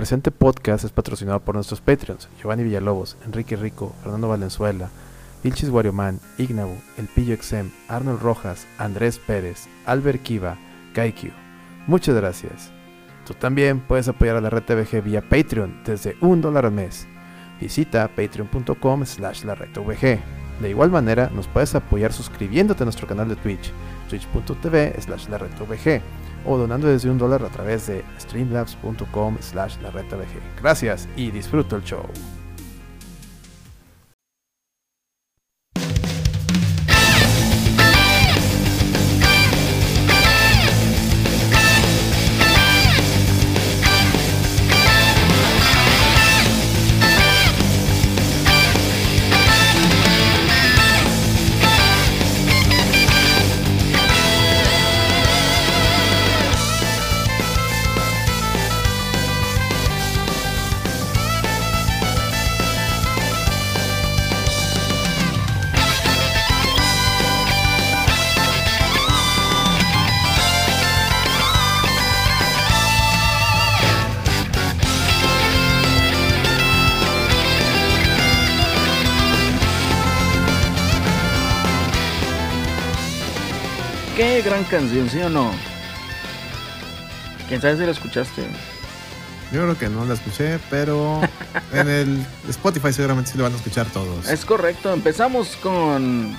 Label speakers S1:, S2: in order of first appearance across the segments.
S1: presente podcast es patrocinado por nuestros Patreons, Giovanni Villalobos, Enrique Rico, Fernando Valenzuela, Vilchis Warioman, Ignabu, El Pillo Exem, Arnold Rojas, Andrés Pérez, Albert Kiva, Kaikyu. Muchas gracias. Tú también puedes apoyar a la red TVG vía Patreon desde un dólar al mes. Visita patreon.com slash la. De igual manera, nos puedes apoyar suscribiéndote a nuestro canal de Twitch, twitch.tv slash la o donando desde un dólar a través de streamlabs.com slash la. Gracias y disfruta el show.
S2: Gran canción, ¿sí o no? ¿Quién sabe si la escuchaste?
S3: Yo creo que no la escuché, pero en el Spotify seguramente sí lo van a escuchar todos.
S2: Es correcto, empezamos con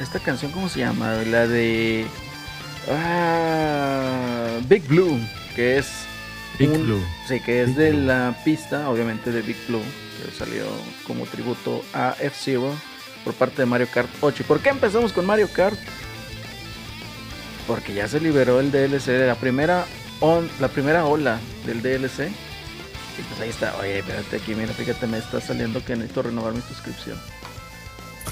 S2: esta canción, ¿cómo se llama? La de ah, Big Blue, que es
S3: Big
S2: un-
S3: Blue.
S2: Sí, que es
S3: Big
S2: de
S3: Blue.
S2: la pista, obviamente, de Big Blue, que salió como tributo a F-Zero por parte de Mario Kart 8. ¿Y por qué empezamos con Mario Kart? Porque ya se liberó el DLC de la primera, on- la primera ola del DLC. Y pues ahí está. Oye, espérate aquí, mira, fíjate, me está saliendo que necesito renovar mi suscripción.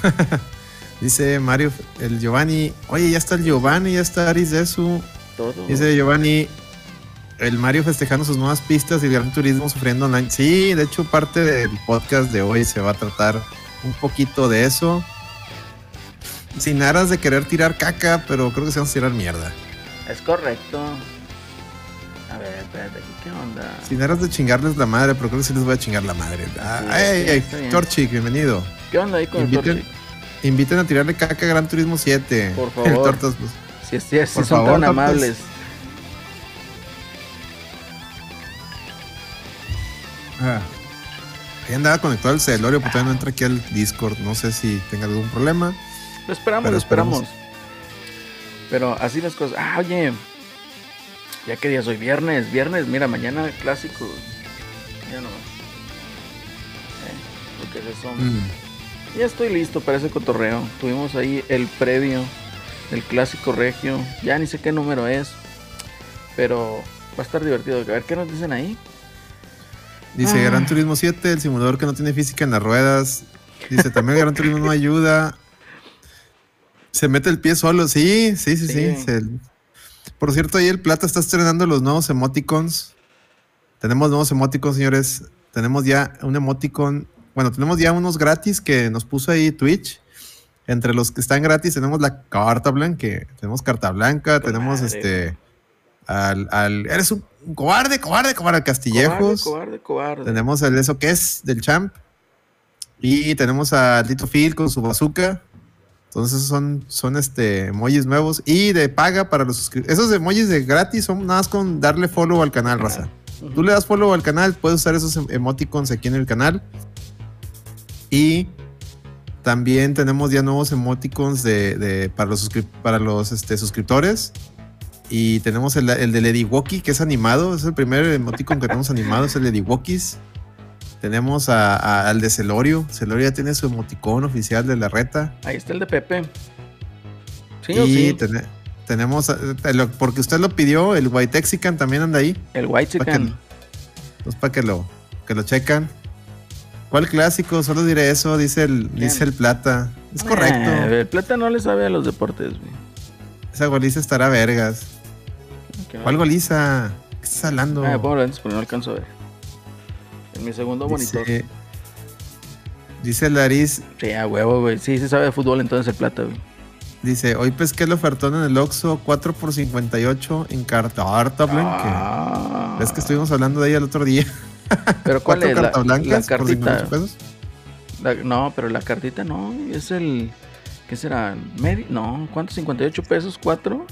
S3: Dice Mario, el Giovanni. Oye, ya está el Giovanni, ya está Aris de su.
S2: Todo.
S3: Dice Giovanni, el Mario festejando sus nuevas pistas y el Gran Turismo sufriendo online. Sí, de hecho, parte del podcast de hoy se va a tratar un poquito de eso. Sin aras de querer tirar caca, pero creo que se van a tirar mierda.
S2: Es correcto. A ver, espérate ¿qué onda?
S3: Sin aras de chingarles la madre, pero creo que sí les voy a chingar la madre. Ah,
S2: Sí,
S3: ey,
S2: sí,
S3: ey. Torchic, bienvenido.
S2: ¿Qué onda ahí con el Torchic?
S3: inviten a tirarle caca a Gran Turismo 7.
S2: Por
S3: El
S2: favor.
S3: Tortas, pues,
S2: Si, si, si
S3: Por
S2: son
S3: favor,
S2: tan
S3: Tortas.
S2: amables.
S3: Ah. Ahí andaba conectado al celular, pero todavía no entra aquí al Discord. No sé si tenga algún problema.
S2: Lo esperamos,
S3: Pero
S2: lo esperamos.
S3: esperamos.
S2: Pero así las cosas. Ah, oye. Ya que día soy viernes, viernes, mira, mañana clásico. Ya no. Eh, porque esos son.
S3: Mm.
S2: Ya estoy listo para ese cotorreo. Tuvimos ahí el previo del clásico regio. Ya ni sé qué número es. Pero va a estar divertido. A ver qué nos dicen ahí.
S3: Dice
S2: Ah.
S3: Gran Turismo 7, el simulador que no tiene física en las ruedas. Dice también Gran Turismo no ayuda. Se mete el pie solo. Sí, sí, sí, sí.
S2: Sí.
S3: Se- Por cierto, ahí el Plata está estrenando los nuevos emoticons. Tenemos nuevos emoticons, señores. Tenemos ya un emoticon. Bueno, tenemos ya unos gratis que nos puso ahí Twitch. Entre los que están gratis tenemos la carta blanca. Tenemos carta blanca. Tenemos
S2: madre,
S3: este. Al, al- Eres un cobarde, cobarde, cobarde. Castillejos.
S2: Cobarde, cobarde, cobarde.
S3: Tenemos el eso que es del champ. Y tenemos a Lito Phil con su bazooka. Entonces son, son este emojis nuevos. Y de paga para los suscriptores. Esos emojis de gratis son nada más con darle follow al canal, raza. Tú le das follow al canal, puedes usar esos em- emoticons aquí en el canal. Y también tenemos ya nuevos emoticons de, de- para los, para los este, suscriptores. Y tenemos el, el de Lady Woki, que es animado. Es el primer emoticon que tenemos animado, es el Lady Wokis. Tenemos a- a- al de Celorio. Celorio ya tiene su emoticón oficial de la reta.
S2: Ahí está el de Pepe. Sí o
S3: y
S2: sí.
S3: tene- tenemos, porque usted lo pidió, el White Texican también anda ahí.
S2: El White Chicken.
S3: lo- Pues para que lo, que lo checan. ¿Cuál clásico? Solo diré eso, dice el, dice el plata. Es correcto.
S2: Eh, el plata no le sabe a los deportes, güey.
S3: Esa goliza estará vergas.
S2: No-
S3: ¿Cuál goliza? ¿Qué estás hablando?
S2: Ah, lentes, pero no alcanzo a ver. En mi segundo monitor.
S3: dice, dice Laris,
S2: Sí, a huevo, güey. Sí, sí sabe de fútbol entonces el plata, güey.
S3: dice, hoy pesqué el ofertón en el Oxxo 4 por 58 en carta Arta Blanque.
S2: Ah.
S3: Es que estuvimos hablando de ella el otro día.
S2: Pero ¿cuál
S3: Cuatro
S2: es? La, la
S3: por
S2: cartita.
S3: 58 pesos.
S2: La- no, pero la cartita no, es el. ¿Qué será? Medi- no, ¿cuánto? ¿58 pesos? ¿Cuatro?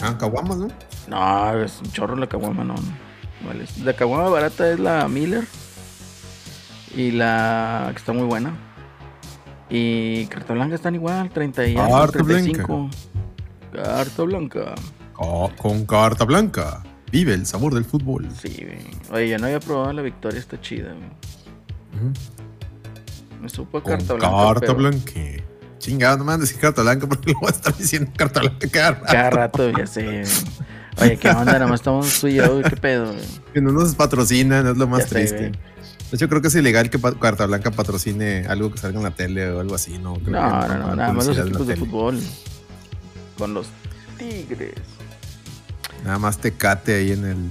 S3: Ah, caguamas, ¿no?
S2: No, es un chorro la caguama, no. no vale. La caguama barata es la Miller. Y la que está muy buena. Y carta blanca están igual, 30 y algo,
S3: Carta
S2: 35. Carta blanca.
S3: Co- con carta blanca. Vive el sabor del fútbol.
S2: Sí, güey. Oye, yo no había probado la victoria, está chida, güey. Me supo a
S3: Con
S2: carta
S3: carta,
S2: blanca. pero
S3: blanca. Chingado, no me van a decir carta blanca porque lo voy a estar diciendo carta blanca cada rato.
S2: Cada rato, ya sé. Oye, ¿qué onda? Nada más estamos tú y yo, ¿qué pedo? güey?
S3: Que no nos patrocinan, es lo más
S2: Ya sé,
S3: triste.
S2: güey.
S3: de hecho, creo que es ilegal que Carta Blanca patrocine algo que salga en la tele o algo así, ¿no? Creo que
S2: No, no, no,
S3: pongan
S2: nada más los equipos de
S3: tele.
S2: fútbol. Con los Tigres.
S3: Nada más Tecate ahí en el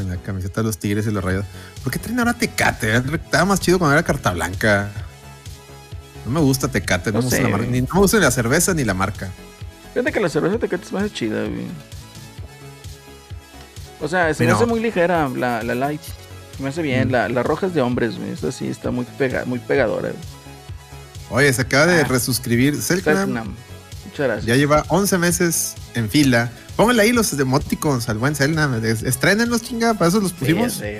S3: en la camiseta de los Tigres y los Rayos. ¿Por qué traen ahora Tecate? Estaba más chido cuando era Carta Blanca. No me gusta Tecate, no,
S2: No
S3: me gusta
S2: sé,
S3: la marca,
S2: güey.
S3: ni no me gusta ni la cerveza ni la marca.
S2: Fíjate que la cerveza Tecate es más chida, güey. O sea, se me hace muy ligera la, la light. Se me hace bien.
S3: Mm.
S2: La, la roja es de hombres, güey. Esta sí está muy, pega, muy pegadora. güey.
S3: Oye, se acaba de
S2: Ah.
S3: resuscribir Selknam.
S2: Muchas gracias.
S3: Ya lleva 11 meses en fila. Pónganle ahí los emoticons al buen Selknam. Es- Estrénenlos, chinga, para eso los
S2: Sí,
S3: pusimos.
S2: güey.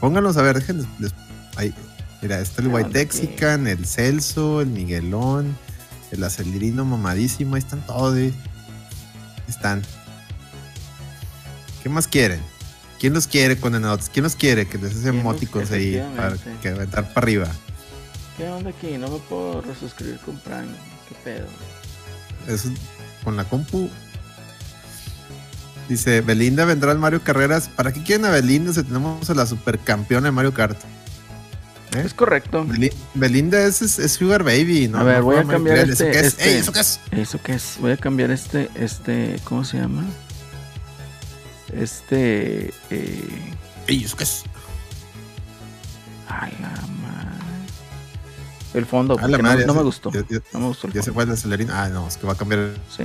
S3: Pónganlos a ver, déjenles. les- ahí. Mira, está el
S2: Ah,
S3: White
S2: ¿dónde
S3: Texican, el Celso, el Miguelón, el Acelerino mamadísimo. Ahí están todos. Ahí Están. ¿Qué más quieren? ¿Quién los quiere, condenados? ¿Quién los quiere que les hace
S2: ¿Quién los-
S3: emoticons ahí para que aventar para arriba?
S2: ¿Qué onda aquí? No me puedo resuscribir con Prime. ¿Qué pedo?
S3: Eso con la compu. Dice, Belinda vendrá al Mario Carreras. ¿Para qué quieren a Belinda si tenemos a la supercampeona de Mario Kart? ¿Eh?
S2: Es correcto.
S3: Beli- Belinda es, es, es Sugar Baby, ¿no?
S2: A ver,
S3: No
S2: voy a cambiar
S3: Mario
S2: este-.
S3: ¿Eso qué es?
S2: este-
S3: ¿eso qué es?
S2: ¿Eso qué es? Voy a cambiar este, este, ¿cómo se llama? Este, eh,
S3: ¿eso qué es?
S2: a la madre. El fondo,
S3: A la
S2: porque
S3: madre,
S2: no, me gustó.
S3: Ya, ya-
S2: No me gustó el
S3: ya se fue el acelerino. Ah, no, es que va a cambiar el
S2: Sí.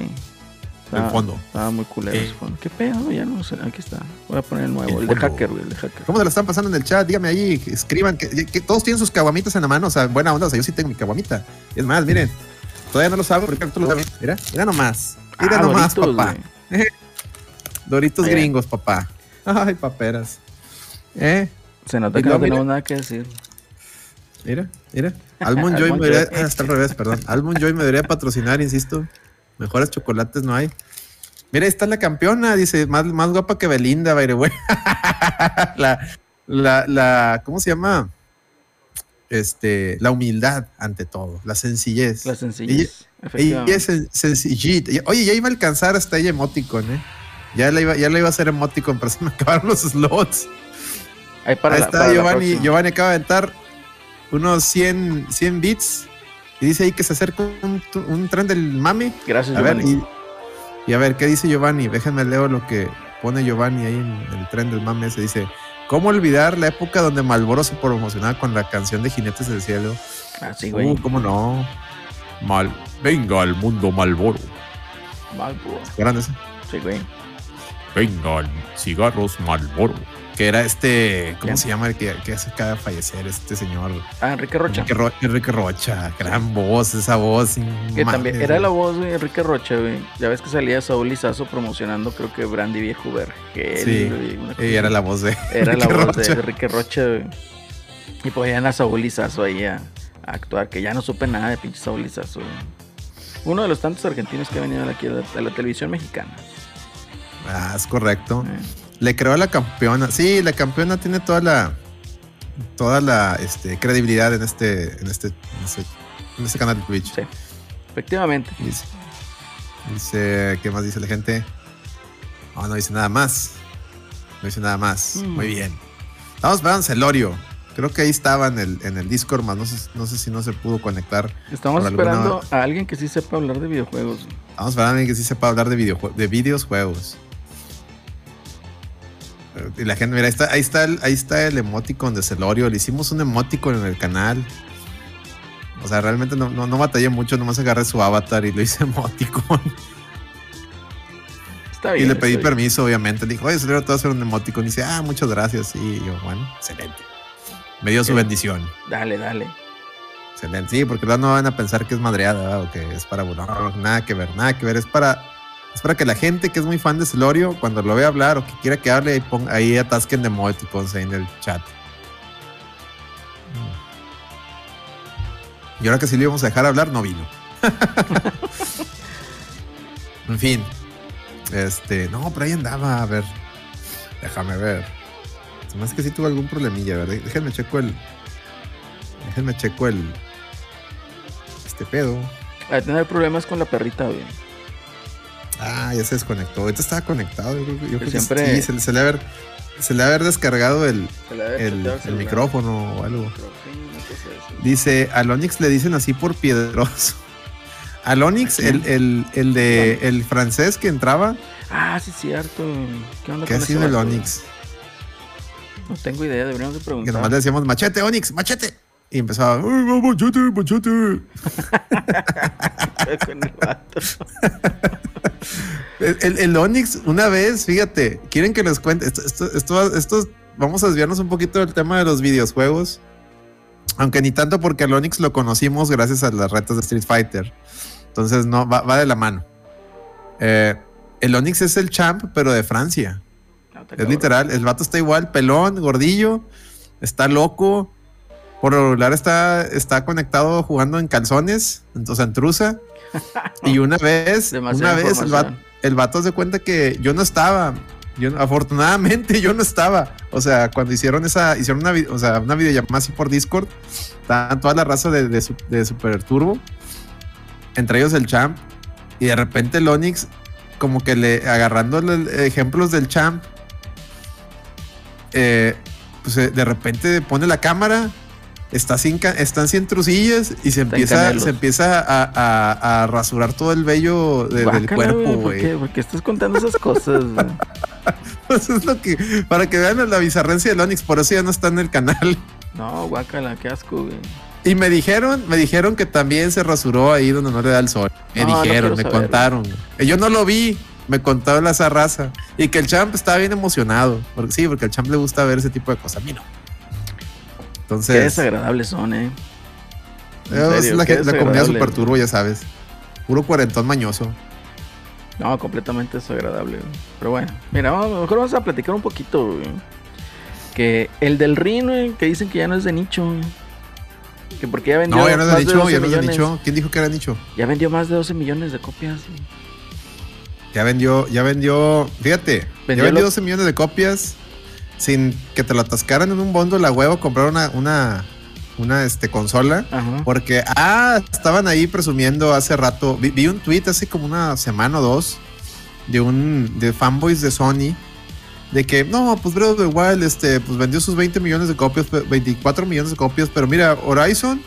S2: Estaba,
S3: fondo.
S2: estaba muy culero
S3: Eh.
S2: ese fondo. ¿Qué pedo? Ya no sé. Aquí está. Voy a poner el nuevo.
S3: El
S2: El, de hacker, güey. El de hacker.
S3: ¿Cómo se la están pasando en el chat? Dígame ahí, escriban, que, que todos tienen sus caguamitas en la mano, o sea, buena onda, o sea, yo sí tengo mi caguamita. Es más, miren, todavía no lo saben, porque tú lo. Mira, mira nomás, mira
S2: Ah,
S3: nomás,
S2: Doritos,
S3: papá.
S2: güey.
S3: Doritos gringos, papá. Ay, paperas. ¿Eh?
S2: Se nota
S3: Y
S2: que no
S3: mira.
S2: tenemos nada que decir.
S3: Mira, mira. Almond Joy me debería. Ah, está al revés, perdón. Almond Joy me debería patrocinar, insisto. Mejores chocolates no hay. Mira, ahí está la campeona, dice, más, más guapa que Belinda, the way. la, la, la, ¿cómo se llama? Este, la humildad ante todo, la sencillez.
S2: La sencillez.
S3: Ella
S2: efectivamente.
S3: es sen- sencillita. Oye, ya iba a alcanzar hasta ella emoticon, ¿eh? Ya la iba, ya iba a hacer emoticon, pero se me acabaron los slots.
S2: Ahí para
S3: Ahí
S2: la-
S3: está
S2: para
S3: Giovanni. Giovanni acaba de aventar unos 100, 100 bits. Y dice ahí que se acerca un, un tren del mame.
S2: Gracias,
S3: A ver,
S2: Giovanni.
S3: y, y a ver, ¿qué dice Giovanni? Déjenme leo lo que pone Giovanni ahí en el tren del mame. Se dice: ¿Cómo olvidar la época donde Malboro se promocionaba con la canción de Jinetes del Cielo?
S2: Ah, sí, güey.
S3: Uh, ¿Cómo no? Mal. Venga al mundo Malboro.
S2: Marlboro.
S3: ¿Eran ese?
S2: Sí, güey.
S3: Vengan cigarros Malboro. Que era este. ¿Cómo se llama el que, que se acaba de fallecer? Este señor.
S2: Ah, Enrique Rocha.
S3: Enrique, Ro- Enrique Rocha, gran voz, esa voz.
S2: Que también era la voz de Enrique Rocha, güey. Ya ves que salía Saúl Lizazo promocionando, creo que Brandy Viejo Vergel.
S3: Sí, Y era la voz de.
S2: Era la
S3: Enrique
S2: voz de
S3: Rocha.
S2: Enrique Rocha, güey. Y ponían a Saúl Lizazo ahí a, a actuar, que ya no supe nada de pinche Saúl Lizazo, güey. Uno de los tantos argentinos que ha venido aquí a la, a la televisión mexicana.
S3: Ah, es correcto.
S2: eh.
S3: Le creó a la campeona. Sí, la campeona tiene toda la. Toda la este, credibilidad en este, en este. En este, en este canal de Twitch.
S2: Sí. Efectivamente.
S3: Dice, dice, ¿qué más dice la gente? No, no dice nada más. No dice nada más.
S2: Mm.
S3: Muy bien. Estamos esperando a Celorio. Creo que ahí estaba en el, en el Discord, más no sé, no sé si no se pudo conectar.
S2: Estamos
S3: alguna-
S2: esperando a alguien que sí sepa hablar de videojuegos.
S3: Estamos esperando a alguien que sí sepa hablar de, videojue- de videos juegos. Y la gente, mira, ahí está, ahí está el, ahí está el emoticon de Celorio. Le hicimos un emoticon en el canal. O sea, realmente no, no, no batallé mucho, nomás agarré su avatar y lo hice emoticon.
S2: Está
S3: Y
S2: bien.
S3: le pedí
S2: bien.
S3: permiso, obviamente. Le dijo, oye, Celero, te voy a hacer un emoticon. Y dice, ah, muchas gracias. Y yo, bueno, excelente. Me dio su
S2: Sí.
S3: bendición.
S2: Dale, dale.
S3: Excelente. Sí, porque no van a pensar que es madreada ¿verdad? o que es para no, nada que ver, nada que ver. Es para, es para que la gente que es muy fan de Celorio, cuando lo vea hablar o que quiera que hable, ahí, atasquen de emoticons ahí en el chat. Y ahora que sí le íbamos a dejar hablar, no vino. en fin. Este, no, por ahí andaba, a ver. Déjame ver. Hace que sí tuvo algún problemilla, ¿verdad? Déjenme checo el. Déjenme checo el. Este pedo.
S2: A tener problemas con la perrita, güey.
S3: Ah, ya se desconectó. Ahorita estaba conectado. Yo creo, que- yo creo que
S2: siempre-
S3: sí, se, le- se le ha haber, se le ha haber descargado el, el, micrófono o algo.
S2: Creo que.
S3: Dice, al Onix le dicen así por piedroso. Al Onix, el, el, el de el francés que entraba,
S2: Ah, sí, cierto. ¿Qué onda
S3: que ha
S2: con
S3: sido el? Onix.
S2: No tengo idea, deberíamos de
S3: Que
S2: preguntar.
S3: nomás le decíamos, machete, Onix, machete. Y empezaba, "Ay, machete, machete.
S2: con el vato.
S3: El, el- el Onix, una vez, fíjate, quieren que les cuente. Esto, esto, esto, esto- vamos a desviarnos un poquito del tema de los videojuegos. Aunque ni tanto porque al Onix lo conocimos gracias a las retas de Street Fighter. Entonces, no, va, va de la mano. Eh, el Onix es el champ, pero de Francia.
S2: No,
S3: Es
S2: cabrón.
S3: literal, el vato está igual, pelón, gordillo, está loco. Por lo regular está, está conectado jugando en calzones, entonces en truza. Y una vez,
S2: Demasiada
S3: una vez el vato, el vato se cuenta que yo no estaba. Yo, afortunadamente yo no estaba. O sea, cuando hicieron esa, hicieron una, o sea, una videollamada así por Discord, estaban toda la raza de, de, su- de Super Turbo, entre ellos el Champ, y de repente el Onix, como que le agarrando ejemplos del Champ, eh, pues eh, de repente pone la cámara, está sin, están sin trucillas y se
S2: Está
S3: empieza, se empieza a, a- a rasurar todo el vello de- del cuerpo,
S2: ¿Por
S3: güey.
S2: qué? ¿Por qué estás contando esas cosas?
S3: Eso es lo que, para que vean la bizarrencia del Onix, por eso ya no está en el canal.
S2: no, guácala, qué asco, güey.
S3: Y me dijeron, me dijeron que también se rasuró ahí donde no le da el sol. Me
S2: No, no
S3: dijeron, me
S2: saber.
S3: contaron. güey. Yo no lo vi, me contaron esa raza. Y que el champ estaba bien emocionado. Porque, sí, porque al champ le gusta ver ese tipo de cosas. A mí no.
S2: Qué
S3: Entonces,
S2: desagradables son, eh.
S3: Eh, es
S2: serio,
S3: la,
S2: qué
S3: la comunidad super turbo, ya sabes. Puro cuarentón mañoso.
S2: No, completamente desagradable. Pero bueno, mira, vamos- mejor vamos a platicar un poquito, güey. Que el del Rin, güey, que dicen que ya no es de nicho. güey. Que porque ya vendió
S3: No, ya no es de nicho,
S2: 12
S3: ya no es de nicho. ¿Quién dijo que era nicho?
S2: Ya vendió más de 12 millones de copias.
S3: Ya vendió, ya vendió, fíjate,
S2: Vendió
S3: ya vendió
S2: lo-
S3: 12 millones de copias sin que te lo atascaran en un bondo la huevo, comprar una, una, una este, consola.
S2: Ajá.
S3: Porque, ah, estaban ahí presumiendo hace rato. Vi, vi un tweet hace como una semana o dos de un de fanboys de Sony. De que, no, pues Breath of the Wild, este, pues vendió sus 20 millones de copias, pe- 24 millones de copias. Pero mira, Horizon,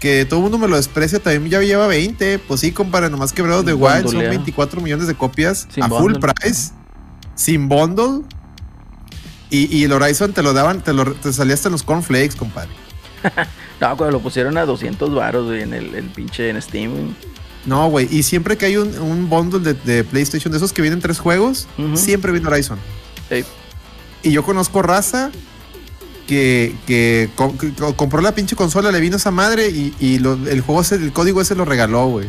S3: que todo el mundo me lo desprecia, también ya lleva 20. Pues sí, compadre, nomás que Breath of the Wild son
S2: Bondolea.
S3: 24 millones de copias
S2: Sin
S3: a full price, sin bundle. Y, y el Horizon te lo daban, te, lo, te salía hasta en los cornflakes, compadre.
S2: No, cuando lo pusieron a 200 varos, güey, en el, el pinche en Steam, güey.
S3: No, güey. Y siempre que hay un, un bundle de, de PlayStation de esos que vienen tres juegos, siempre viene Horizon.
S2: Ey,
S3: Y yo conozco raza que, que, co- que co- compró la pinche consola, le vino esa madre y, y lo- el juego ese, el código ese lo regaló, güey.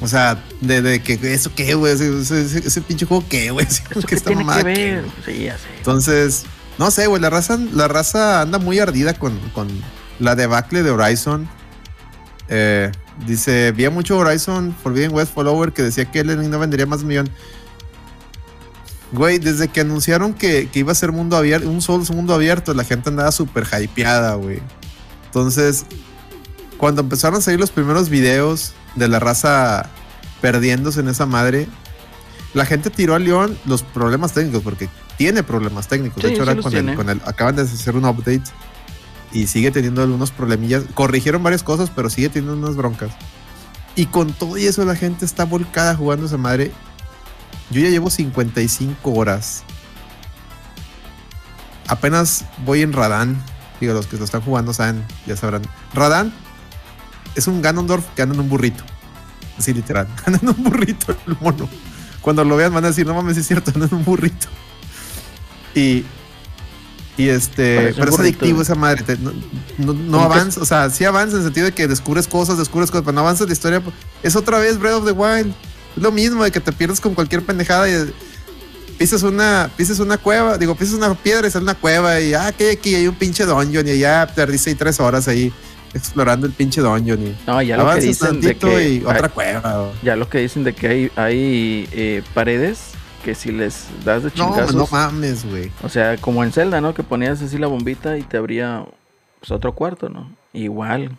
S3: O sea, de, de que eso qué, güey, ese, ese- ese- ese pinche juego qué, güey. Así como
S2: ¿Eso
S3: que esta
S2: tiene que ver? Sí, ya sé.
S3: Entonces, no sé, güey, la raza, la raza anda muy ardida con, con la debacle de Horizon. Eh, dice, vi mucho Horizon Forbidden West follower que decía que él no vendería más de un millón. Güey, desde que anunciaron que, que iba a ser mundo abierto, un solo mundo abierto, la gente andaba súper hypeada, güey. Entonces, cuando empezaron a salir los primeros videos de la raza perdiéndose en esa madre, la gente tiró a León los problemas técnicos, porque tiene problemas técnicos.
S2: Sí,
S3: de hecho, ahora con el, con el- acaban de hacer un update y sigue teniendo algunos problemillas. Corrigieron varias cosas, pero sigue teniendo unas broncas. Y con todo y eso, la gente está volcada jugando esa madre. Yo ya llevo 55 horas. Apenas voy en Radán. Digo, los que lo están jugando saben, ya sabrán. Radán es un Ganondorf que anda en un burrito. Así literal. Anda en un burrito el mono. cuando lo vean van a decir, no mames, es cierto, no es un burrito. Y, y este, pero es adictivo
S2: güey.
S3: esa madre. te- no no, no avanza, o sea, sí avanza en el sentido de que descubres cosas, descubres cosas, pero no avanza la historia. Es otra vez Breath of the Wild. Es lo mismo de que te pierdes con cualquier pendejada y pisas una, pisas una cueva, digo, pisas una piedra y sale una cueva y ah, que aquí hay un pinche dungeon y ya perdiste ahí tres horas ahí explorando el pinche dungeon y
S2: No, ya lo que dicen de que
S3: y otra
S2: hay-
S3: cueva. o-
S2: ya lo que dicen de que hay, hay eh, paredes que si les das de
S3: No,
S2: chingazos,
S3: no mames, güey.
S2: o sea, como en Zelda, ¿no? Que ponías así la bombita y te abría pues, otro cuarto, ¿no? Igual.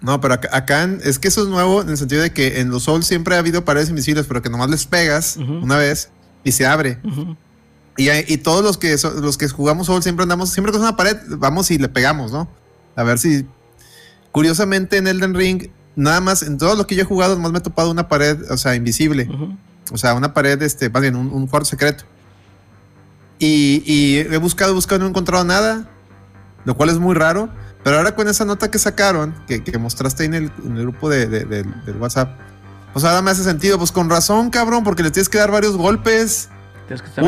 S3: No, pero acá, es que eso es nuevo en el sentido de que en los Souls siempre ha habido paredes invisibles, pero que nomás les pegas una vez y se abre. Y, todos los que so- los que jugamos Souls siempre andamos, siempre es una pared, vamos y le pegamos, ¿no? A ver si. Curiosamente en Elden Ring, nada más, en todo lo que yo he jugado, nomás me he topado una pared, o sea, invisible. O sea, una pared, este, más bien, un, un cuarto secreto. Y, y he buscado, buscado, no he encontrado nada. Lo cual es muy raro. Pero ahora con esa nota que sacaron, que, que mostraste ahí en el, en el grupo de, de- del- del WhatsApp, pues ahora me hace sentido. Pues con razón, cabrón, porque le tienes que dar varios golpes.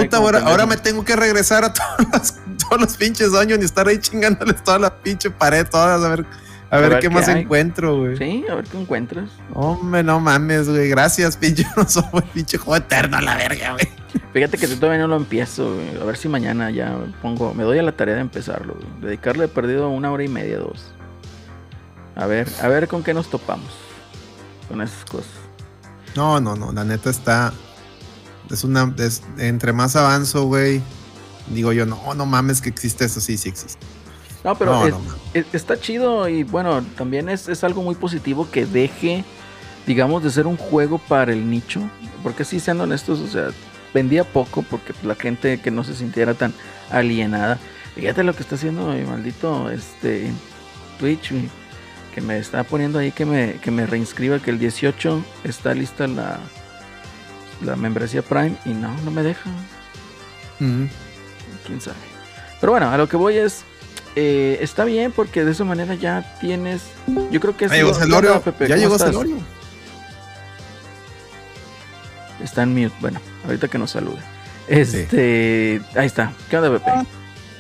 S3: Puta, ahora, ahora me tengo que regresar a todos los, todos los pinches años y estar ahí chingándoles toda la pinche pared, todas, a ver, a ver, qué, más
S2: hay.
S3: encuentro, güey.
S2: Sí, a ver qué encuentras.
S3: Hombre, no mames, güey. Gracias, pinche. No somos pinche juego eterno a la verga, güey.
S2: Fíjate que todavía no lo empiezo, güey. A ver si mañana ya pongo, me doy a la tarea de empezarlo, güey. Dedicarle he perdido una hora y media, dos. A ver, a ver con qué nos topamos. Con esas cosas.
S3: No, no, no. La neta está. Es una. es- entre más avanzo, güey. Digo yo, no, no mames que existe eso. Sí, sí existe.
S2: No, pero
S3: no,
S2: es-
S3: no mames.
S2: es- está chido y bueno, también es, es algo muy positivo que deje, digamos, de ser un juego para el nicho. Porque sí, siendo honestos, o sea, vendía poco porque la gente que no se sintiera tan alienada. Fíjate lo que está haciendo mi maldito este Twitch, que me está poniendo ahí que me, que me reinscriba, que el 18 está lista la, la membresía Prime y no, no me deja quién sabe. Pero bueno, a lo que voy es. Eh, está bien porque de esa manera ya tienes. Yo creo que es.
S3: Ya llegó Celorio. Ya
S2: ¿cómo
S3: llegó? Celorio.
S2: Está en mute. Bueno, ahorita que nos salude. Este. Ahí está. ¿Qué onda, Pepe?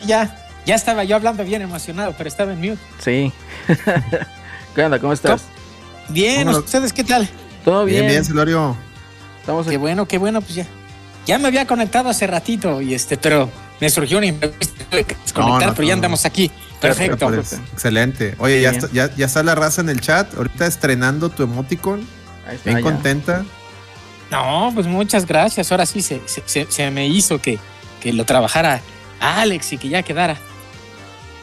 S4: Ya, ya estaba yo hablando bien emocionado, pero estaba en mute.
S2: Sí. ¿Qué onda? ¿Cómo estás?
S4: Bien. ¿ustedes qué tal?
S2: Todo bien.
S3: Bien, bien, Celorio.
S2: Estamos
S4: Qué
S2: aquí.
S4: bueno, qué bueno, pues ya. Ya me había conectado hace ratito y este, pero me surgió un imprevisto, tuve que desconectar,
S3: No, no,
S4: pero ya andamos aquí. Perfecto.
S3: Pues, excelente. Oye, ya está, ya, ya está la raza en el chat. Ahorita estrenando tu emoticon.
S2: Ahí está.
S3: Bien
S2: ya.
S3: contenta.
S4: No, pues muchas gracias. Ahora sí se, se- se- se me hizo que, que lo trabajara Alex y que ya quedara.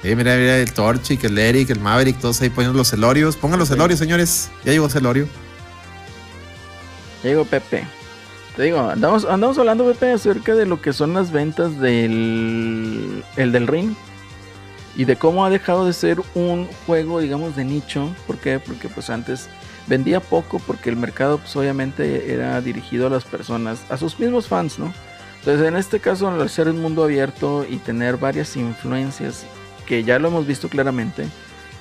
S3: Eh, mira, mira, el Torchic, el Eric, el Maverick, todos ahí poniendo los celorios. Pongan los
S2: Sí.
S3: celorios, señores. Ya llegó celorio.
S2: Ya llegó Pepe. Te digo, andamos, andamos hablando, acerca de lo que son las ventas del el del ring y de cómo ha dejado de ser un juego, digamos, de nicho. ¿Por qué? Porque pues antes vendía poco porque el mercado pues obviamente era dirigido a las personas, a sus mismos fans, ¿no? Entonces en este caso al ser un mundo abierto y tener varias influencias que ya lo hemos visto claramente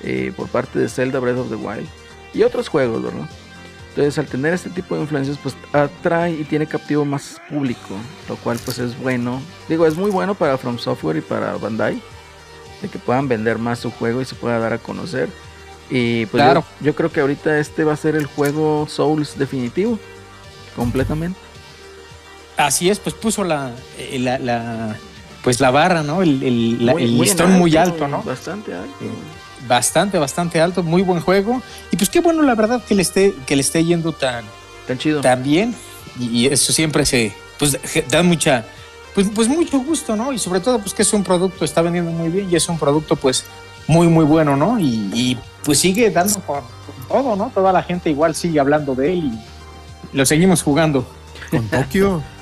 S2: eh, por parte de Zelda Breath of the Wild y otros juegos, ¿verdad? Entonces, al tener este tipo de influencias, pues atrae y tiene captivo más público, lo cual pues es bueno. Digo, es muy bueno para From Software y para Bandai, de que puedan vender más su juego y se pueda dar a conocer. Y pues
S4: Claro.
S2: yo, yo creo que ahorita este va a ser el juego Souls definitivo, completamente.
S4: Así es, pues puso la, eh, la, la- pues la barra, ¿no? El, el- la-
S2: Muy-
S4: el
S2: muy en
S4: listón muy alto, ¿no?
S2: Bastante alto.
S4: Bastante, bastante alto, muy buen juego. Y pues qué bueno, la verdad, que le esté, que le esté yendo tan,
S2: Tan chido.
S4: tan bien. Y, y eso siempre se, pues da mucha, pues, pues mucho gusto, ¿no? Y sobre todo, pues que es un producto, está vendiendo muy bien y es un producto, pues, muy, muy bueno, ¿no? Y, y, pues sigue dando con, con todo, ¿no? Toda la gente igual sigue hablando de él y lo seguimos jugando.
S3: Con Tokio.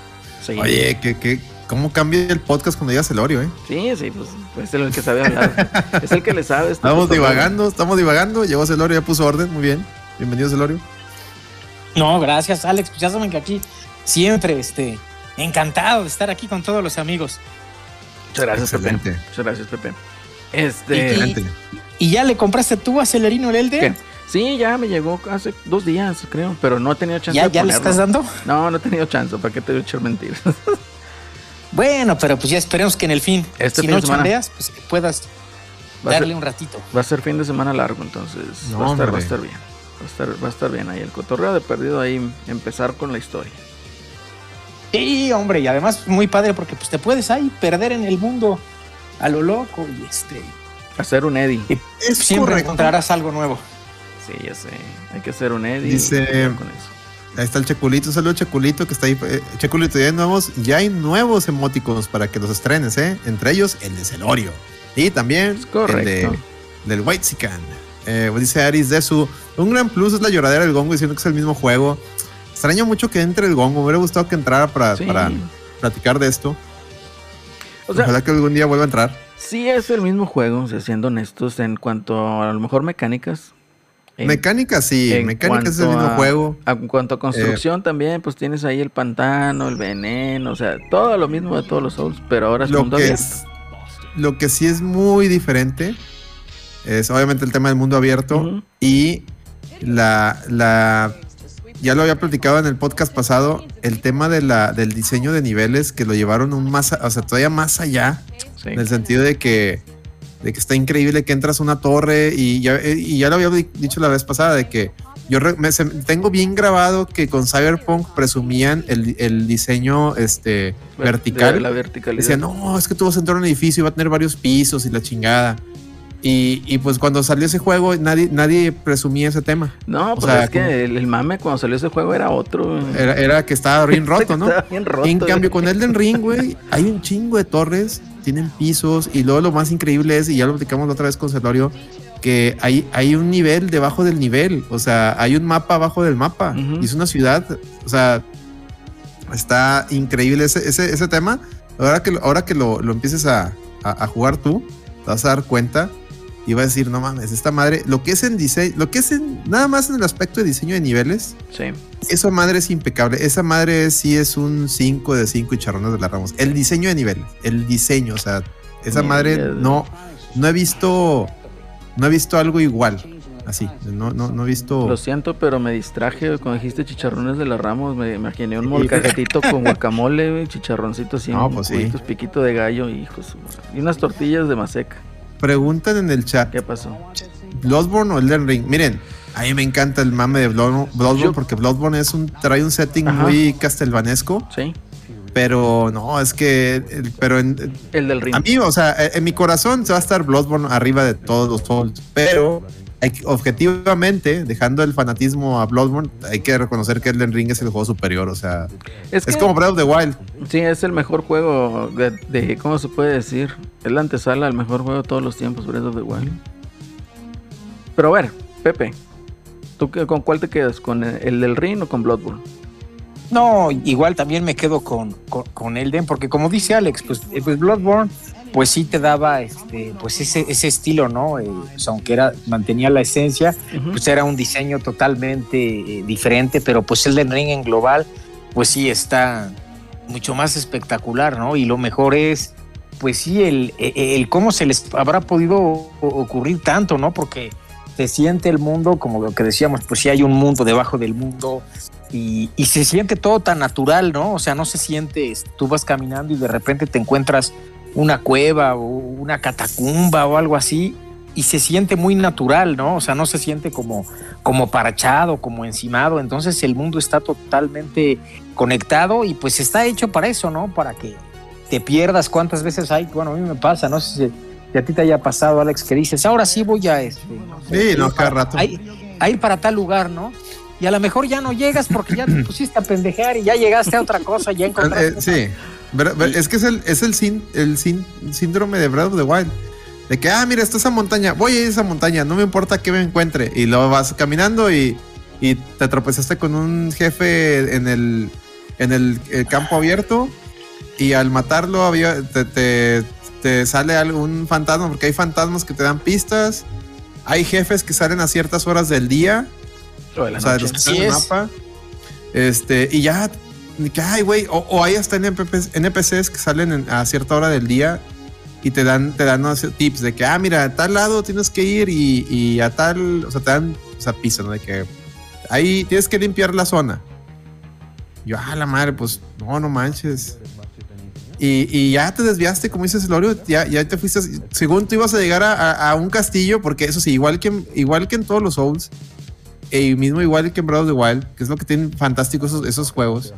S2: Sí.
S3: Oye, ¿qué, qué, ¿cómo cambia el podcast cuando llega celorio, eh?
S2: Sí, sí, pues, pues es el que sabe hablar. es el que le sabe. este
S3: Estamos
S2: cotorreo.
S3: divagando, estamos divagando. Llegó celorio, ya puso orden. Muy bien. Bienvenido, celorio.
S4: No, gracias, Alex. Pues ya saben que aquí siempre, este, encantado de estar aquí con todos los amigos.
S2: Muchas gracias, Pepe. Muchas gracias, Pepe.
S4: Y-
S2: Este.
S3: Excelente.
S4: ¿Y ya le compraste tú a Celerino el Elder?
S2: ¿Qué? Sí, ya me llegó hace dos días, creo, pero no he tenido chance
S4: ¿Ya,
S2: de
S4: ya le
S2: ponerlo.
S4: estás dando?
S2: No, no he tenido chance, ¿para qué te voy a echar mentiras?
S4: Bueno, pero pues ya esperemos que en el fin,
S2: Este
S4: si
S2: fin
S4: no chambeas, pues que puedas
S2: Va a ser-
S4: darle un ratito.
S2: Va a ser fin de semana largo, entonces
S3: No,
S2: va, a estar, va a estar bien. Va a estar, va a estar bien ahí. El cotorreo de perdido ahí, empezar con la historia.
S4: Sí, hombre, y además muy padre porque pues te puedes ahí perder en el mundo a lo loco y este
S2: Hacer un Eddie.
S3: Es
S4: siempre
S3: correcto.
S4: encontrarás algo nuevo.
S2: Sí, ya sé. Hay que hacer un Eddie.
S3: Dice-
S2: con eso.
S3: Ahí está el Checulito, saludos Checulito que está ahí. Eh, Checulito, ya hay nuevos, ya hay nuevos emoticons para que los estrenes, ¿eh? Entre ellos el de Celorio. Y también el de, del White Sican. Eh, dice Aris de su. Un gran plus es la lloradera del gongo diciendo que es el mismo juego. Extraño mucho que entre el gongo. Me hubiera gustado que entrara para,
S2: Sí.
S3: para platicar de esto.
S2: O sea,
S3: Ojalá que algún día vuelva a entrar.
S2: sí es el mismo juego, o sea, siendo honestos, en cuanto a, lo mejor mecánicas. En-
S3: Mecánica sí, mecánica es el mismo
S2: a-
S3: juego.
S2: a- En cuanto a construcción también, pues tienes ahí el pantano, el veneno, o sea, todo lo mismo de todos los Souls, pero ahora es
S3: Lo
S2: mundo
S3: que,
S2: abierto.
S3: es, lo que sí es muy diferente es obviamente el tema del mundo abierto y la, la ya lo había platicado en el podcast pasado, el tema de la, del diseño de niveles que lo llevaron un más, o sea, todavía más allá,
S2: Sí.
S3: en el sentido de que, de que está increíble que entras a una torre y ya, y ya lo había di- dicho la vez pasada, de que yo me- tengo bien grabado que con Cyberpunk presumían el, el diseño este,
S2: Ver-
S3: vertical.
S2: de la verticalidad.
S3: Decían, no, es que tú vas a entrar a un edificio y va a tener varios pisos y la chingada. Y, y pues cuando salió ese juego, nadie, nadie presumía ese tema.
S2: No,
S3: O
S2: pues
S3: sea,
S2: es que
S3: como-
S2: el, el mame cuando salió ese juego era otro.
S3: Era, era que estaba bien roto, ¿no?
S2: Bien roto.
S3: en cambio, con Elden Ring, güey, hay un chingo de torres, tienen pisos, y luego lo más increíble es, y ya lo platicamos la otra vez con Celorio, que hay, hay un nivel debajo del nivel, o sea, hay un mapa abajo del mapa, y es una ciudad, o sea, está increíble ese, ese, ese tema. Ahora que, lo- ahora que lo, lo empieces a, a- a jugar tú, te vas a dar cuenta y vas a decir, no mames, esta madre, lo que es en diseño, lo que es en, nada más en el aspecto de diseño de niveles,
S2: Sí.
S3: esa madre es impecable. Esa madre sí es un 5 de 5 y charrones de la Ramos. El diseño de niveles, el diseño, o sea, esa madre no, no he visto, no he visto algo igual. Así, no, no, no he visto.
S2: Lo siento, pero me distraje cuando dijiste chicharrones de la Ramos. Me imaginé un molcajetito con guacamole, güey, chicharroncito así,
S3: No,
S2: un
S3: pues sí.
S2: cubitos, piquito de gallo, hijos. Y unas tortillas de maseca.
S3: Preguntan en el chat,
S2: ¿Qué pasó?
S3: ¿Bloodborne o Elden Ring? Miren, a mí me encanta el mame de Bloodborne, Bloodborne porque Bloodborne es un, trae un setting
S2: Ajá.
S3: muy castelvanesco,
S2: Sí.
S3: pero no, es que, el- pero en,
S2: El del ring.
S3: A mí, o sea, en mi corazón se va a estar Bloodborne arriba de todos los Souls, pero hay objetivamente, dejando el fanatismo a Bloodborne, hay que reconocer que Elden Ring es el juego superior, o sea,
S2: es,
S3: es
S2: que-
S3: como Breath of the Wild.
S2: Sí, es el mejor juego de, de- ¿Cómo se puede decir? Es la antesala al mejor juego de todos los tiempos, Breath of the Wild. Pero a ver, Pepe. ¿Tú qué- con cuál te quedas? ¿Con el, el del ring o con Bloodborne?
S4: No, igual también me quedo con, con, con Elden, porque como dice Alex, pues, eh, pues Bloodborne, pues sí te daba este, pues ese, ese estilo, ¿no? Eh, pues aunque era, mantenía la esencia, pues era un diseño totalmente eh, diferente, pero pues Elden Ring en global, pues sí está mucho más espectacular, ¿no? Y lo mejor es, pues sí, el, el, el cómo se les habrá podido ocurrir tanto, ¿no? Porque se siente el mundo, como lo que decíamos, pues sí hay un mundo debajo del mundo y, y se siente todo tan natural, ¿no? O sea, no se siente, tú vas caminando y de repente te encuentras una cueva o una catacumba o algo así y se siente muy natural, ¿no? O sea, no se siente como, como parchado, como encimado, entonces el mundo está totalmente conectado y pues está hecho para eso, ¿no? Para que te pierdas cuántas veces hay, bueno, a mí me pasa, no sé si, si a ti te haya pasado, Alex, que dices, ahora sí voy a este,
S3: Sí, no, cada rato.
S4: A, ir- a ir para tal lugar, ¿no? Y a lo mejor ya no llegas porque ya te pusiste a pendejear y ya llegaste a otra cosa, ya encontraste.
S3: Eh, sí, Bre- es que es el, es el, sin- el sin- síndrome de Breath of the Wild. De que, ah, mira, está esa montaña, voy a ir a esa montaña, no me importa que me encuentre. Y luego vas caminando y, y te tropezaste con un jefe en el, en el, campo abierto. Y al matarlo había, te, te- te sale algún fantasma, porque hay fantasmas que te dan pistas. Hay jefes que salen a ciertas horas del día.
S2: O de la
S3: O sea, de
S2: noche.
S3: los que están en el
S4: es.
S3: mapa. Este, y ya, que, ay, güey, o, o hay hasta NPCs, que salen en- a cierta hora del día y te dan, te dan tips de que, ah, mira, a tal lado tienes que ir y, y a tal, o sea, te dan, o sea, ¿no? De que ahí tienes que limpiar la zona. Yo, ah, la madre, pues, no, no manches. Y, y ya te desviaste, como dices, Lorio, ya, ya te fuiste, según tú ibas a llegar a, un castillo, porque eso sí, igual que, igual que en todos los Souls, y mismo igual que en Breath of Wild, que es lo que tienen fantástico esos, esos juegos,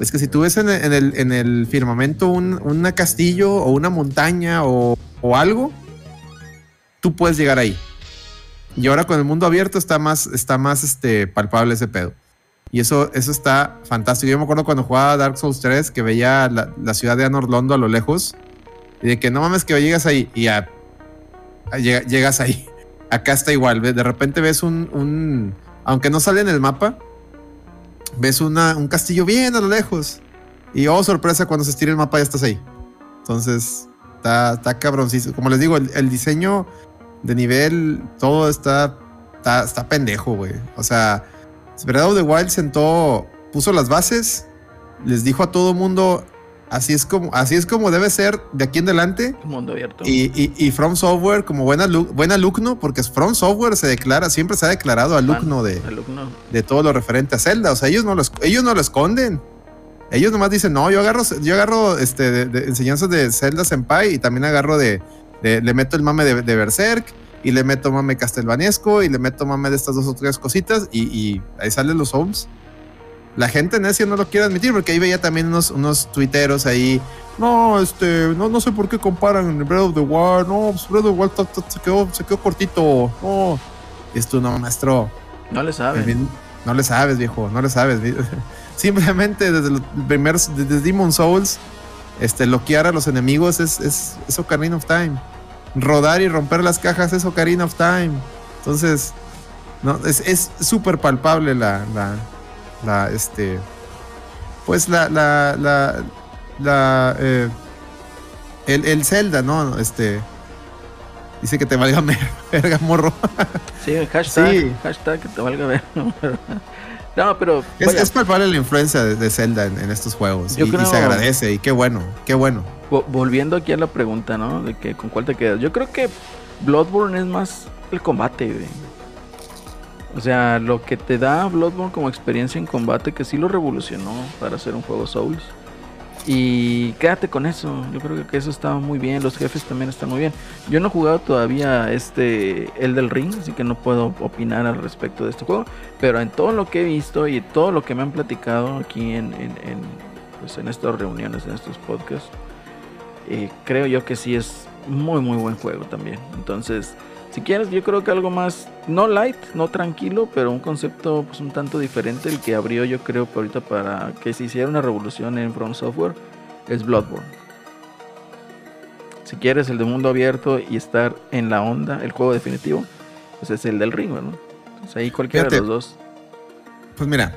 S3: es que si tú ves en el, en el, en el firmamento un castillo o una montaña o, algo, tú puedes llegar ahí. Y ahora con el mundo abierto está más, este, palpable ese pedo. Y eso, eso está fantástico. Yo me acuerdo cuando jugaba Dark Souls 3 que veía la, ciudad de Anor Londo a lo lejos y de que no mames que llegas ahí y ya llega- llegas ahí. Acá está igual. De repente ves un, un- aunque no sale en el mapa, ves una, un castillo bien a lo lejos. Y oh, sorpresa, cuando se estira el mapa ya estás ahí. Entonces, está, está cabroncísimo. Como les digo, el, diseño de nivel, todo está, está, está pendejo, güey. O sea, Breath of the Wild sentó, puso las bases, les dijo a todo mundo, así es como, así es como debe ser de aquí en adelante.
S2: Mundo abierto.
S3: Y, y, y From Software, como buena, alu- buen alumno, porque From Software se declara, siempre se ha declarado alumno de,
S2: Alumno.
S3: de todo lo referente a Zelda. O sea, ellos no lo, ellos no lo esconden. Ellos nomás dicen, no, yo agarro, yo agarro este, de, de enseñanzas de Zelda Senpai y también agarro de, de- le meto el mame de, Berserk y le meto mame castelvanesco y le meto mame de estas dos o tres cositas y, y ahí salen los Souls. La gente necia no lo quiere admitir porque ahí veía también unos, unos tuiteros ahí. No, este, no, no sé por qué comparan Breath of the Wild. No, pues Breath of the Wild ta- ta- se, quedó, se quedó cortito. No, esto no, maestro.
S2: No le
S3: El
S2: sabe.
S3: mismo- No le sabes, viejo, no le sabes. Simplemente desde los primeros, desde Demon Souls, este, bloquear a los enemigos es, es, es Ocarina of Time. Rodar y romper las cajas es Ocarina of Time. Entonces, no, es es súper palpable la, la, la, este, pues la, la, la, la, eh, el, el Zelda, ¿no? Este, dice que te valga verga, morro.
S2: Sí, hashtag,
S3: Sí.
S2: hashtag que te valga ver. No, pero
S3: Es, palpable la influencia de, de Zelda en, en estos juegos. Y, se agradece. Y qué bueno, qué bueno.
S2: vo- volviendo aquí a la pregunta, ¿no? De que con cuál te quedas. Yo creo que Bloodborne es más el combate, güey. O sea, lo que te da Bloodborne como experiencia en combate, que sí lo revolucionó para hacer un juego Souls. Y quédate con eso. Yo creo que eso está muy bien. Los jefes también están muy bien. Yo no he jugado todavía este el del Ring, así que no puedo opinar al respecto de este juego. Pero en todo lo que he visto y todo lo que me han platicado aquí en, en, en, pues en estas reuniones, en estos podcasts, eh, creo yo que sí es muy, muy buen juego también. Entonces, si quieres, yo creo que algo más, no light, no tranquilo, pero un concepto pues un tanto diferente, el que abrió yo creo que ahorita para que se hiciera una revolución en From Software, es Bloodborne. Si quieres el de mundo abierto y estar en la onda, el juego definitivo, pues es el del ring, ¿no? Entonces ahí cualquiera de los dos.
S3: Pues mira,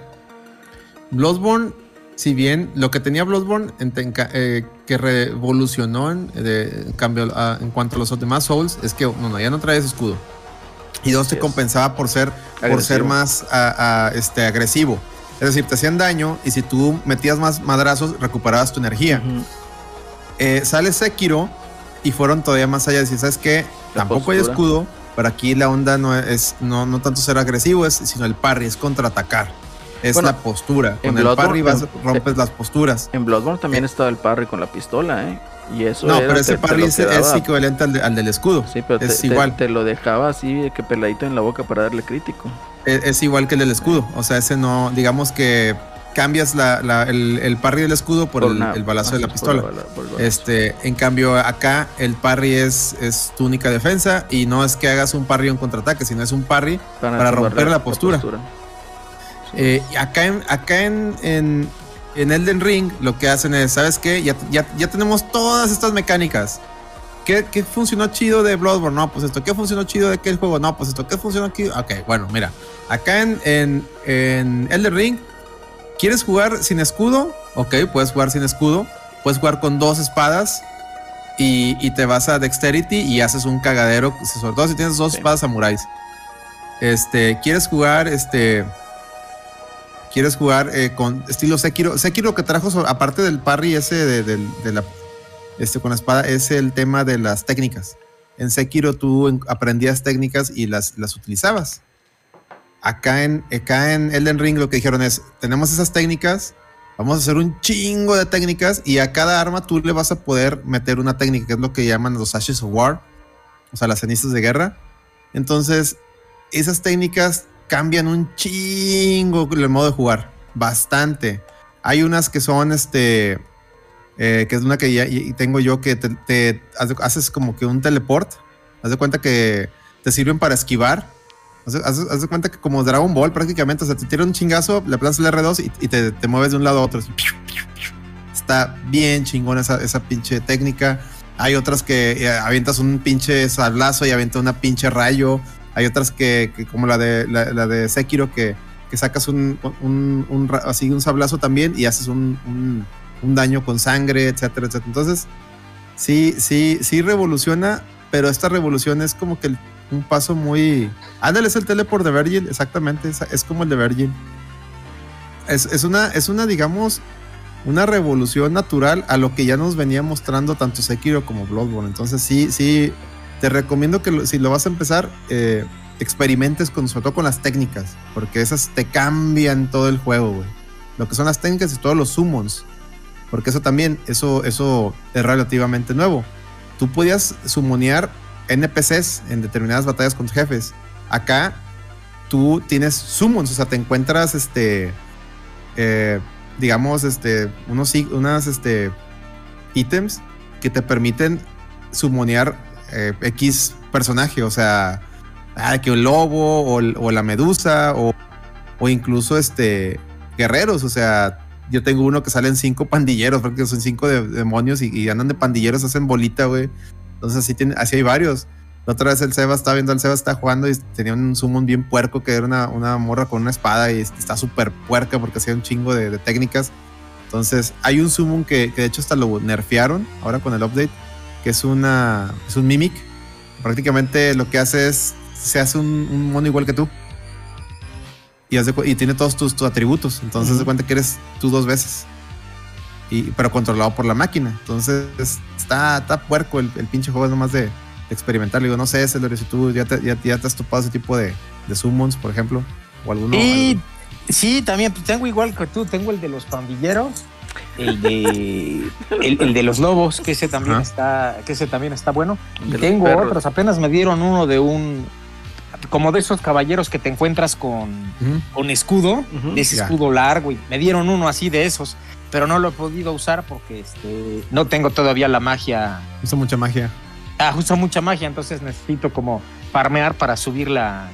S3: Bloodborne, si bien lo que tenía Bloodborne en- eh, que revolucionó en, de- en cambio a- en cuanto a los demás Souls es que uno ya no traes escudo y dos te compensaba por ser por ser más a- a, este agresivo. Es decir, te hacían daño y si tú metías más madrazos recuperabas tu energía.
S2: Ujú.
S3: Eh, sale Sekiro y fueron todavía más allá de decir, ¿sabes?
S2: La
S3: Tampoco hay escudo, pero aquí la onda no es no, no tanto ser agresivo, es, sino el parry, es contraatacar. Es
S2: Bueno,
S3: la postura.
S2: en
S3: Con el
S2: Bloodborne-
S3: parry vas,
S2: en-
S3: rompes las posturas.
S2: En Bloodborne también estaba el parry con la pistola, ¿eh? Y eso
S3: No,
S2: era,
S3: pero ese
S2: te
S3: parry es, equivalente al, de- al del escudo.
S2: Sí, pero
S3: es
S2: te,
S3: igual.
S2: te lo dejaba así de que peladito en la boca para darle crítico.
S3: Es, es igual que el del escudo. O sea, ese no, digamos que cambias la- la- el, el parry del escudo por, el, el balazo de la pistola.
S2: bala-.
S3: Este, en cambio, acá el parry es, es tu única defensa y no es que hagas un parry o un contraataque, sino es un parry para romper la postura. Eh, acá en, acá en, en, en Elden Ring lo que hacen es, ¿sabes qué? Ya, ya, ya tenemos todas estas mecánicas. ¿Qué, ¿Qué funcionó chido de Bloodborne? No, pues esto. ¿Qué funcionó chido de aquel juego? No, pues esto. ¿Qué funcionó aquí? Ok, bueno, mira. Acá en, en, en Elden Ring, ¿quieres jugar sin escudo? Ok, puedes jugar sin escudo. Puedes jugar con dos espadas. Y, y te vas a Dexterity y haces un cagadero. Sobre todo si tienes dos
S2: Sí.
S3: espadas samuráis. Este, ¿quieres jugar este quieres jugar eh, con estilo Sekiro. Sekiro que trajo, aparte del parry ese de, la, este, con la espada es el tema de las técnicas. En Sekiro tú en- aprendías técnicas y las, las utilizabas. Acá en, acá en Elden Ring lo que dijeron es, tenemos esas técnicas, vamos a hacer un chingo de técnicas y a cada arma tú le vas a poder meter una técnica, que es lo que llaman los Ashes of War, o sea, las cenizas de guerra. Entonces, esas técnicas cambian un chingo el modo de jugar, bastante. Hay unas que son, este, eh, que es una que tengo yo que te, haces como que un teleport. Haz de cuenta que te sirven para esquivar. Haz de, cuenta que como Dragon Ball prácticamente, o sea, te tira un chingazo, le plantas el R2 y, te, te mueves de un lado a otro. así. Está bien chingona esa, esa pinche técnica. Hay otras que eh, avientas un pinche sablazo y avienta una pinche rayo. Hay otras que, que como la de, la, la de Sekiro, que, que sacas un, un, un así un sablazo también y haces un, un- un daño con sangre, etcétera, etcétera. Entonces, sí, sí, sí revoluciona, pero esta revolución es como que el- un paso muy. Ándale, es el teleport de Virgin, exactamente, es, es como el de Virgin. Es, es una, es una, digamos, una revolución natural a lo que ya nos venía mostrando tanto Sekiro como Bloodborne. Entonces, sí, sí, te recomiendo que si lo vas a empezar, eh, experimentes con, sobre todo con las técnicas, porque esas te cambian todo el juego, güey. Lo que son las técnicas y todos los summons. Porque eso también, eso, eso es relativamente nuevo. Tú podías summonear NPCs en determinadas batallas con jefes. Acá tú tienes summons, o sea, te encuentras este, eh, digamos, este, unos, unas, este, ítems que te permiten summonear eh, X personaje, o sea, ah, que el lobo o, la medusa o, incluso este, guerreros, o sea, yo tengo uno que salen cinco pandilleros, porque son cinco de- demonios y, y andan de pandilleros, hacen bolita, güey. Entonces así, tiene, así hay varios. La otra vez el Seba estaba viendo, el Seba está jugando y tenía un summon bien puerco que era una, morra con una espada y está súper puerca porque hacía un chingo de, de técnicas. Entonces hay un summon que, que de hecho hasta lo nerfearon ahora con el update, que es, una, es un mimic. Prácticamente lo que hace es, se hace un, un mono igual que tú. Y, cu- y tiene todos tus, tus atributos. Entonces
S2: Ujú.
S3: de cuenta que eres tú dos veces. Y, pero controlado por la máquina. Entonces está, está puerco el, el pinche juego, es nomás de, de experimentar. Le digo, no sé, Celorio, si tú ya te, ya, ya te has topado ese tipo de, de summons, por ejemplo, o alguno.
S4: Y
S3: algo-
S4: sí, también pues, tengo igual que tú, tengo el de los pandilleros, el de el, el de los lobos, que ese también
S3: Ajá.
S4: está, que ese también está bueno. Y tengo
S2: perros.
S4: otros, apenas me dieron uno de un como de esos caballeros que te encuentras con, con escudo, de ese
S3: Ya.
S4: escudo largo, y me dieron uno así de esos, pero no lo he podido usar porque este, no tengo todavía la magia
S3: Usa mucha magia.
S4: ah, uso mucha magia, entonces necesito como farmear para subir la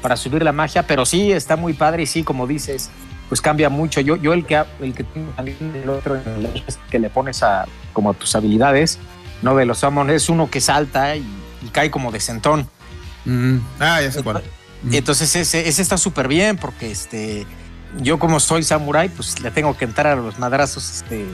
S4: para subir la magia, pero sí está muy padre y sí, como dices, pues cambia mucho. Yo, yo el que el que tengo también el otro que le pones a como a tus habilidades, no de los summon, es uno que salta y, y cae como de sentón.
S3: Mm. Ah, ya sé cuál. Mm.
S4: Entonces ese, ese está súper bien porque este yo como soy samurái, pues le tengo que entrar a los madrazos, este,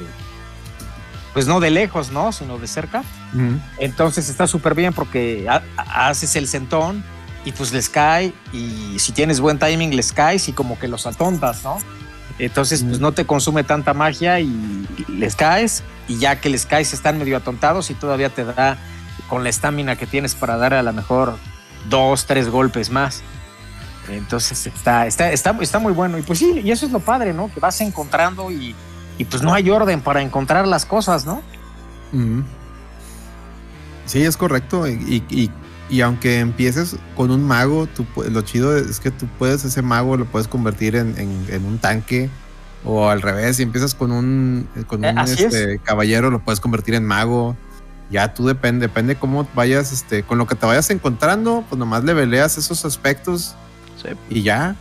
S4: pues no de lejos, ¿no? Sino de cerca.
S3: Ujú.
S4: Entonces está súper bien porque ha- ha- haces el sentón y pues les cae y si tienes buen timing les caes y como que los atontas, ¿no? Entonces pues no te consume tanta magia y les caes y ya que les caes están medio atontados y todavía te da con la estamina que tienes para dar a lo mejor dos, tres golpes más. Entonces está, está, está, está muy bueno y pues sí, y eso es lo padre, ¿no? Que vas encontrando y, y pues no hay orden para encontrar las cosas, ¿no?
S3: Sí, es correcto. Y, y- y aunque empieces con un mago, tú lo chido es que tú puedes, ese mago lo puedes convertir en, en- en un tanque. O al revés, si empiezas con un, con
S4: Eh,
S3: un este, caballero, lo puedes convertir en mago. Ya tú depende, depende cómo vayas, este, con lo que te vayas encontrando, pues nomás le veleas esos aspectos
S2: Sí.
S3: y ya.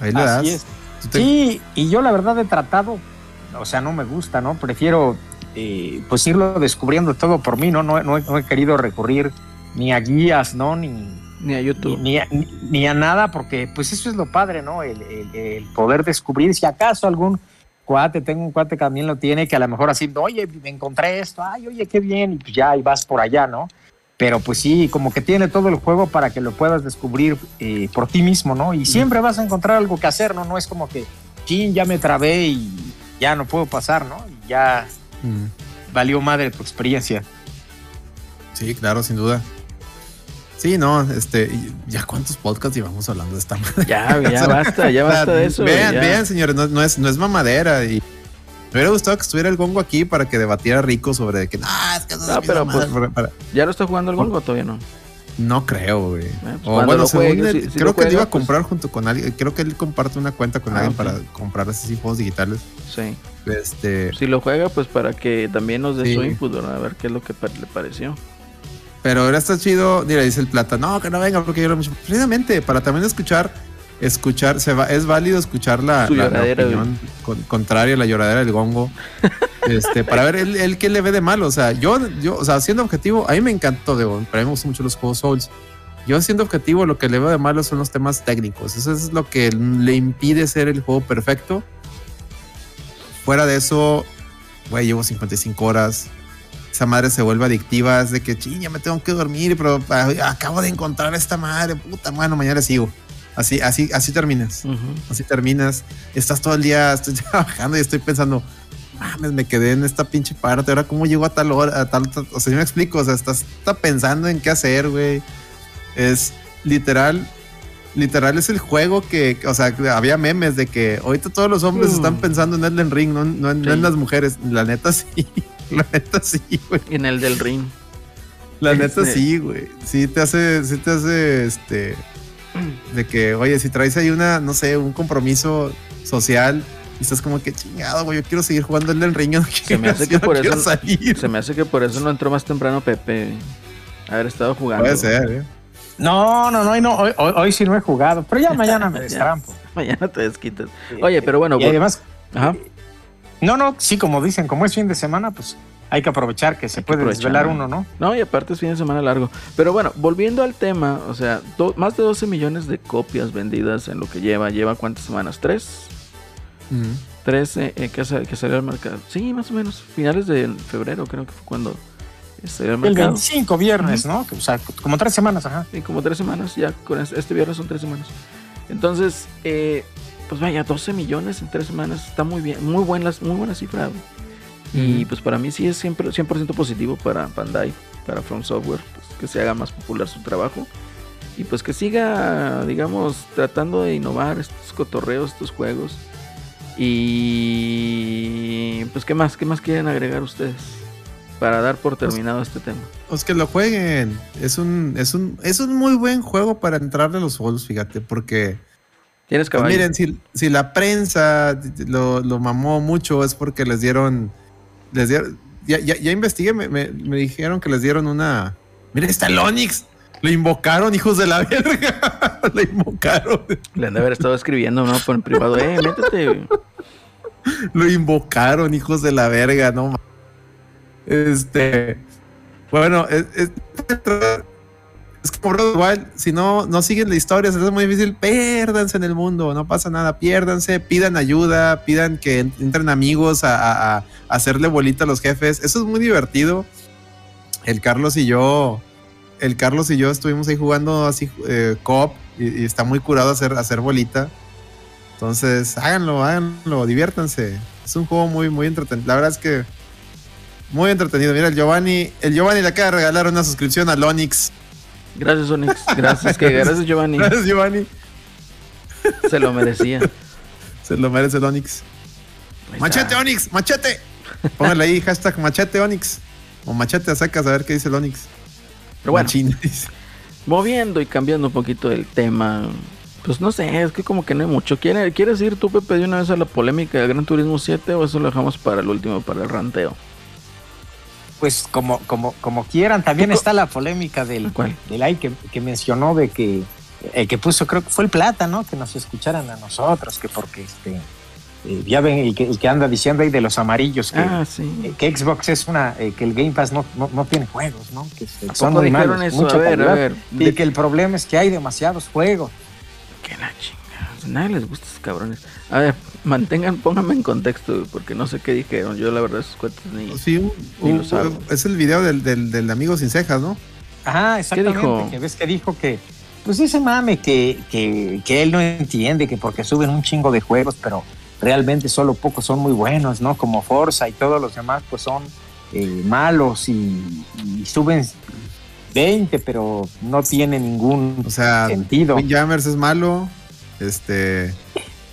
S3: Ahí le das.
S4: Es.
S3: Te-
S4: Sí, y yo la verdad he tratado, o sea, no me gusta, ¿no? Prefiero eh, pues irlo descubriendo todo por mí, ¿no? No, no he, no he querido recurrir ni a guías, ¿no? Ni,
S2: Ni a YouTube.
S4: ni a, ni- ni a nada, porque pues eso es lo padre, ¿no? El, el- el poder descubrir si acaso algún cuate, tengo un cuate que también lo tiene, que a lo mejor así, oye, me encontré esto, ay, oye, qué bien, y pues ya, y vas por allá, ¿no? Pero pues sí, como que tiene todo el juego para que lo puedas descubrir eh, por ti mismo, ¿no? Y siempre vas a encontrar algo que hacer, ¿no? No es como que, chin, ya me trabé y ya no puedo pasar, ¿no? Y ya,
S3: Mm.
S4: valió madre tu experiencia.
S3: Sí, claro, sin duda. Sí, no, este, ya cuántos podcasts llevamos hablando de esta madre.
S2: Ya, ya basta, ya basta de eso.
S3: Vean,
S2: ya.
S3: vean, señores, no, no es, no es mamadera y me hubiera gustado que estuviera el gongo aquí para que debatiera rico sobre que no, es que
S2: No,
S3: mi
S2: pero
S3: mamada",
S2: pues-
S3: para- para-
S2: ¿Ya lo está jugando el gongo todavía no?
S3: no creo, güey.
S2: pues
S3: o bueno,
S2: lo
S3: según
S2: juegue,
S3: él,
S2: si- si
S3: creo que él iba a comprar junto con alguien. Creo que él comparte una cuenta con
S2: Ah,
S3: alguien para comprar así juegos digitales.
S2: Sí.
S3: Este,
S2: Si lo juega, pues para que también nos dé
S3: Sí.
S2: su input, ¿verdad? A ver qué es lo que le pareció.
S3: Pero ahora está chido. Mira, dice el plata. No, que no venga porque lloro mucho. Precisamente para también escuchar, escuchar, se va, es válido escuchar la, la- la
S2: lloradera,
S3: opinión con- contraria a la lloradera del gongo. este, para ver él, él qué le ve de malo. O sea, yo, yo, o sea, siendo objetivo, a mí me encantó, de, pero a mí me gustan mucho los juegos Souls. Yo siendo objetivo, lo que le veo de malo son los temas técnicos. Eso es lo que le impide ser el juego perfecto. Fuera de eso, güey, llevo 55 horas esa madre se vuelve adictiva, es de que ching, ya me tengo que dormir, pero acabo de encontrar esta madre, puta, bueno, mañana sigo. Así, así, así terminas,
S2: Ujú.
S3: así terminas. Estás todo el día, estoy trabajando y estoy pensando, mames, me quedé en esta pinche parte, ahora cómo llego a tal hora, a tal, tal- o sea, yo me explico, o sea, estás, estás pensando en qué hacer, güey. Es literal, literal es el juego que, o sea, había memes de que ahorita todos los hombres
S2: Mm.
S3: están pensando en Elden Ring, no, no en- no en
S2: Sí.
S3: las mujeres. La neta sí, la neta sí, güey.
S2: En el del ring.
S3: La neta
S2: Este-
S3: sí, güey. Sí te hace, sí te hace, este, de que, oye, si traes ahí una, no sé, un compromiso social y estás como que chingado, güey, yo quiero seguir jugando el del ring, no quiero,
S2: me hace que por eso-
S3: salir.
S2: Se me hace que por eso no entró más temprano Pepe. Haber estado jugando.
S3: Puede ser, ¿eh?
S4: No, no, no, hoy, no hoy, hoy- hoy sí no he jugado, pero ya mañana me destrampo.
S2: Mañana te desquitas. Oye, pero bueno,
S4: Y
S2: por-
S4: además,
S2: Ajá.
S4: No, no, sí, como dicen, como es fin de semana, pues hay que aprovechar que se
S2: Hay
S4: puede desvelar uno, ¿no?
S2: No, y aparte es fin de semana largo. Pero bueno, volviendo al tema, o sea, do- más de 12 millones de copias vendidas en lo que lleva. ¿Lleva cuántas semanas? ¿Tres?
S3: Mm.
S2: ¿Tres eh, eh, que, sa- que salió al mercado? Sí, más o menos. Finales de febrero creo que fue cuando salió al
S4: El
S2: mercado.
S4: 25 viernes, ¿no? O sea, como tres semanas, ajá.
S2: Sí, como tres semanas, ya con es- este viernes son tres semanas. Entonces, eh, pues vaya, 12 millones en tres semanas, está muy bien, muy buenas, muy buena cifra. Y pues para mí sí es siempre 100% positivo para Bandai, para From Software, pues, que se haga más popular su trabajo. Y pues que siga, digamos, tratando de innovar estos cotorreos, estos juegos. Y pues qué más, qué más quieren agregar ustedes para dar por terminado este tema.
S3: Pues que lo jueguen. Es un, es un, es un muy buen juego para entrarle a los Souls, fíjate, porque
S2: Tienes
S3: Pues miren, si, si la prensa lo, lo mamó mucho es porque les dieron, les dieron, ya, ya, ya investigué, me, me- me dijeron que les dieron una, mira, está el Onix, lo invocaron, hijos de la verga, lo invocaron,
S2: Le han de haber estado escribiendo, ¿no? Por en privado, eh, métete.
S3: lo invocaron, hijos de la verga, no Este, bueno, es, es, es the Wild, si no, no siguen la historia, se hace muy difícil, piérdanse en el mundo, no pasa nada, piérdanse, pidan ayuda, pidan que en- entren amigos a, hacerle bolita a los jefes, eso es muy divertido. El Carlos y yo, el Carlos y yo estuvimos ahí jugando así eh, co-op y, y está muy curado hacer, hacer bolita. Entonces, háganlo, háganlo, diviértanse. Es un juego muy, muy entretenido. La verdad es que muy entretenido. Mira, el Giovanni, el Giovanni le acaba de regalar una suscripción al Onix.
S2: Gracias, Onix. Gracias, que gracias, Giovanni.
S3: Gracias, Giovanni.
S2: Se lo merecía.
S3: Se lo merece el Onix. Machete Onix, machete. Póngale ahí hashtag machete Onix. O machete a sacas a ver qué dice el Onix.
S2: Pero bueno, moviendo y cambiando un poquito el tema. Pues no sé, es que como que no hay mucho. ¿Quiere- ¿Quieres ir tú, Pepe, de una vez a la polémica del Gran Turismo 7 o eso lo dejamos para el último, para el ranteo?
S4: Pues como, como, como quieran, también está la polémica del,
S2: ¿Cuál?
S4: del ay que, que mencionó de que el que puso, creo que fue el plata, ¿no? Que nos escucharan a nosotros, que porque este eh, ya ven el que, el que anda diciendo ahí de los amarillos que,
S2: Ah, sí.
S4: eh, que Xbox es una, eh, que el Game Pass no, no, no tiene juegos, ¿no? Que
S2: ¿A
S4: son muy malos,
S2: eso?
S4: mucha
S2: A ver, a
S4: calidad,
S2: ver.
S4: Y
S2: de-
S4: que el problema es que hay demasiados juegos.
S2: Que la chingada. Nadie les gusta esos cabrones. A ver, mantengan, pónganme en contexto, porque no sé qué dijeron. Yo, la verdad, esos cuentos ni.
S3: Sí, un-
S2: Ni
S3: un-
S2: lo
S3: es el video del, del, del amigo sin cejas, ¿no?
S4: Ajá, exactamente.
S2: dijo?
S4: Que ves que dijo que, pues ese mame que, que, que él no entiende, que porque suben un chingo de juegos, pero realmente solo pocos son muy buenos, ¿no? Como Forza y todos los demás, pues son eh, malos y, y suben 20, pero no tiene ningún
S3: O sea,
S4: sentido.
S3: Windjammers es malo. Este.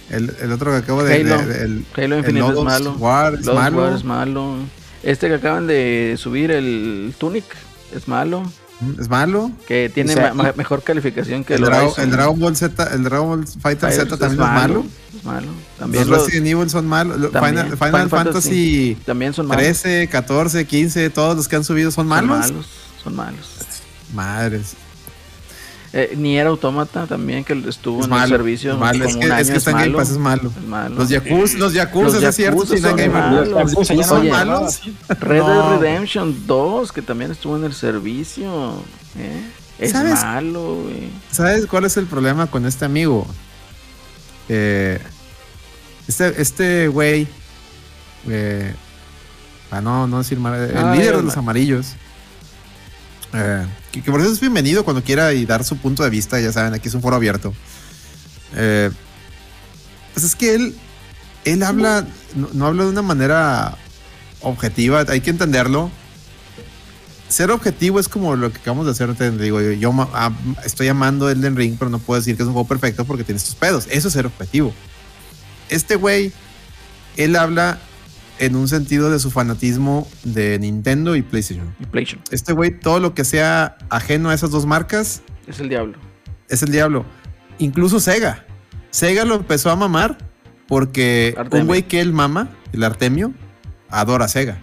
S3: El, el otro que acabo de.
S2: Halo.
S3: de- de- el,
S2: Halo
S3: el
S2: Infinite es
S3: Lodoss
S2: malo.
S3: War es
S2: Lost
S3: malo.
S2: War es malo. Este que acaban de subir, el Tunic, es malo.
S3: Mm, Es malo.
S2: Que tiene
S4: O sea,
S2: ma- mejor calificación que
S3: El,
S2: el,
S3: Dragon,
S2: Horizon.
S3: el Dragon Ball Z, el Dragon Ball Fighter Z también es malo.
S2: Es malo. También,
S3: Los
S2: los-
S3: Resident Evil son malos. Lo-
S2: también.
S3: Final, Final
S2: Final
S3: Fantasy,
S2: también son malos.
S3: 13, 14, 15, todos los que han subido son
S2: Son
S3: malos.
S2: malos. Son malos.
S3: Madres.
S2: Eh, Nier Automata también, que estuvo
S3: Es
S2: en
S3: malo.
S2: el servicio
S3: es malo.
S2: como
S3: Es
S2: un
S3: que,
S2: año,
S3: es que está en Game
S2: malo.
S3: Pass, es malo.
S2: Es malo.
S3: Los Yakuza, los Yakuza, es cierto, Game Pass.
S4: Los ya
S3: son malos.
S2: Red
S3: No.
S2: Dead Redemption 2, que también estuvo en el servicio. ¿eh? Es
S3: ¿Sabes?
S2: malo, güey.
S3: ¿Sabes cuál es el problema con este amigo? Eh, este, este güey. Eh, ah, no, no decir mal. El
S2: Ah,
S3: líder de los
S2: ma-
S3: amarillos. Eh, que, por eso es bienvenido cuando quiera y dar su punto de vista. Ya saben, aquí es un foro abierto. Eh, pues es que él. Él habla. No, habla de una manera objetiva. Hay que entenderlo ser objetivo es como lo que acabamos de hacer. Te digo, yo, yo am- estoy amando Elden Ring, pero no puedo decir que es un juego perfecto porque tiene estos pedos. Eso es ser objetivo. Este güey, él habla en un sentido de su fanatismo de Nintendo y PlayStation.
S2: Y PlayStation.
S3: Este güey, todo lo que sea ajeno a esas dos marcas
S2: Es el diablo.
S3: es el diablo. Incluso Sega. Sega lo empezó a mamar porque
S2: Artemio.
S3: un güey que él mama, el Artemio, adora Sega.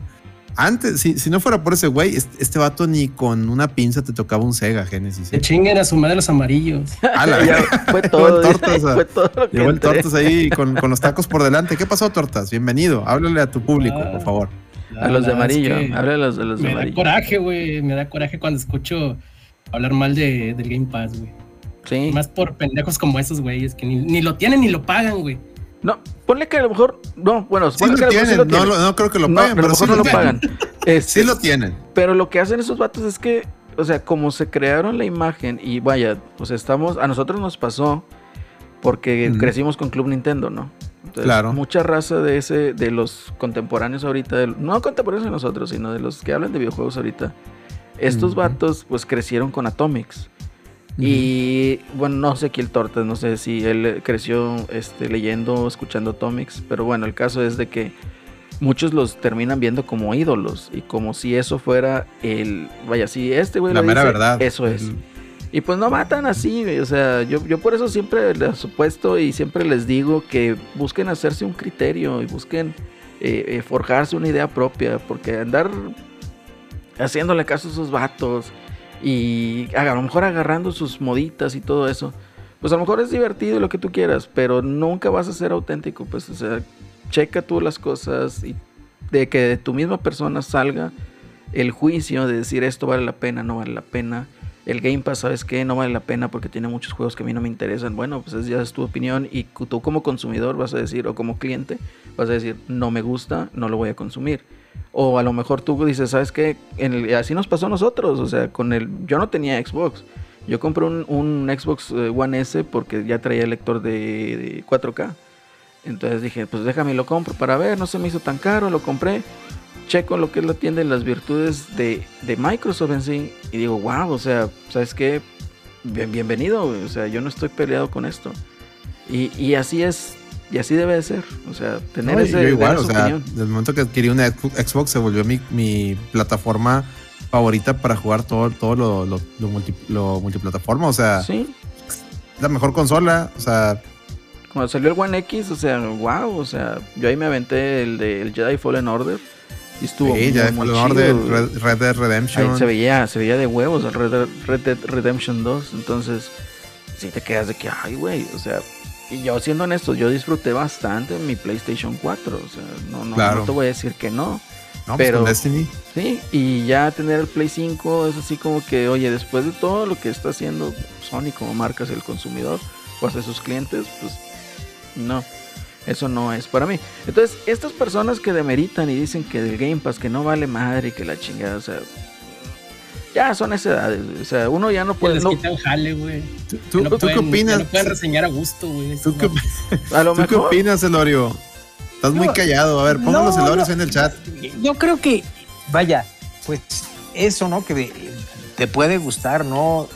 S3: Antes, si, si no fuera por ese güey, este, este vato ni con una pinza te tocaba un Sega Genesis.
S5: Se
S3: ¿eh?
S5: chinguen a su madre los amarillos.
S3: A la
S2: Ya,
S3: verga.
S2: fue todo.
S3: el Tortas, a-
S2: fue todo lo que
S3: Llegó el. Tortas ahí con, con los tacos por delante. ¿Qué pasó, Tortas? Bienvenido. Háblale a tu público,
S5: Ah.
S3: por favor.
S2: A los de
S5: es
S2: amarillo.
S5: que
S2: Habla de los de los de
S5: Me da
S2: amarillo.
S5: coraje, güey. Me da coraje cuando escucho hablar mal de, del Game Pass, güey.
S2: Sí.
S5: Más por pendejos como esos güeyes que ni, ni lo tienen ni lo pagan, güey.
S2: No, ponle que a lo mejor. No, bueno,
S3: Sí lo
S2: que a lo mejor sí
S3: tienen.
S2: lo
S3: no,
S2: tienen.
S3: lo- no creo que lo
S2: No,
S3: paguen,
S2: a lo
S3: pero
S2: mejor
S3: sí
S2: no lo
S3: tienen.
S2: pagan. Este,
S3: Sí lo tienen.
S2: Pero lo que hacen esos vatos es que, o sea, como se crearon la imagen y vaya, pues estamos, a nosotros nos pasó porque crecimos con Club Nintendo, ¿no? Entonces,
S3: Claro.
S2: Mucha raza de ese, de los contemporáneos ahorita, no contemporáneos de nosotros, sino de los que hablan de videojuegos ahorita. Estos
S3: Ujú.
S2: vatos, pues crecieron con Atomics. Y bueno, no sé el Tortas, no sé si él creció este, leyendo, escuchando Atomics, pero bueno, el caso es de que muchos los terminan viendo como ídolos y como si eso fuera el, vaya, si este güey
S3: La mera
S2: dice,
S3: verdad.
S2: eso es. Y pues no matan así, o sea, yo, yo por eso siempre les supuesto y siempre les digo que busquen hacerse un criterio y busquen eh, eh, forjarse una idea propia, porque andar haciéndole caso a esos vatos y a lo mejor agarrando sus moditas y todo eso, pues a lo mejor es divertido lo que tú quieras, pero nunca vas a ser auténtico, pues, checa tú las cosas y de que de tu misma persona salga el juicio de decir esto vale la pena, no vale la pena. El Game Pass, ¿sabes qué? No vale la pena porque tiene muchos juegos que a mí no me interesan. Bueno, pues es- ya es tu opinión y tú como consumidor vas a decir, o como cliente, vas a decir, no me gusta, no lo voy a consumir. O a lo mejor tú dices, ¿sabes qué? En el- así nos pasó a nosotros, o sea, con el... Yo no tenía Xbox. Yo compré un, Xbox eh, One S porque ya traía el lector de, de 4K. Entonces dije, pues déjame lo compro para ver, no se me hizo tan caro, lo compré. Checo lo que es la las virtudes de, de Microsoft en sí. Y digo, wow, o sea, ¿sabes qué? Bien- bienvenido, o sea, yo no estoy peleado con esto. Y, y así es, y así debe de ser. O sea, tener
S3: No,
S2: ese,
S3: yo igual, o sea,
S2: opinión.
S3: desde el momento que adquirí una Xbox se volvió mi, mi plataforma favorita para jugar todo, todo lo, lo, lo multi- lo multiplataforma. O sea,
S2: Sí,
S3: la mejor consola. O sea,
S2: cuando salió el One X, o sea, wow, o sea, yo ahí me aventé el de el Jedi Fallen Order. Y estuvo
S3: sí,
S2: muy, chido,
S3: orden,
S2: güey.
S3: Red, Red Dead Redemption.
S2: Ahí se veía, se veía de huevos el Red Dead, Red Dead Redemption 2. Entonces, sí te quedas de que, ay, güey, o sea, y yo siendo honesto, yo disfruté bastante mi PlayStation 4. O sea, no, no,
S3: Claro.
S2: no te voy a decir que no.
S3: no, pues
S2: pero-
S3: con Destiny.
S2: Sí, y ya tener el Play 5 es así como que, oye, después de todo lo que está haciendo Sony como marcas el consumidor o hacia sus clientes, pues no, eso no es para mí. Entonces, estas personas que demeritan y dicen que del Game Pass que no vale madre y que la chingada, o sea, ya son esas edades, o sea, uno ya no puede,
S5: les
S2: no,
S5: quitan jale, güey.
S3: ¿Tú,
S5: Que
S3: tú-
S5: no
S3: tú qué opinas?
S5: No pueden reseñar a gusto, güey.
S3: ¿Tú qué,
S2: a lo
S3: tú qué
S2: mejor,
S3: opinas, Elorio? Estás muy callado. A ver, pongan los
S4: no,
S3: Elorios
S4: no.
S3: en el chat.
S4: Yo creo que vaya, pues eso, ¿no? Que te puede gustar, ¿no?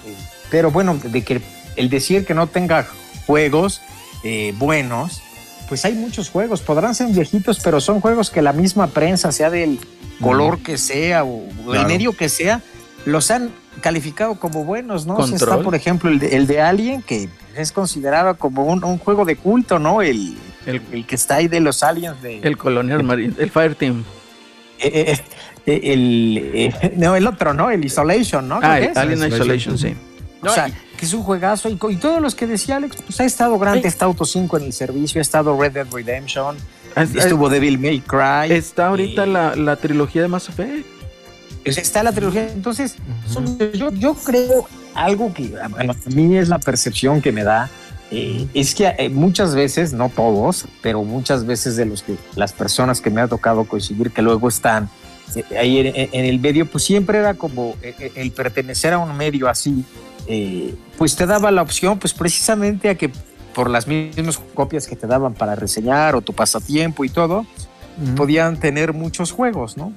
S4: Pero bueno, de que el decir que no tenga juegos eh, buenos, pues hay muchos juegos, podrán ser viejitos, pero son juegos que la misma prensa, sea del color que sea o, o el
S3: Claro.
S4: medio que sea, los han calificado como buenos, ¿no? O sea, está, por ejemplo, el de, el de Alien, que es considerado como un, un juego de culto, ¿no? El,
S2: El,
S4: el que está ahí de los aliens de...
S2: el Colonial Marine, el Fireteam.
S4: Eh, eh, eh, el, eh, no, el otro, ¿no? El Isolation, ¿no?
S2: Ah, el
S4: es.
S2: Alien
S3: Isolation.
S2: Isolation, sí.
S4: O sea, que es un juegazo. Y, co- y todos los que decía Alex, pues ha estado Grand Theft Auto 5 en el servicio, ha estado Red Dead Redemption,
S2: Es-
S4: estuvo Devil May Cry.
S2: Está ahorita la, la trilogía de Mass Effect.
S4: Pues está la trilogía. Entonces, son- yo, yo creo algo que a mí es la percepción que me da. eh, es que eh, muchas veces, no todos, pero muchas veces de los que las personas que me ha tocado coincidir que luego están eh, ahí en, en el medio, pues siempre era como eh, eh, el pertenecer a un medio así, eh, pues te daba la opción, pues precisamente a que por las mismas copias que te daban para reseñar o tu pasatiempo y todo,
S3: Ujú.
S4: podían tener muchos juegos, ¿no?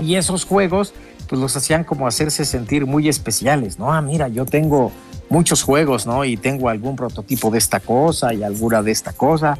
S4: Y esos juegos, pues los hacían como hacerse sentir muy especiales, ¿no? Ah, mira, yo tengo muchos juegos, ¿no? Y tengo algún prototipo de esta cosa y alguna de esta cosa.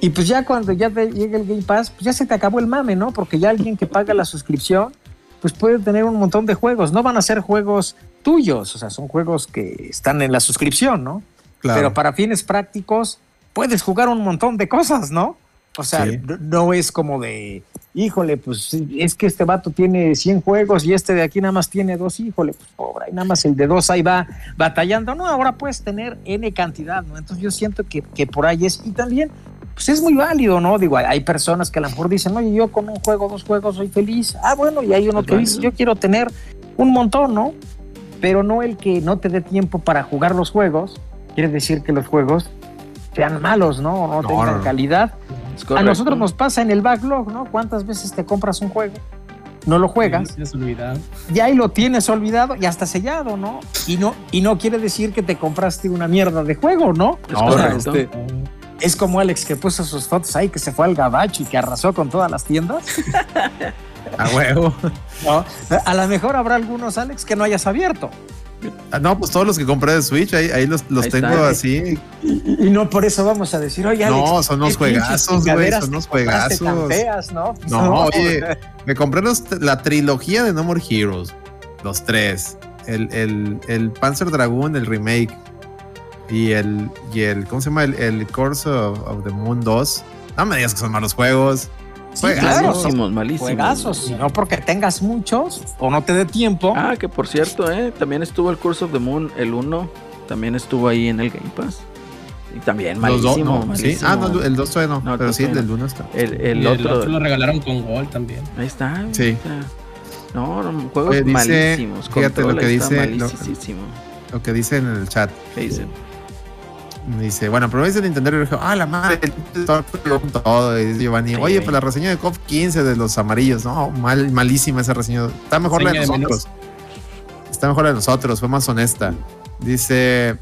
S4: Y pues ya cuando ya te llega el Game Pass, pues ya se te acabó el mame, ¿no? Porque ya alguien que paga la suscripción, pues puede tener un montón de juegos. No van a ser juegos tuyos, o sea, son juegos que están en la suscripción, ¿no?
S3: Claro.
S4: Pero para fines prácticos, puedes jugar un montón de cosas, ¿no? O sea,
S3: Sí.
S4: no- es como de, híjole, pues es que este vato tiene 100 juegos y este de aquí nada más tiene dos, híjole, pues pobre, y nada más el de dos ahí va batallando. No, ahora puedes tener N cantidad, ¿no? Entonces yo siento que, que por ahí es, y también, pues es muy válido, ¿no? Digo, hay, personas que a lo mejor dicen, oye, yo con un juego, dos juegos soy feliz. Ah, bueno, y hay uno que dice, yo quiero tener un montón, ¿no? Pero no el que no te dé tiempo para jugar los juegos, quiere decir que los juegos sean malos, ¿no? O no,
S3: No,
S4: tengan
S3: no.
S4: calidad.
S2: Es
S4: A nosotros nos pasa en el backlog, ¿no? ¿Cuántas veces te compras un juego? No lo juegas,
S5: Tienes olvidado.
S4: ya ahí lo tienes olvidado y hasta sellado, ¿no? Y no, y no quiere decir que te compraste una mierda de juego, ¿no?
S2: Es
S4: O sea,
S2: correcto.
S4: este, es como Alex que puso sus fotos ahí, que se fue al gabacho y que arrasó con todas las tiendas.
S3: A huevo.
S4: ¿no? A lo mejor habrá algunos, Alex, que no hayas abierto.
S3: Ah, No, pues todos los que compré de Switch, ahí, ahí los, los
S2: Ahí
S3: tengo
S2: está.
S3: así.
S4: Y, y no por eso vamos a decir, oye, Alex.
S3: No, son unos juegazos, güey, son
S4: tan
S3: juegazos.
S4: feas, ¿no?
S3: No, oye, me compré los- la trilogía de No More Heroes. Los tres. El, el, el Panzer Dragoon, el remake. Y el, y el ¿cómo se llama? El, el Course of, of the Moon 2. No me digas que son malos juegos.
S4: Sí,
S3: Juegazos.
S4: claro,
S2: Malísimos, malísimos.
S4: Juegazos, y no porque tengas muchos o no te dé tiempo.
S2: Ah, que por cierto, eh, también estuvo el Curse of the Moon, el 1, también estuvo ahí en el Game Pass. Y también
S3: Los dos,
S2: malísimo,
S3: no, sí.
S2: malísimo.
S3: Ah, no, el 2 todavía no.
S2: No, el
S3: pero sí, el
S2: todavía
S3: del
S2: no.
S3: 1 está.
S2: El,
S5: Y
S2: el otro,
S5: lo regalaron con Gold también.
S2: ahí está.
S3: Sí.
S2: sea, no, no, juegos
S3: Oye, dice-
S2: malísimos.
S3: fíjate lo que
S2: está
S3: dice, lo-
S2: malísimo.
S3: Lo que dice en el chat.
S2: ¿Qué dicen?
S3: Dice, bueno, pero dice Nintendo y dijo, ah, la madre, el todo. Y dice Giovanni,
S2: Sí,
S3: oye, pues la reseña de COF 15 de los amarillos, no, mal, malísima esa reseña. Está mejor la de
S5: de
S3: nosotros. Está mejor la de nosotros, fue más honesta. Dice,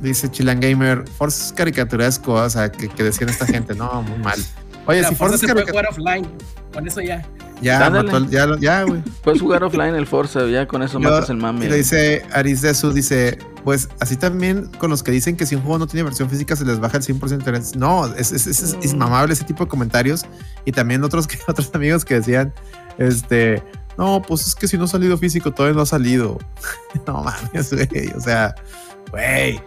S3: dice Chilan Gamer, Forza es caricaturesco, o sea, que, que decían esta gente, no, muy mal. Oye,
S5: La
S3: si Forza
S5: Forza
S3: es
S5: se puede
S3: caricatura,
S5: jugar offline. Con eso ya.
S3: Ya, mató al- ya, ya, güey.
S2: Puedes jugar offline el Forza, ya con eso
S3: Yo-
S2: matas el mame.
S3: Y le dice Aris de Sus, dice, pues así también con los que dicen que si un juego no tiene versión física se les baja el 100% de interés. No, es, es, es, es
S2: Mm.
S3: inmamable ese tipo de comentarios. Y también otros, que, otros amigos que decían, este, no, pues es que si no ha salido físico, todavía no ha salido. no mames, güey. O sea, güey.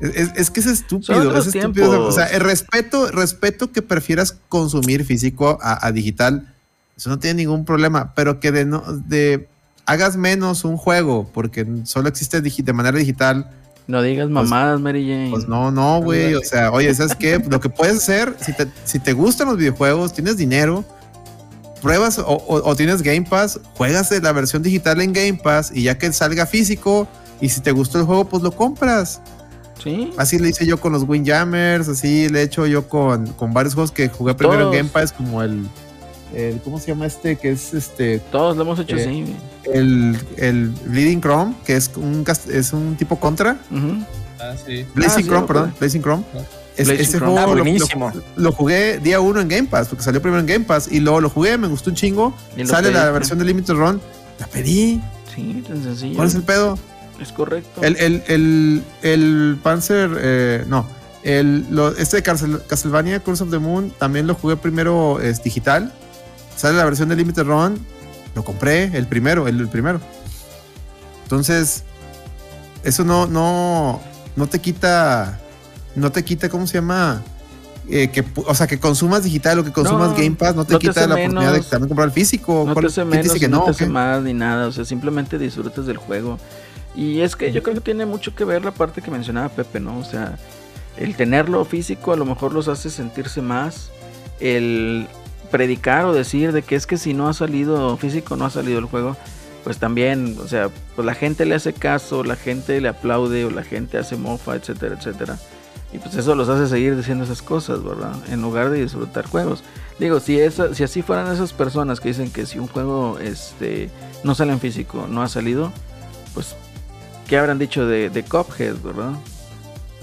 S3: Es, es- es que es estúpido, es estúpido. O sea, el respeto, respeto que prefieras consumir físico a, a digital, eso no tiene ningún problema, pero que de no, de hagas menos un juego porque solo existe de manera digital,
S2: No digas mamadas, Mary Jane.
S3: pues no, no, güey. O sea, oye, ¿sabes qué? Lo que puedes hacer, si te, si te gustan los videojuegos, tienes dinero, pruebas o, o- o tienes Game Pass, juegas la versión digital en Game Pass y ya que salga físico, y si te gustó el juego, pues lo compras.
S2: Sí.
S3: Así le hice yo con los Windjammers, así le he hecho yo con, con varios juegos que jugué primero
S2: Todos.
S3: en Game Pass, como el, el- ¿cómo se llama este? Que es este,
S2: Todos lo hemos hecho
S3: Eh,
S2: así.
S3: el, el Bleeding Chrome, que es un, cast- es un tipo contra.
S5: Ah, sí.
S3: Blazing
S2: sí,
S3: Chrome,
S2: lo
S3: perdón,
S2: jugué.
S3: Blazing Chrome. Es- ese
S2: Front.
S3: juego
S4: Ah,
S3: lo- lo,
S4: buenísimo.
S3: lo jugué día uno en Game Pass, porque salió primero en Game Pass, y luego lo jugué, me gustó un chingo. Sale la versión de Limited Run, la pedí.
S2: Sí, tan sencillo.
S3: ¿Cuál es el pedo?
S2: Es correcto.
S3: El, el, el, el Panzer, eh, no, el, lo- este de Castle- Castlevania Curse of the Moon también lo jugué primero es digital. Sale la versión de Limited Run, lo compré, el primero, el, el primero. Entonces, eso no, no, no te quita, no te quita, ¿cómo se llama? Eh, que, o sea, que consumas digital o que consumas
S2: No,
S3: Game Pass no te
S2: no te
S3: quita la oportunidad de también comprar el físico.
S2: no te
S3: ¿Cuál-
S2: hace menos,
S3: dice que
S2: no,
S3: no?
S2: te hace más ni nada. O sea, simplemente disfrutas del juego. Y es que yo creo que tiene mucho que ver la parte que mencionaba Pepe, ¿no? O sea, el tenerlo físico a lo mejor los hace sentirse más. El predicar o decir de que es que si no ha salido físico, no ha salido el juego. Pues también, o sea, pues la gente le hace caso, la gente le aplaude o la gente hace mofa, etcétera, etcétera. Y pues eso los hace seguir diciendo esas cosas, ¿verdad? En lugar de disfrutar juegos. Digo, si, esa, si así fueran esas personas que dicen que si un juego este, no sale en físico, no ha salido, pues, ¿qué habrán dicho de, de Cuphead, verdad?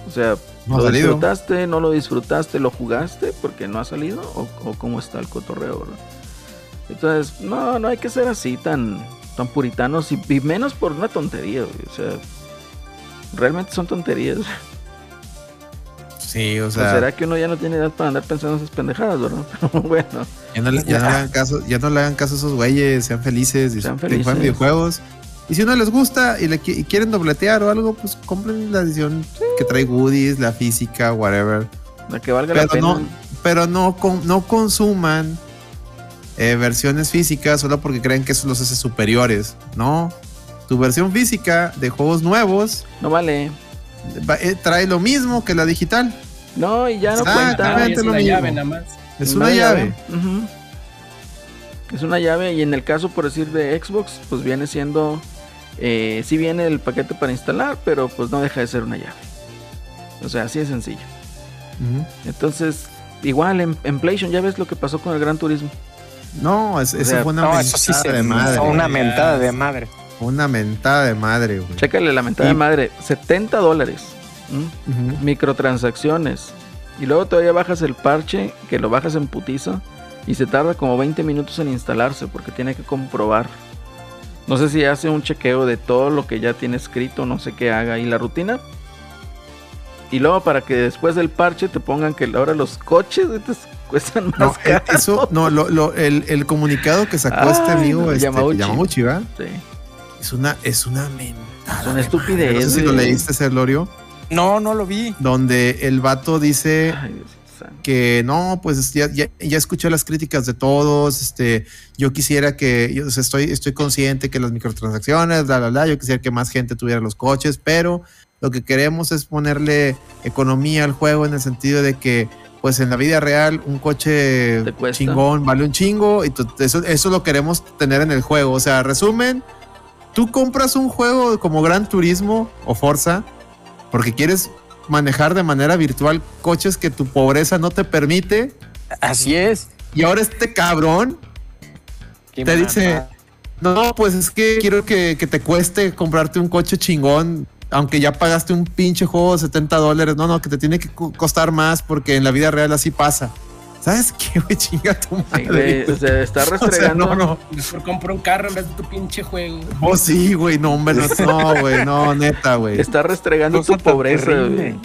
S2: O sea,
S3: No
S2: ¿lo
S3: salido.
S2: disfrutaste, no lo disfrutaste, lo jugaste porque no ha salido? ¿O, o cómo está el cotorreo? Entonces, no, no hay que ser así tan, tan puritanos y, y menos por una tontería, güey. O sea, realmente son tonterías.
S3: Sí, o
S2: O
S3: sea,
S2: será que uno ya no tiene edad para andar pensando esas pendejadas, ¿verdad? Pero bueno,
S3: Ya no, le, ya no le hagan caso, ya no le hagan caso a esos güeyes, sean felices,
S2: Sean
S3: jueguen
S2: felices.
S3: videojuegos. Y si no les gusta y, le, y quieren dobletear o algo, pues compren la edición que trae goodies, la física, whatever.
S2: la que valga la pena.
S3: no, pero no, con- no consuman eh, versiones físicas solo porque creen que eso los hace superiores. No. Tu versión física de juegos nuevos
S2: No vale.
S3: va- eh, trae lo mismo que la digital.
S2: No, y ya no cuenta.
S5: es
S3: lo
S5: una
S3: mismo.
S5: llave nada más.
S3: Es una llave.
S2: Es una llave y en el caso, por decir, de Xbox, pues viene siendo... Eh, sí viene el paquete para instalar, pero pues no deja de ser una llave. O sea, así de sencillo. Entonces, igual en, en PlayStation ya ves lo que pasó con el Gran Turismo.
S3: No, es-
S2: sea,
S3: fue una
S4: No,
S3: mentada
S4: eso sí se
S3: de madre.
S4: una mentada de madre.
S3: Una mentada de madre, güey.
S2: Chécale la mentada
S3: Y-
S2: de madre, 70 dólares. microtransacciones. Y luego todavía bajas el parche, que lo bajas en putiza, y se tarda como 20 minutos en instalarse porque tiene que comprobar. No sé si hace un chequeo de todo lo que ya tiene escrito, no sé qué haga ahí la rutina. Y luego para que después del parche te pongan que ahora los coches te cuestan más
S3: No,
S2: caro.
S3: eso, no, lo, lo- el, el comunicado que sacó este amigo,
S2: no,
S3: este,
S2: Yamauchi.
S3: Yamauchi, ¿verdad?
S2: Sí.
S3: Es una, es una mentada.
S2: Es una
S3: de
S2: estupidez.
S3: No sé si lo leíste, Celorio,
S4: No, no lo vi.
S3: donde el vato dice
S2: Ay, Dios
S3: que no, pues ya, ya, ya escuché las críticas de todos, este, yo quisiera que, yo o sea, estoy, estoy consciente que las microtransacciones, bla, bla, bla, yo quisiera que más gente tuviera los coches, pero lo que queremos es ponerle economía al juego en el sentido de que, pues en la vida real, un coche chingón vale un chingo y eso, eso lo queremos tener en el juego. O sea, resumen, tú compras un juego como Gran Turismo o Forza porque quieres manejar de manera virtual coches que tu pobreza no te permite.
S4: Así es.
S3: Y ahora este cabrón
S4: Qué
S3: te dice, no, pues es que quiero que, que te cueste comprarte un coche chingón, aunque ya pagaste un pinche juego de 70 dólares. No, no, que te tiene que co- costar más porque en la vida real así pasa. ¿Sabes qué, güey? Chinga tu
S2: Sí,
S3: madre.
S2: güey,
S3: güey.
S2: o sea, está
S3: O sea,
S2: restregando.
S3: no, no.
S5: Mejor compro un carro en vez de tu pinche juego.
S3: Oh, sí, güey, no, hombre, no, no, güey, no, neta, güey.
S2: Está restregando tu pobreza.
S4: terrible.
S2: güey.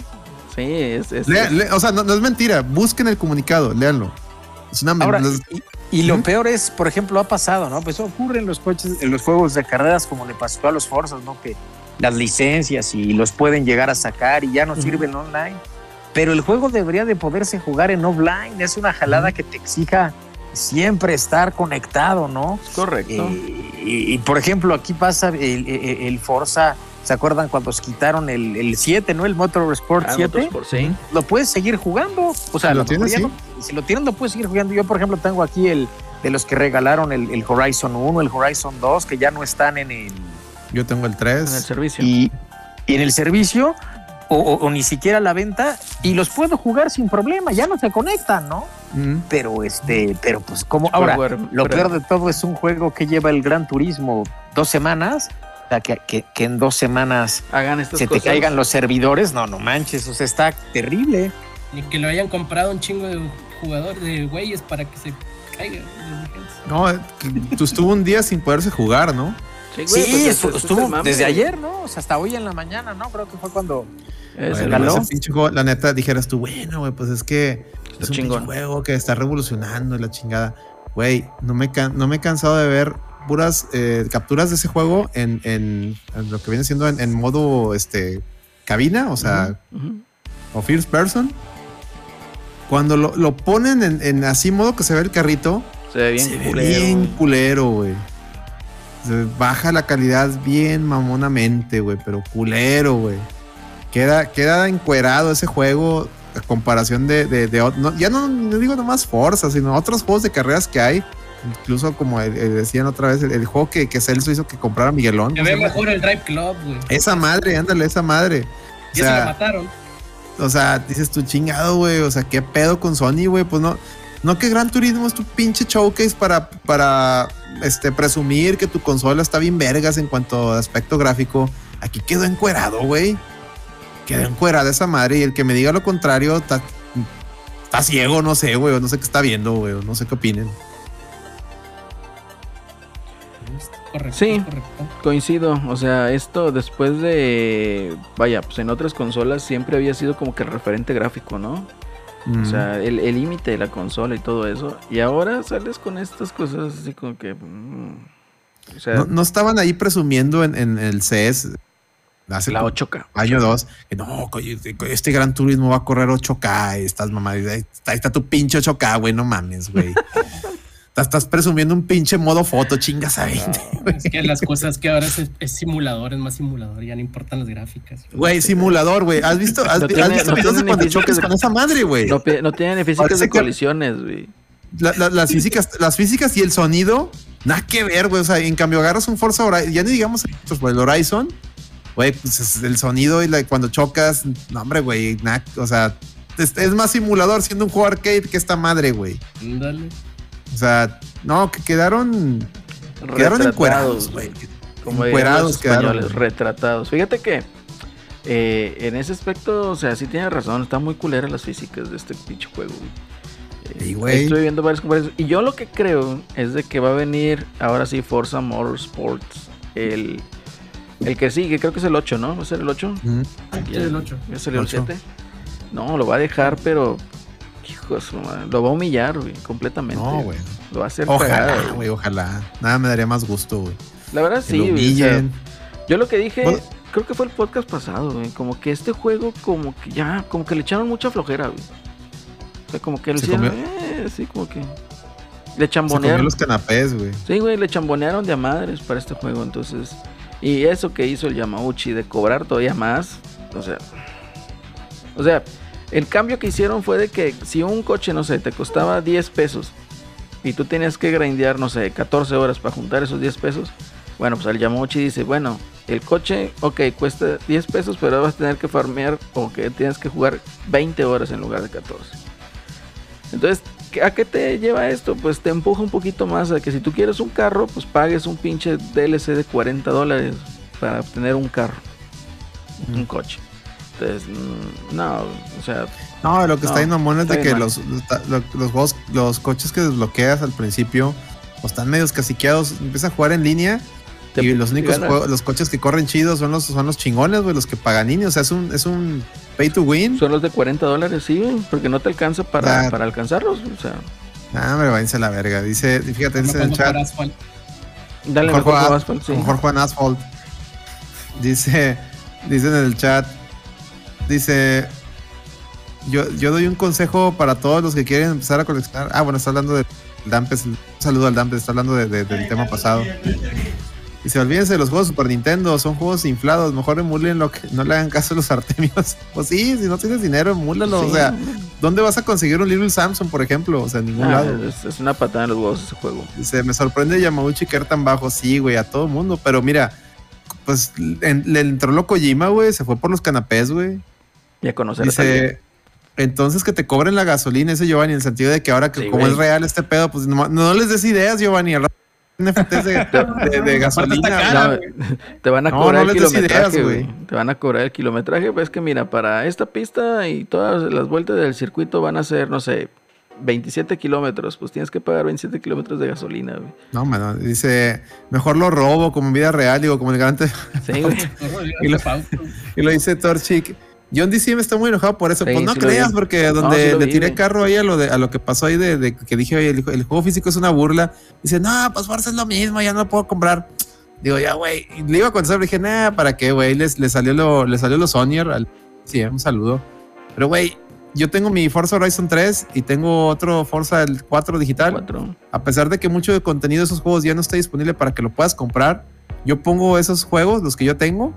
S2: Sí, es, es-
S3: Lea- le- o sea, no, no es mentira, busquen el comunicado, léanlo. Es una
S4: Ahora, y, y lo peor es, por ejemplo, ha pasado, ¿no? Pues eso ocurre en los coches, en los juegos de carreras, como le pasó a los Forzas, ¿no? Que las licencias y los pueden llegar a sacar y ya no sirven online. Pero el juego debería de poderse jugar en offline. Es una jalada que te exija siempre estar conectado, ¿no?
S2: es correcto.
S4: Eh, y, y, por ejemplo, aquí pasa el, el- el Forza. ¿Se acuerdan cuando se quitaron el, el 7, ¿no? El Motorsport
S2: Ah,
S4: 7
S2: Motorsport, sí.
S4: lo puedes seguir jugando. O sea,
S3: Si lo tienes, sí.
S4: no- si lo tienes, lo puedes seguir jugando. Yo, por ejemplo, tengo aquí el de los que regalaron el, el Horizon 1, el Horizon 2, que ya no están en el,
S3: yo tengo el
S2: En el
S3: 3.
S2: servicio.
S4: y, y en el servicio, o, o- o ni siquiera a la venta, y los puedo jugar sin problema. Ya no se conectan, ¿no?
S3: Mm.
S4: Pero, este, pero pues, como ahora, lo
S2: pero-
S4: peor de todo es un juego que lleva el Gran Turismo dos semanas. O sea, que, que- que en dos semanas
S2: Hagan estas
S4: se te
S2: cosas.
S4: caigan los servidores. No, no manches, o sea, está terrible.
S5: Ni que lo hayan comprado un chingo de jugadores, de güeyes para que se caiga. de urgencia.
S3: No, tú estuvo un día sin poderse jugar, ¿no?
S2: Sí,
S4: Sí,
S2: pues,
S4: estuvo
S2: mame,
S4: desde ayer, ¿no? O sea, hasta hoy en la mañana, ¿no? Creo que fue cuando.
S2: Ganó.
S3: ese pinche juego, la neta, dijeras tú, bueno, güey, pues es que es un
S2: chingón.
S3: juego que está revolucionando y la chingada. Güey, no me, can- no me he cansado de ver puras eh, capturas de ese juego en, en- en lo que viene siendo en, en modo este cabina, o sea, o first person. Cuando lo, lo ponen en, en así modo que se ve el carrito,
S2: Se ve bien
S3: se ve
S2: culero,
S3: bien culero, güey. Baja la calidad bien mamonamente, güey, pero culero, güey. Queda, queda encuerado ese juego a comparación de, de- de no, ya no, no digo nomás Forza, sino otros juegos de carreras que hay. Incluso como el- el decían otra vez, el, el juego que, que Celso hizo que comprara Miguelón.
S5: Se ve mejor el Drive Club, güey.
S3: Esa madre, ándale, esa madre. O
S5: Ya se
S3: sea,
S5: mataron.
S3: o sea, dices tú chingado, güey. O sea, qué pedo con Sony, güey. Pues no, no que Gran Turismo es tu pinche showcase para, para este, presumir que tu consola está bien vergas en cuanto a aspecto gráfico. Aquí quedó encuerado, güey. Quedó encuerada esa madre. Y el que me diga lo contrario está, está ciego, no sé, güey. No sé qué está viendo, güey. No sé qué opinen.
S5: Correcto.
S2: Sí.
S5: correcto.
S2: Coincido, o sea, esto después de, vaya, pues en otras consolas siempre había sido como que el referente gráfico, ¿no?
S3: Mm.
S2: O sea, el límite de la consola y todo eso. Y ahora sales con estas cosas así como que... mm, o sea,
S3: no, no estaban ahí presumiendo en, en el CS hace
S2: la
S3: como
S2: 8K.
S3: año 2, que no, co- este Gran Turismo va a correr 8K, estás mamadas, ahí está, ahí está tu pinche 8K, güey, no mames, güey. Estás- presumiendo un pinche modo foto, chingas a 20.
S5: Es que las cosas que ahora es, es simulador, es más simulador, ya no importan las gráficas.
S3: Güey, simulador, güey. ¿Has visto, has,
S2: No
S3: has
S2: tiene-
S3: visto
S2: no
S3: videos de
S2: tiene
S3: cuando
S2: de-
S3: con esa madre, güey?
S2: No, no tiene ni físicas de colisiones, güey.
S3: La- la- las físicas, las físicas y el sonido, nada que ver, güey. O sea, en cambio agarras un Forza Horizon, ya ni digamos pues, el Horizon, güey, pues es el sonido y la- cuando chocas, no, hombre, güey, o sea, es, es más simulador siendo un juego arcade que esta madre, güey.
S5: Ándale.
S3: O sea, no, que quedaron, quedaron encuerados, güey.
S2: Como
S3: Encuerados quedaron,
S2: retratados. Fíjate que eh, en ese aspecto, o sea, sí tiene razón, está muy culera las físicas de este pinche juego. güey. Eh,
S3: Sí, güey.
S2: Estoy viendo varias comparaciones. Y yo lo que creo es de que va a venir ahora sí Forza Motorsports. El, el que sigue, creo que es el 8, ¿no? ¿Va a ser el 8?
S3: Ujú.
S5: Sí, el 8.
S2: ¿Ya salió el
S3: Ocho.
S2: 7? No, lo va a dejar, pero. Hijo de su madre, Lo va a humillar, güey, completamente.
S3: No, güey.
S2: Lo va a hacer
S3: Ojalá,
S2: güey.
S3: güey, ojalá. Nada me daría más gusto, güey.
S2: La verdad
S3: Que
S2: sí,
S3: lo
S2: güey, o sea,
S3: humillen.
S2: Yo lo que dije,
S3: Bueno.
S2: creo que fue el podcast pasado, güey. Como que este juego, como que ya, como que le echaron mucha flojera, güey. O sea, como que lo
S3: Se
S2: hicieron, eh, sí, como que. Le
S3: Se comió
S2: chambonearon.
S3: los canapés, güey.
S2: Sí, güey, le chambonearon de a madres para este juego, entonces. Y eso que hizo el Yamauchi de cobrar todavía más, o sea. O sea, el cambio que hicieron fue de que si un coche, no sé, te costaba 10 pesos y tú tenías que grindear, no sé, 14 horas para juntar esos 10 pesos, bueno, pues el Yamauchi dice, bueno, el coche, ok, cuesta 10 pesos, pero vas a tener que farmear o que tienes que jugar 20 horas en lugar de 14. Entonces, ¿qué- ¿a qué te lleva esto? Pues te empuja un poquito más a que si tú quieres un carro, pues pagues un pinche DLC de 40 dólares para obtener un carro, un coche. Entonces, mm, no, o sea,
S3: No, lo que está
S2: No,
S3: bien mamón es de que los, los, los juegos, los coches que desbloqueas al principio o están medios casiqueados, empiezas a jugar en línea
S2: te-
S3: y los únicos juegos- los coches que corren chidos son los, son los chingones, güey, los que Paganini, o sea, es un, es un pay to win.
S2: son los de 40 dólares, sí, güey, porque no te alcanza para, para alcanzarlos. O sea,
S3: Ah, me váyanse a la verga. Dice, fíjate, dice en el chat,
S2: dale
S3: Jorge,
S2: mejor
S3: Juan-
S2: Asphalt, sí.
S3: Jorge Juan Asphalt. Dice, dice en el chat, dice, yo, yo doy un consejo para todos los que quieren empezar a coleccionar. Ah, bueno, está hablando de Dampes, un saludo al Dampes, está hablando de- de- del tema pasado. Dice, olvídense de los juegos Super Nintendo, son juegos inflados, mejor emulen lo que no le hagan caso a los Artemios. Pues sí, si no tienes dinero, emúlalo.
S2: Sí.
S3: O sea, ¿dónde vas a conseguir un Little Samsung, por ejemplo? O sea, en ningún
S2: Ah,
S3: lado.
S2: es, es una patada en los huevos ese juego.
S3: Dice, me sorprende Yamauchi caer tan bajo. Sí, güey, a todo mundo. Pero mira, pues en- le entró lo Kojima, güey. Se fue por los canapés, güey.
S2: Y a conocer.
S3: Dice, entonces que te cobren la gasolina ese Giovanni, en el sentido de que ahora que
S2: Sí,
S3: como es real este pedo, pues no, no les des ideas, Giovanni. al rato NFTs de, de- de gasolina.
S5: cara,
S3: güey.
S2: No, te van a
S3: No,
S2: cobrar
S3: no
S2: el kilometraje, güey. Te van a cobrar el kilometraje. Pues que mira, para esta pista y todas las vueltas del circuito van a ser, no sé, 27 kilómetros. Pues tienes que pagar 27 kilómetros de gasolina, güey.
S3: No, mano, dice, mejor lo robo como en vida real, digo, como el garante.
S2: Sí, güey.
S3: Y lo- Y lo dice Torchic. John DCM está muy enojado por eso.
S2: Sí,
S3: pues no
S2: sí
S3: creas, porque
S2: No,
S3: donde
S2: sí lo
S3: le tiré carro ahí a lo, de, a lo que pasó ahí de, de que dije, oye, el, el juego físico es una burla. Dice, no, pues Forza es lo mismo, ya no lo puedo comprar. Digo, ya, güey. Le iba a contestar, pero dije, nah, ¿para qué, güey? Les, le salió lo, le salió lo Sonyer. Al, sí, un saludo. Pero, güey, yo tengo mi Forza Horizon 3 y tengo otro Forza el 4 digital. A pesar de que mucho de contenido de esos juegos ya no está disponible para que lo puedas comprar, yo pongo esos juegos, los que yo tengo,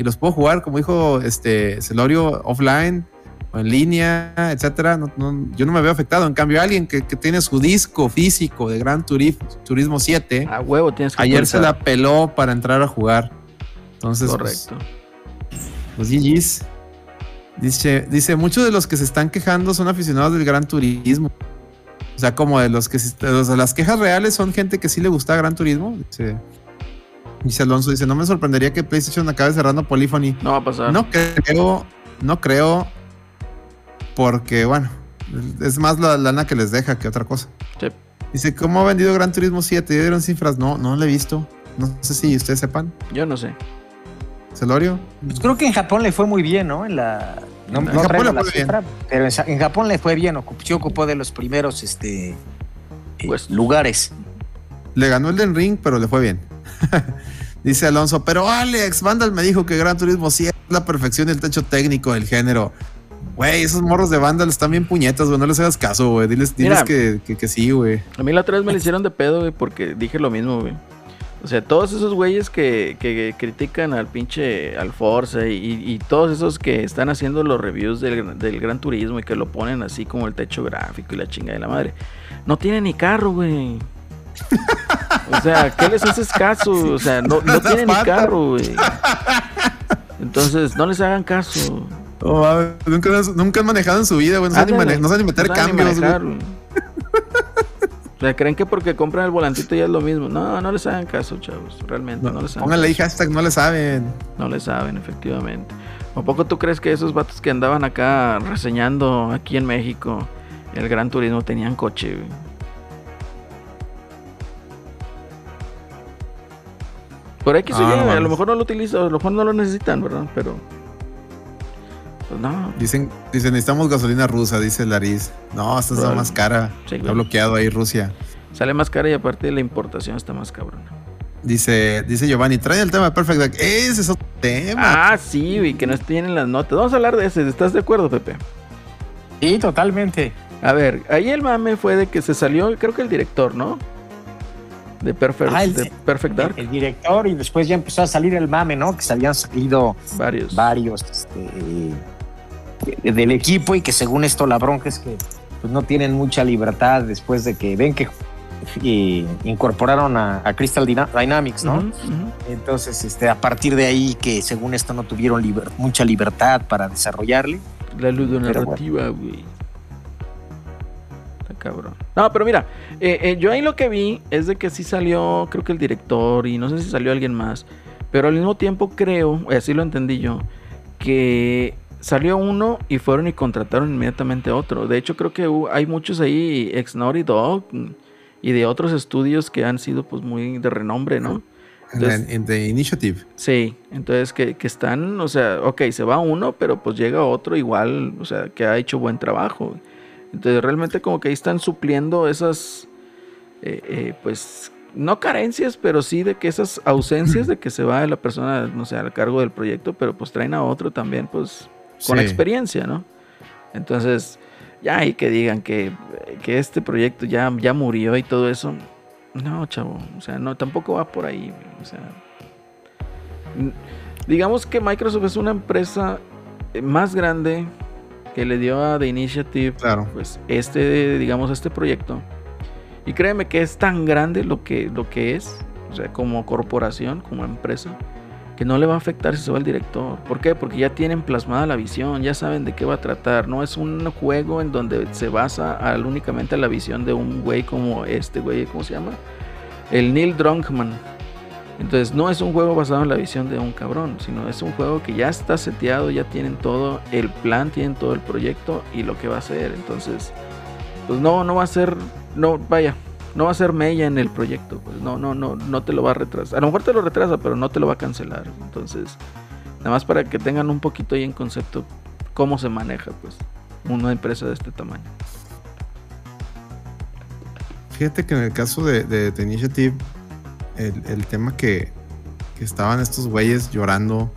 S3: y los puedo jugar, como dijo este Celorio, offline o en línea, etcétera. No- no- yo no me veo afectado. En cambio, alguien que, que tiene su disco físico de Gran Turismo, Turismo 7,
S2: A huevo tienes que
S3: ayer se la peló para entrar a jugar. Entonces, pues,
S2: Correcto.
S3: pues GG's. Dice, dice, muchos de los que se están quejando son aficionados del Gran Turismo. O sea, como de los que de las quejas reales son gente que sí le gusta Gran Turismo. Dice, dice Alonso, dice, no me sorprendería que PlayStation acabe cerrando Polyphony.
S2: No va a pasar.
S3: No creo, no creo, porque bueno, es más la lana que les deja que otra cosa.
S2: Sí.
S3: Dice, ¿cómo ha vendido Gran Turismo 7? ¿Ya dieron cifras? No, no lo he visto. No sé si ustedes sepan.
S2: Yo no sé.
S3: Celorio.
S4: Pues creo que en Japón le fue muy bien, ¿no? En la. No,
S3: En
S4: no
S3: Japón le fue bien.
S4: cifra, pero en, Japón le fue bien. ocup- Sí ocupó de los primeros este, eh,
S2: Pues-
S4: lugares.
S3: Le ganó el Den Ring, pero le fue bien. Dice Alonso, pero Alex, Vandal me dijo que Gran Turismo sí es la perfección y el techo técnico del género. Güey, esos morros de Vandal están bien puñetas, güey. No les hagas caso, güey. Diles, diles
S2: Mira.
S3: que, que, que sí, güey.
S2: A mí la otra vez me la hicieron de pedo, güey, porque dije lo mismo, güey. O sea, todos esos güeyes que, que critican al pinche al Forza y, y todos esos que están haciendo los reviews del, del Gran Turismo y que lo ponen así como el techo gráfico y la chinga de la madre, no tienen ni carro, güey. O sea, ¿qué les haces caso? O sea, no, no tienen ni carro, güey. Entonces, no les hagan caso.
S3: Oh, nunca, nunca han manejado en su vida, güey. No, saben ni no saben ni meter
S2: no saben ni
S3: cambios, güey.
S2: manejar, güey. O sea, creen que porque compran el volantito ya es lo mismo. No, no les hagan caso, chavos. Realmente, no,
S3: No,
S2: les hagan
S3: póngale ahí hashtag, no le saben.
S2: No le saben, efectivamente. ¿A poco tú crees que esos vatos que andaban acá reseñando aquí en México el Gran Turismo tenían coche? güey? Por X o
S3: Ah,
S2: Y,
S3: no
S2: a lo mejor no lo utilizan, a lo mejor no lo necesitan, ¿verdad? Pero. Pues no.
S3: Dicen, dicen, necesitamos gasolina rusa, dice Lariz. No, esta está más cara.
S2: Sí,
S3: Está bloqueado ahí Rusia.
S2: Sale más cara y aparte la importación está más cabrona.
S3: Dice, dice Giovanni, trae el tema de Perfect Dark. Ese es otro tema.
S2: Ah, sí, güey, que no tienen las notas. Vamos a hablar de ese. ¿Estás de acuerdo, Pepe?
S4: Sí, totalmente.
S2: A ver, ahí el mame fue de que se salió, creo que el director, ¿no? De Perfect,
S4: Ah, el-
S2: de Perfect Dark.
S4: El director y después ya empezó a salir el mame, ¿no? Que se habían salido
S2: varios.
S4: varios este, de- del equipo y que según esto la bronca es que pues, no tienen mucha libertad después de que ven que eh, incorporaron a, a Crystal Dyna- Dynamics, ¿no? Entonces, este, a partir de ahí que según esto no tuvieron liber- mucha libertad para desarrollarle.
S2: La ludonarrativa, güey. Cabrón. No, pero mira, eh, eh, yo ahí lo que vi es de que sí salió, creo que el director y no sé si salió alguien más, pero al mismo tiempo creo, y así lo entendí yo, que salió uno y fueron y contrataron inmediatamente otro. De hecho, creo que hay muchos ahí, ex Naughty Dog y de otros estudios que han sido pues muy de renombre, ¿no? Entonces-
S3: en The Initiative.
S2: Sí, entonces que, que están, o sea, ok, se va uno, pero pues llega otro igual, o sea, que ha hecho buen trabajo. Entonces realmente como que ahí están supliendo esas, eh, eh, pues, no carencias, pero sí de que esas ausencias de que se va la persona, no sé, al cargo del proyecto, pero pues traen a otro también, pues, con
S3: Sí.
S2: experiencia, ¿no? Entonces, ya ahí que digan que, que este proyecto ya, ya murió y todo eso, no, chavo, o sea, no, tampoco va por ahí, o sea, digamos que Microsoft es una empresa eh, más grande que le dio a The Initiative,
S3: Claro.
S2: pues, este, digamos, este proyecto, y créeme que es tan grande lo que, lo que es, o sea, como corporación, como empresa, que no le va a afectar si se va el director. ¿Por qué? Porque ya tienen plasmada la visión, ya saben de qué va a tratar. No es un juego en donde se basa al- únicamente a la visión de un güey como este güey, ¿cómo se llama? el Neil Drunkman. Entonces no es un juego basado en la visión de un cabrón, sino es un juego que ya está seteado, ya tienen todo el plan, tienen todo el proyecto y lo que va a hacer. Entonces, pues no, no va a ser, no, vaya, no va a ser mella en el proyecto, pues no, no, no, no te lo va a retrasar. A lo mejor te lo retrasa, pero no te lo va a cancelar. Entonces, nada más para que tengan un poquito ahí en concepto cómo se maneja, pues, una empresa de este tamaño.
S3: Fíjate que en el caso de, de, Initiative, el, el tema que, que estaban estos güeyes llorando,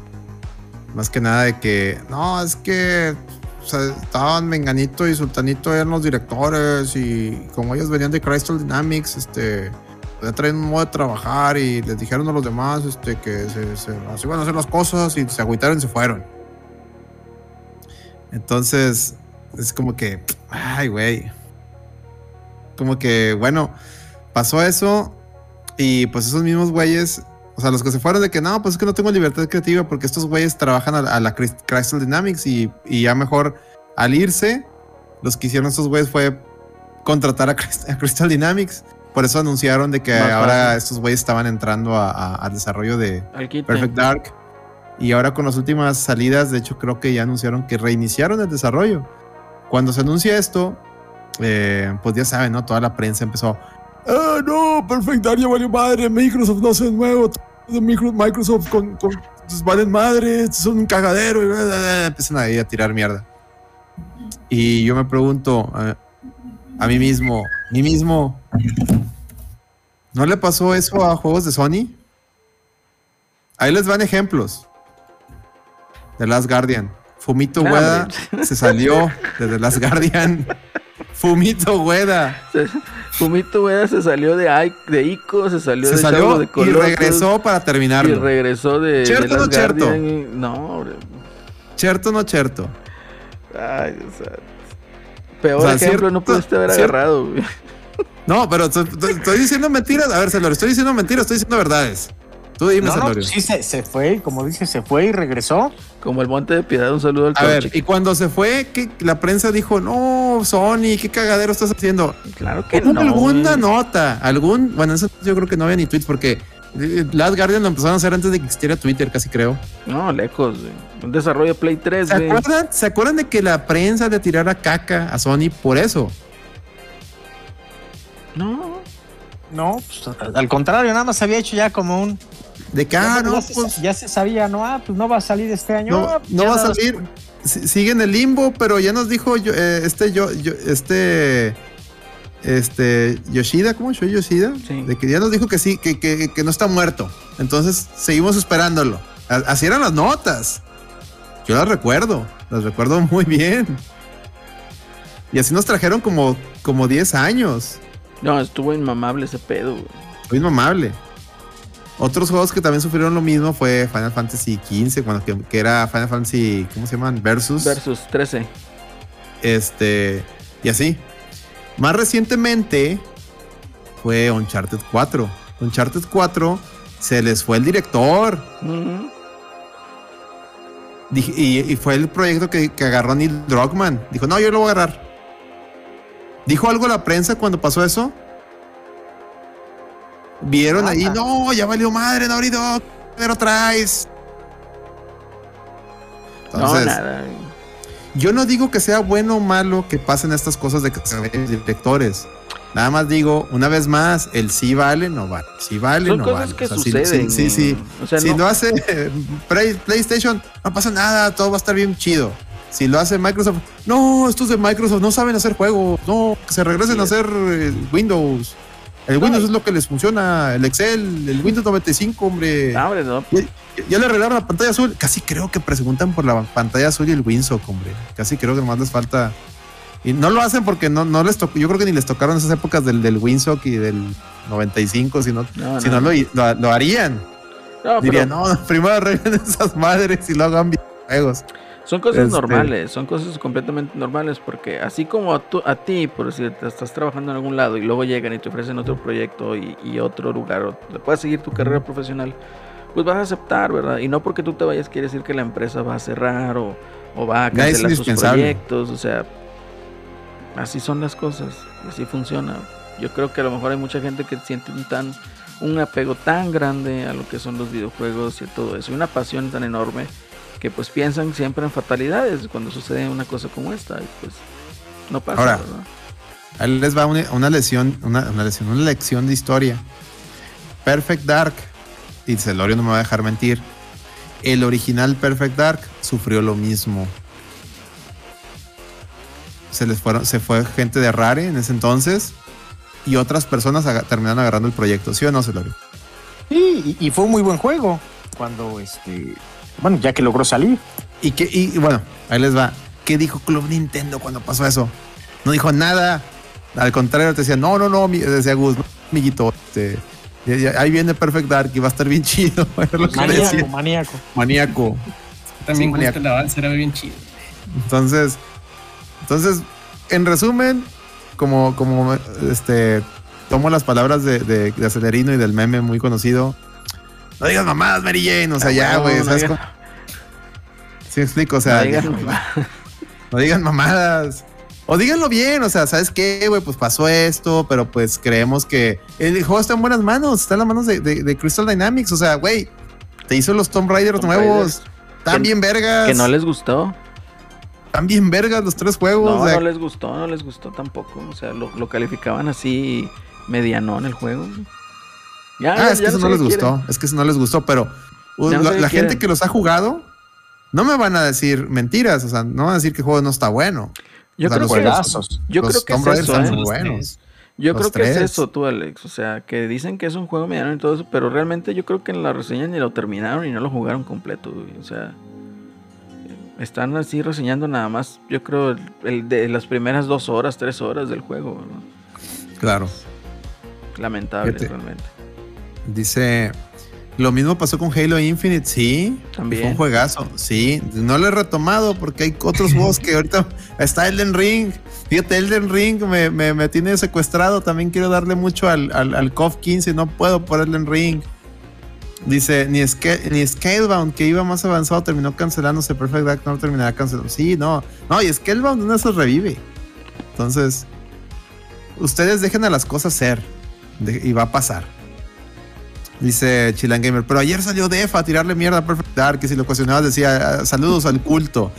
S3: más que nada de que, no, es que estaban Menganito y Sultanito eran los directores y como ellos venían de Crystal Dynamics, este, ya un modo de trabajar y les dijeron a los demás este, que se, se, a hacer las cosas y se agüitaron y se fueron. Entonces, es como que, ay, güey. Como que, bueno, pasó eso y pues esos mismos güeyes, o sea, los que se fueron de que no, pues es que no tengo libertad creativa porque estos güeyes trabajan a, a la Crystal Dynamics y, y, ya mejor al irse, los que hicieron estos güeyes fue contratar a, a, Crystal Dynamics. Por eso anunciaron de que
S2: Más
S3: ahora
S2: fácil.
S3: estos güeyes estaban entrando al desarrollo de. Perfect Dark. Y ahora con las últimas salidas, de hecho creo que ya anunciaron que reiniciaron el desarrollo. Cuando se anuncia esto, eh, pues ya saben, ¿no? Toda la prensa empezó, ah, no, Perfect Dark ya valió madre, Microsoft no hace nuevo, Microsoft con, con pues, valen madre, son un cagadero, y bla, bla, bla", empiezan ahí a tirar mierda. Y yo me pregunto a mí mismo, mí mismo, ¿no le pasó eso a juegos de Sony? Ahí les van ejemplos. The Last Guardian. Fumito Ueda
S2: hombre.
S3: se salió de The Last Guardian. Fumito Ueda
S2: Se- Fumito Ueda se salió de, Ai- de Ico, se salió
S3: se
S2: de
S3: salió
S2: de
S3: y regresó para
S2: y
S3: terminarlo.
S2: regresó de,
S3: ¿Cierto
S2: de
S3: o no?
S2: Guardian y- No, hombre.
S3: Cherto no cherto.
S2: Ay, o sea, peor
S3: O sea,
S2: ejemplo
S3: cierto-
S2: no pudiste haber
S3: cierto-
S2: agarrado. güey.
S3: No, pero estoy, diciendo mentiras. A ver, Celorio, estoy diciendo mentiras, estoy diciendo verdades. Tú dime,
S4: No, no, sí se, se fue, como dice, se fue y regresó.
S2: Como el Monte de Piedad, un saludo al
S3: A ver, y cuando se fue, que la prensa dijo, no, Sony, qué cagadero estás haciendo.
S2: Claro que
S3: Hubo
S2: no.
S3: alguna nota, algún, bueno, eso yo creo que no había ni tweets porque eh, Last Guardian lo empezaron a hacer antes de que existiera Twitter, casi creo.
S2: No, lejos, güey. Un desarrollo de Play 3,
S3: ¿Se
S2: güey.
S3: acuerdan, ¿Se acuerdan de que la prensa le tirara caca a Sony por eso?
S2: No.
S4: No, pues, al- contrario, nada más había hecho ya como un.
S3: De que,
S4: ya,
S3: ah, no,
S4: ya se,
S3: pues
S4: ya se sabía, no, ah, pues no va a salir este año.
S3: no,
S4: ah,
S3: no va a salir. Si- Sigue en el limbo, pero ya nos dijo yo- eh, este yo, yo- este este Yoshida, ¿cómo fue Yoshida?
S2: Sí.
S3: De que ya nos dijo que sí, que, que- que no está muerto. Entonces seguimos esperándolo. Así eran las notas. Yo las recuerdo, las recuerdo muy bien. Y así nos trajeron como, como 10 años.
S2: No, estuvo inmamable ese pedo, güey.
S3: Fue inmamable. Otros juegos que también sufrieron lo mismo fue Final Fantasy XV, cuando que, que era Final Fantasy, ¿cómo se llaman? Versus.
S2: Versus 13.
S3: Este. Y así. Más recientemente fue Uncharted 4. Uncharted 4 se les fue el director. Y fue el proyecto que, que agarró Neil Druckmann. Dijo, no, yo lo voy a agarrar. ¿Dijo algo la prensa cuando pasó eso? Vieron ahí, no, ya valió madre, Naughty Dog, pero traes. Entonces,
S2: no, nada.
S3: yo no digo que sea bueno o malo que pasen estas cosas de que se vayan directores. Nada más digo, una vez más, el sí vale, no vale. Sí vale,
S2: Son
S3: no
S2: cosas
S3: vale.
S2: que
S3: O sea,
S2: suceden.
S3: Sí, sí, sí.
S2: güey. O sea,
S3: si
S2: no,
S3: lo hace Play- PlayStation, no pasa nada, todo va a estar bien chido. Si lo hace Microsoft, no, estos de Microsoft no saben hacer juegos, no, que se regresen
S2: Sí.
S3: a hacer eh, Windows. El Windows es lo que les funciona, el Excel, el Windows 95, hombre.
S2: no, hombre, no.
S3: Ya, ya le arreglaron la pantalla azul. Casi creo que preguntan por la pantalla azul y el Winsock, hombre. Casi creo que nomás les falta. Y no lo hacen porque no, no les tocó. Yo creo que ni les tocaron esas épocas del, del Winsock y del 95, si no,
S2: No,
S3: si no lo, lo, lo harían.
S2: No,
S3: Dirían,
S2: pero
S3: no, primero arreglen esas madres y luego hagan videojuegos.
S2: Son cosas
S3: este-
S2: normales, son cosas completamente normales porque así como a, tu- a ti, por decir, te estás trabajando en algún lado y luego llegan y te ofrecen otro proyecto y, y otro lugar, o te puedes seguir tu carrera profesional, pues vas a aceptar, ¿verdad? Y no porque tú te vayas quiere decir que la empresa va a cerrar o, o va a cancelar sus proyectos, o sea, así son las cosas, así funciona. Yo creo que a lo mejor hay mucha gente que sienten tan un apego tan grande a lo que son los videojuegos y todo eso, y una pasión tan enorme que pues piensan siempre en fatalidades cuando sucede una cosa como esta, y pues no pasa.
S3: Ahora,
S2: ¿verdad?
S3: Ahí les va una, una lesión, una, una lesión, una lección de historia. Perfect Dark, y Celorio no me va a dejar mentir. El original Perfect Dark sufrió lo mismo. Se les fueron, se fue gente de Rare en ese entonces y otras personas aga- terminaron agarrando el proyecto, ¿sí o no, Celorio?
S4: Sí, y, y fue un muy buen juego. Cuando este. Bueno, ya que logró salir.
S3: Y que, y, bueno, ahí les va. ¿Qué dijo Club Nintendo cuando pasó eso? No dijo nada. Al contrario, te decía, no, no, no, mi- decía Gus, no, amiguito, este, ya- ya- ahí viene Perfect Dark y va a estar bien chido. Lo
S4: Maníaco, maníaco.
S3: Maníaco.
S5: También
S3: Sí,
S5: gusta
S3: maníaco.
S5: el avance, era bien chido.
S3: Entonces, entonces, en resumen, como, como este, tomo las palabras de, de, de Acelerino y del meme muy conocido. No digas mamadas, Mary Jane. O sea,
S2: Ah,
S3: ya,
S2: no,
S3: güey.
S2: no
S3: ¿sabes
S2: digan-
S3: cómo? Sí, me explico. O sea,
S2: no digan mamadas.
S3: no digan mamadas. O díganlo bien, o sea, ¿sabes qué, güey? Pues pasó esto, pero pues creemos que el juego está en buenas manos, está en las manos de, de- de Crystal Dynamics. O sea, güey, te hizo los Tomb Raiders
S2: Tomb
S3: nuevos.
S2: Que-
S3: bien vergas.
S2: que no les gustó.
S3: Están bien vergas los tres juegos.
S2: No,
S3: o sea,
S2: no les gustó, no les gustó tampoco. O sea, lo, lo calificaban así medianón el juego. Ya,
S3: Ah,
S2: ya-
S3: es que
S2: ya
S3: eso no les
S2: quieren.
S3: gustó. Es que eso no les gustó, pero uh,
S2: Ya no
S3: la, gente
S2: quieren.
S3: que los ha jugado no me van a decir mentiras. O sea, no van a decir que el juego no está bueno.
S2: Yo
S3: O sea,
S2: creo
S3: los
S2: que,
S4: juegazos.
S2: yo
S3: los
S2: creo que es eso, ¿eh?
S5: Los
S3: buenos.
S2: Yo
S3: los
S2: creo que es eso, tú, Alex. O sea, que dicen que es un juego mediano y todo eso, pero realmente yo creo que en la reseña ni lo terminaron y no lo jugaron completo, güey. O sea, están así reseñando nada más, yo creo, el, el de las primeras dos horas, tres horas del juego. ¿no?
S3: Claro.
S2: Lamentable,
S3: Fíjate.
S2: realmente.
S3: Dice. Lo mismo pasó con Halo Infinite, sí.
S2: También.
S3: Fue un juegazo, sí. No lo he retomado porque hay otros juegos que ahorita está Elden Ring. Fíjate, Elden Ring me, me, me tiene secuestrado. También quiero darle mucho al, al, al KOF 15. No puedo por Elden Ring. Dice, ni, Sca- ni Scalebound, que iba más avanzado, terminó cancelándose. Perfect Dark no terminará cancelando. Sí, no. No, y Scalebound no se revive. Entonces, ustedes dejen a las cosas ser. de- y va a pasar. Dice Chilan Gamer, pero ayer salió Def a tirarle mierda a Perfect Dark, que si lo cuestionabas decía, "Ah, saludos al culto.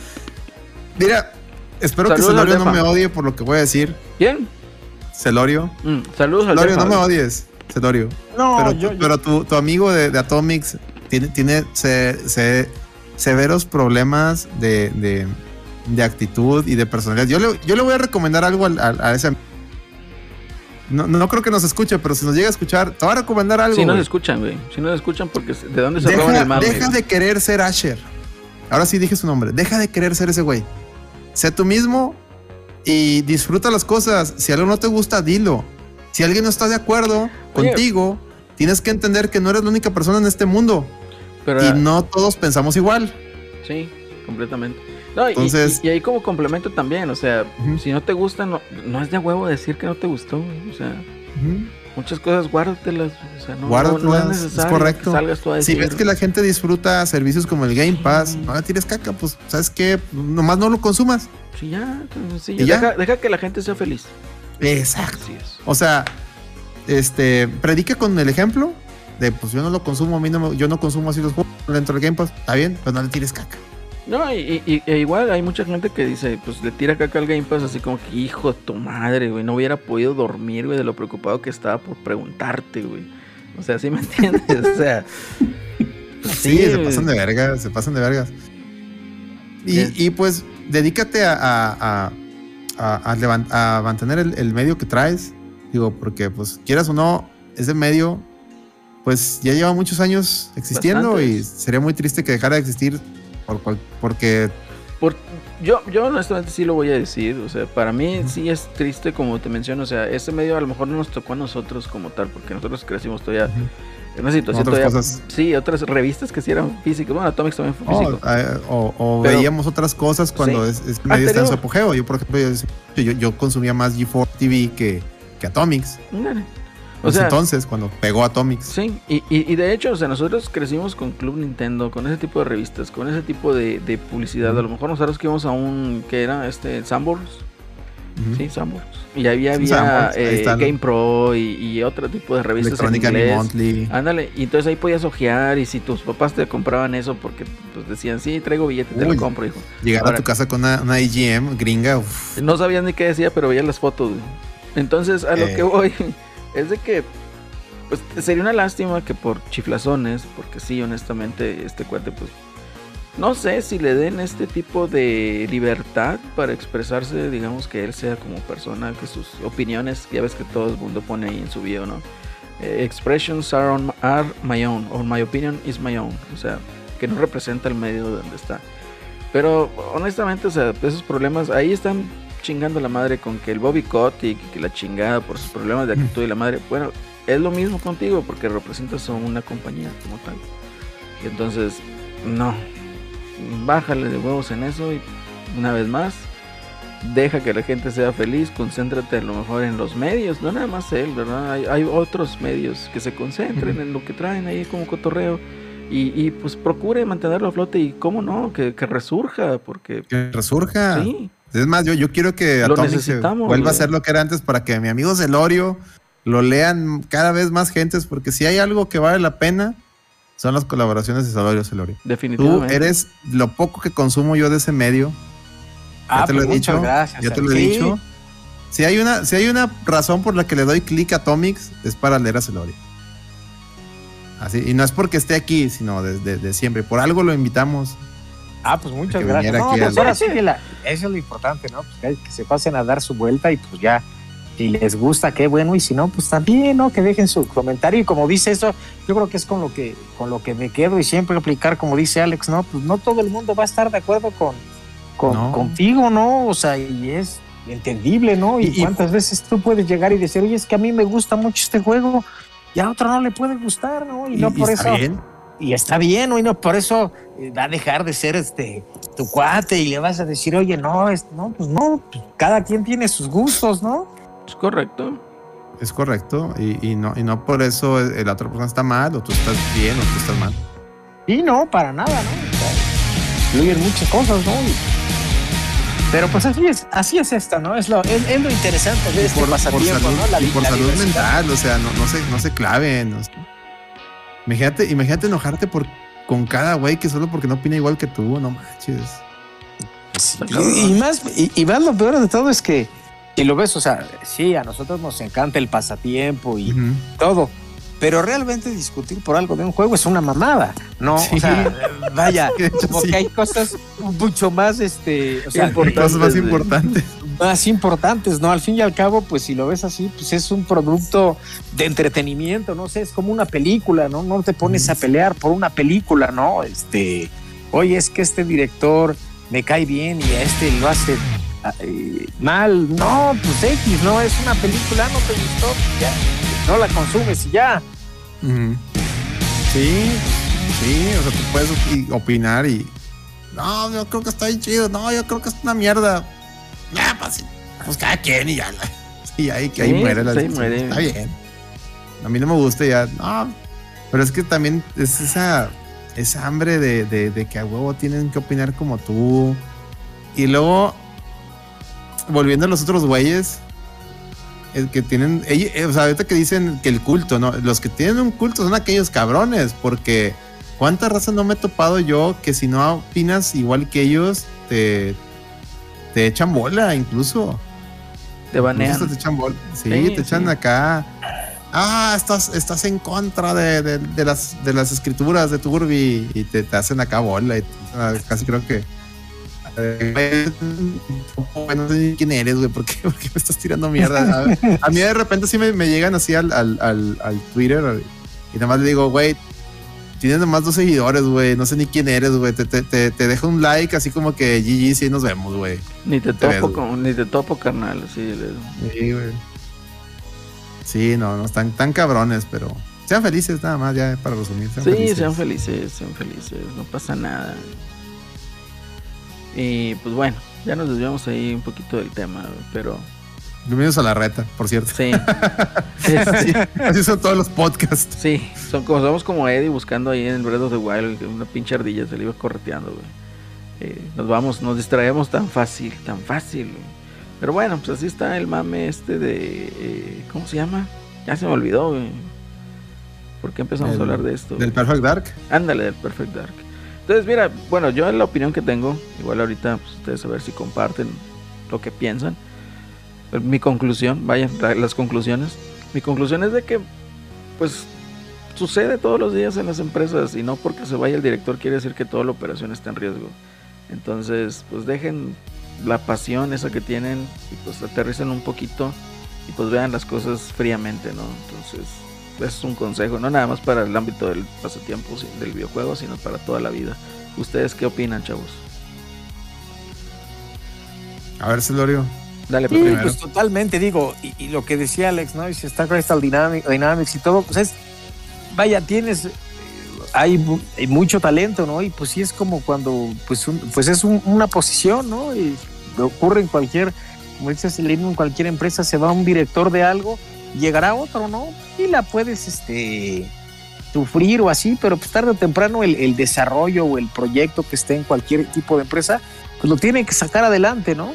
S3: Mira, espero
S2: Saludos
S3: que Celorio no
S2: Defa.
S3: me odie por lo que voy a decir.
S2: ¿Quién?
S3: Celorio.
S2: Mm, saludos al
S3: Celorio, no
S2: Defa.
S3: me odies, Celorio.
S4: No,
S3: pero
S4: yo,
S3: tu, pero tu, tu amigo de, de Atomics tiene, tiene se- se- severos problemas de, de- de actitud y de personalidad. Yo le, yo le voy a recomendar algo al- al- a, ese am- no, no creo que nos escuche, pero si nos llega a escuchar, te voy a recomendar algo.
S2: Si nos
S3: güey.
S2: escuchan, güey. Si nos escuchan, porque ¿de dónde se roban el mame?
S3: deja de querer ser Asher. Ahora sí dije su nombre. Deja de querer ser ese güey. Sé tú mismo y disfruta las cosas. Si algo no te gusta, dilo. Si alguien no está de acuerdo
S2: Oye.
S3: contigo, tienes que entender que no eres la única persona en este mundo
S2: Pero,
S3: y no todos pensamos igual.
S2: Sí, completamente. No, y-
S3: Entonces-
S2: y, y ahí como complemento también, o sea, si no te gusta, no, no es de huevo decir que no te gustó, o sea, muchas cosas guárdatelas, o sea, no, no- no,
S3: Guárdatelas,
S2: es
S3: es correcto.
S2: que salgas tú a
S3: Si ves que la gente disfruta servicios como el Game Pass, no le tires caca, pues, ¿sabes qué? Nomás no lo consumas.
S2: Sí, ya.
S3: ¿Y ya?
S2: Deja, que la gente sea feliz.
S3: Exacto. O sea, este, predica con el ejemplo de, pues yo no lo consumo, a mí no me- yo no consumo así los juegos dentro del Game Pass, está bien, pero no le tires caca.
S2: No, y, y- e igual hay mucha gente que dice, pues le tira caca al Game Pass así como que, hijo de tu madre, güey, no hubiera podido dormir, güey, de lo preocupado que estaba por preguntarte, güey. O sea, ¿sí me entiendes? O sea...
S3: Sí, se pasan de vergas, se pasan de vergas. Y, y, pues dedícate a, a, a- a- mantener el, el medio que traes. Digo, porque pues quieras o no, ese medio pues ya lleva muchos años existiendo y sería muy triste que dejara de existir por cual- porque
S2: Por- yo, yo honestamente sí lo voy a decir, o sea, para mí sí es triste como te menciono, o sea, ese medio a lo mejor no nos tocó a nosotros como tal, porque nosotros crecimos todavía en una situación
S3: Otras
S2: todavía...
S3: cosas.
S2: Sí, otras revistas que sí eran físicas, bueno, Atomics también fue
S3: Oh,
S2: físico.
S3: eh, o, o
S2: Pero-
S3: veíamos otras cosas cuando
S2: Sí.
S3: es, es medio está en su apogeo. Yo, por ejemplo, yo, yo- consumía más G4 TV que, que Atomics.
S2: Ándale.
S3: O
S2: sea,
S3: entonces, cuando pegó Atomics.
S2: Sí, y, y, y de hecho, o sea, nosotros crecimos con Club Nintendo, con ese tipo de revistas, con ese tipo de, de publicidad. A lo mejor nosotros que íbamos a un, que era este, Sambors,
S3: Ujú.
S2: Sí, Sanborns. Y ahí había
S3: Sanborns, ahí
S2: eh. Game Pro y, y otro tipo de revistas en inglés.
S3: Monthly.
S2: Ándale, y entonces ahí podías ojear y si tus papás te compraban eso porque pues decían, sí, traigo billete, te lo compro, hijo.
S3: Llegar a tu casa con una, una IGM gringa. uf.
S2: No sabías ni qué decía, pero veías las fotos. Entonces, a lo
S3: Eh.
S2: que voy es de que pues sería una lástima que por chiflazones, porque sí, honestamente, este cuate, pues no sé si le den este tipo de libertad para expresarse, digamos que él sea como persona, que sus opiniones, ya ves que todo el mundo pone ahí en su video, ¿no? Eh, expressions are, on- are my own, or my opinion is my own, o sea, que no representa el medio donde está. Pero honestamente, esos problemas ahí están chingando la madre con que el Bobby Kotick que la chingada por sus problemas de actitud y la madre, bueno, es lo mismo contigo porque representas a una compañía como tal. Y entonces, no, bájale de huevos en eso y una vez más, deja que la gente sea feliz, concéntrate a lo mejor en los medios, no nada más él, ¿verdad? Hay, hay otros medios que se concentren en lo que traen ahí como cotorreo. Y, y, pues procure mantenerlo a flote y cómo no, que, que resurja, porque
S3: Que resurja.
S2: sí,
S3: Es más, yo, yo quiero que Atomic se vuelva a ser lo que era antes para que mi amigo Celorio lo lean cada vez más gentes, porque si hay algo que vale la pena, son las colaboraciones de Celorio Celorio. Tú
S2: definitivamente.
S3: eres lo poco que consumo yo de ese medio. Ya
S4: Ah,
S3: te lo
S4: pues
S3: he
S4: muchas
S3: dicho.
S4: gracias.
S3: Ya te lo he
S4: Sí.
S3: dicho. Si hay, una, si hay una razón por la que le doy clic a Atomics, es para leer a Celorio. Así, y no es porque esté aquí, sino desde de siempre. Por algo lo invitamos.
S4: Ah, pues muchas gracias. No, pues ahora sí que la- eso es lo importante, ¿no? Pues que, que se pasen a dar su vuelta y pues ya, si les gusta, qué bueno, y si no, pues también, ¿no? Que dejen su comentario y como dice eso, yo creo que es con lo que, con lo que me quedo y siempre aplicar, como dice Alex, ¿no? Pues no todo el mundo va a estar de acuerdo con, con
S3: No.
S4: contigo, ¿no? O sea, y es entendible, ¿no? Y,
S3: Y- y-
S4: cuántas veces tú puedes llegar y decir, oye, es que a mí me gusta mucho este juego y a otro no le puede gustar, ¿no? Y,
S3: Y,
S4: no
S3: y
S4: por
S3: está
S4: eso
S3: bien.
S4: Y está bien, ¿no? y no por eso eh, va a dejar de ser este tu cuate y le vas a decir, oye, no, es, no, pues no, pues, cada quien tiene sus gustos, ¿no?
S2: Es correcto.
S3: Es correcto. Y, y no, y no por eso el- la otra persona está mal, o tú estás bien, o tú estás mal.
S4: Y no, para nada, ¿no? O sea, influyen muchas cosas, ¿no? Pero pues así es, así es esto, ¿no? Es lo, es, es lo interesante de este
S3: por, por
S4: pasatiempo,
S3: salud,
S4: ¿no? La,
S3: y por
S4: la
S3: salud
S4: diversidad.
S3: mental, o sea, no, no, se, no se claven. o sea. Imagínate, imagínate enojarte por, con cada güey que solo porque no opina igual que tú, no manches.
S4: Sí, y, y más, y, y más lo peor de todo es que, y lo ves, o sea, sí, a nosotros nos encanta el pasatiempo y, todo. Pero realmente discutir por algo de un juego es una mamada, ¿no?
S3: Sí.
S4: O sea, vaya, como
S3: sí.
S4: que hay cosas mucho más, este, o sea,
S3: Hay cosas más
S2: de-
S3: importantes.
S4: Más importantes, ¿no? Al fin y al cabo, pues si lo ves así, pues es un producto de entretenimiento, no sé, es como una película, ¿no? No te pones a pelear por una película, ¿no? Este, oye, es que este director me cae bien y a este lo hace eh, mal. No, pues X, no, es una película, no te gustó, pues ya, no la consumes y ya.
S3: Sí, sí, o sea, tú puedes opi- opinar y. No, yo creo que está bien chido. No, yo creo que es una mierda. Ya, pues, pues cada quien y ya. Y ahí, que ahí
S2: Sí,
S3: muere la
S2: sí, muere.
S3: Está bien. A mí no me gusta ya. No, pero es que también es esa, esa hambre de, de- de que a huevo tienen que opinar como tú. Y luego, volviendo a los otros güeyes, el que tienen, eh, o sea, ahorita que dicen que el culto, ¿no? Los que tienen un culto son aquellos cabrones, porque cuántas razas no me he topado yo que si no opinas igual que ellos, te, te echan bola incluso.
S2: Te banean.
S3: Te echan bola. Sí,
S2: Sí,
S3: te echan
S2: sí.
S3: acá. Ah, estás, estás en contra de, de- de las, de las escrituras de Turbi y te, te hacen acá bola. Y te- casi creo que. eh, no sé quién eres, güey. ¿Por qué, por qué me estás tirando mierda? A, a mí de repente sí me, me llegan así al, al, al, al Twitter y nada más le digo, güey, tienes nomás dos seguidores, güey. No sé ni quién eres, güey. Te, te, te, te dejo un like así como que GG, sí nos vemos, güey.
S2: Ni te topo,
S3: ves,
S2: con, ni te topo, carnal.
S3: Sí, güey. Sí, no, no, están tan cabrones, pero sean felices nada más, ya para resumir. Sean
S2: Sí,
S3: felices.
S2: sean felices, sean felices, no pasa nada. Y pues bueno, ya nos desviamos ahí un poquito del tema, pero
S3: Bienvenidos a la reta, por cierto.
S2: sí.
S3: Así, así son todos los podcasts.
S2: sí, son como, somos como Eddie buscando ahí en el Breath of the Wild, una pinche ardilla se le iba correteando, güey. Eh, nos vamos, nos distraemos tan fácil, tan fácil. güey. Pero bueno, pues así está el mame este de. eh, ¿Cómo se llama? Ya se me olvidó, güey. ¿Por qué empezamos
S3: El-
S2: a hablar de esto?
S3: Del Perfect Dark.
S2: Ándale, del Perfect Dark. Entonces, mira, bueno, yo la opinión que tengo, igual ahorita pues, ustedes a ver si comparten lo que piensan. Pero Mi conclusión, vaya, la- las conclusiones. Mi conclusión es de que, pues, sucede todos los días en las empresas y no porque se vaya el director quiere decir que toda la operación está en riesgo. Entonces, pues dejen la pasión esa que tienen y pues aterricen un poquito y pues vean las cosas fríamente, ¿no? Entonces, es un consejo, no nada más para el ámbito del pasatiempo del videojuego, sino para toda la vida. ¿Ustedes qué opinan, chavos?
S3: A ver, Celorio.
S2: Dale,
S4: Sí,
S3: primero.
S4: pues totalmente, digo, y, y lo que decía Alex, ¿no? Y si está Crystal Dynamic- Dynamics y todo, pues es, vaya, tienes, eh, hay, hay mucho talento, ¿no? Y pues sí es como cuando, pues, un- pues es un- una posición, ¿no? Y ocurre en cualquier, como dices, en cualquier empresa se va un director de algo, llegará otro, ¿no? Y la puedes, este, sufrir o así, pero pues tarde o temprano el, el desarrollo o el proyecto que esté en cualquier tipo de empresa, pues lo tienen que sacar adelante, ¿no?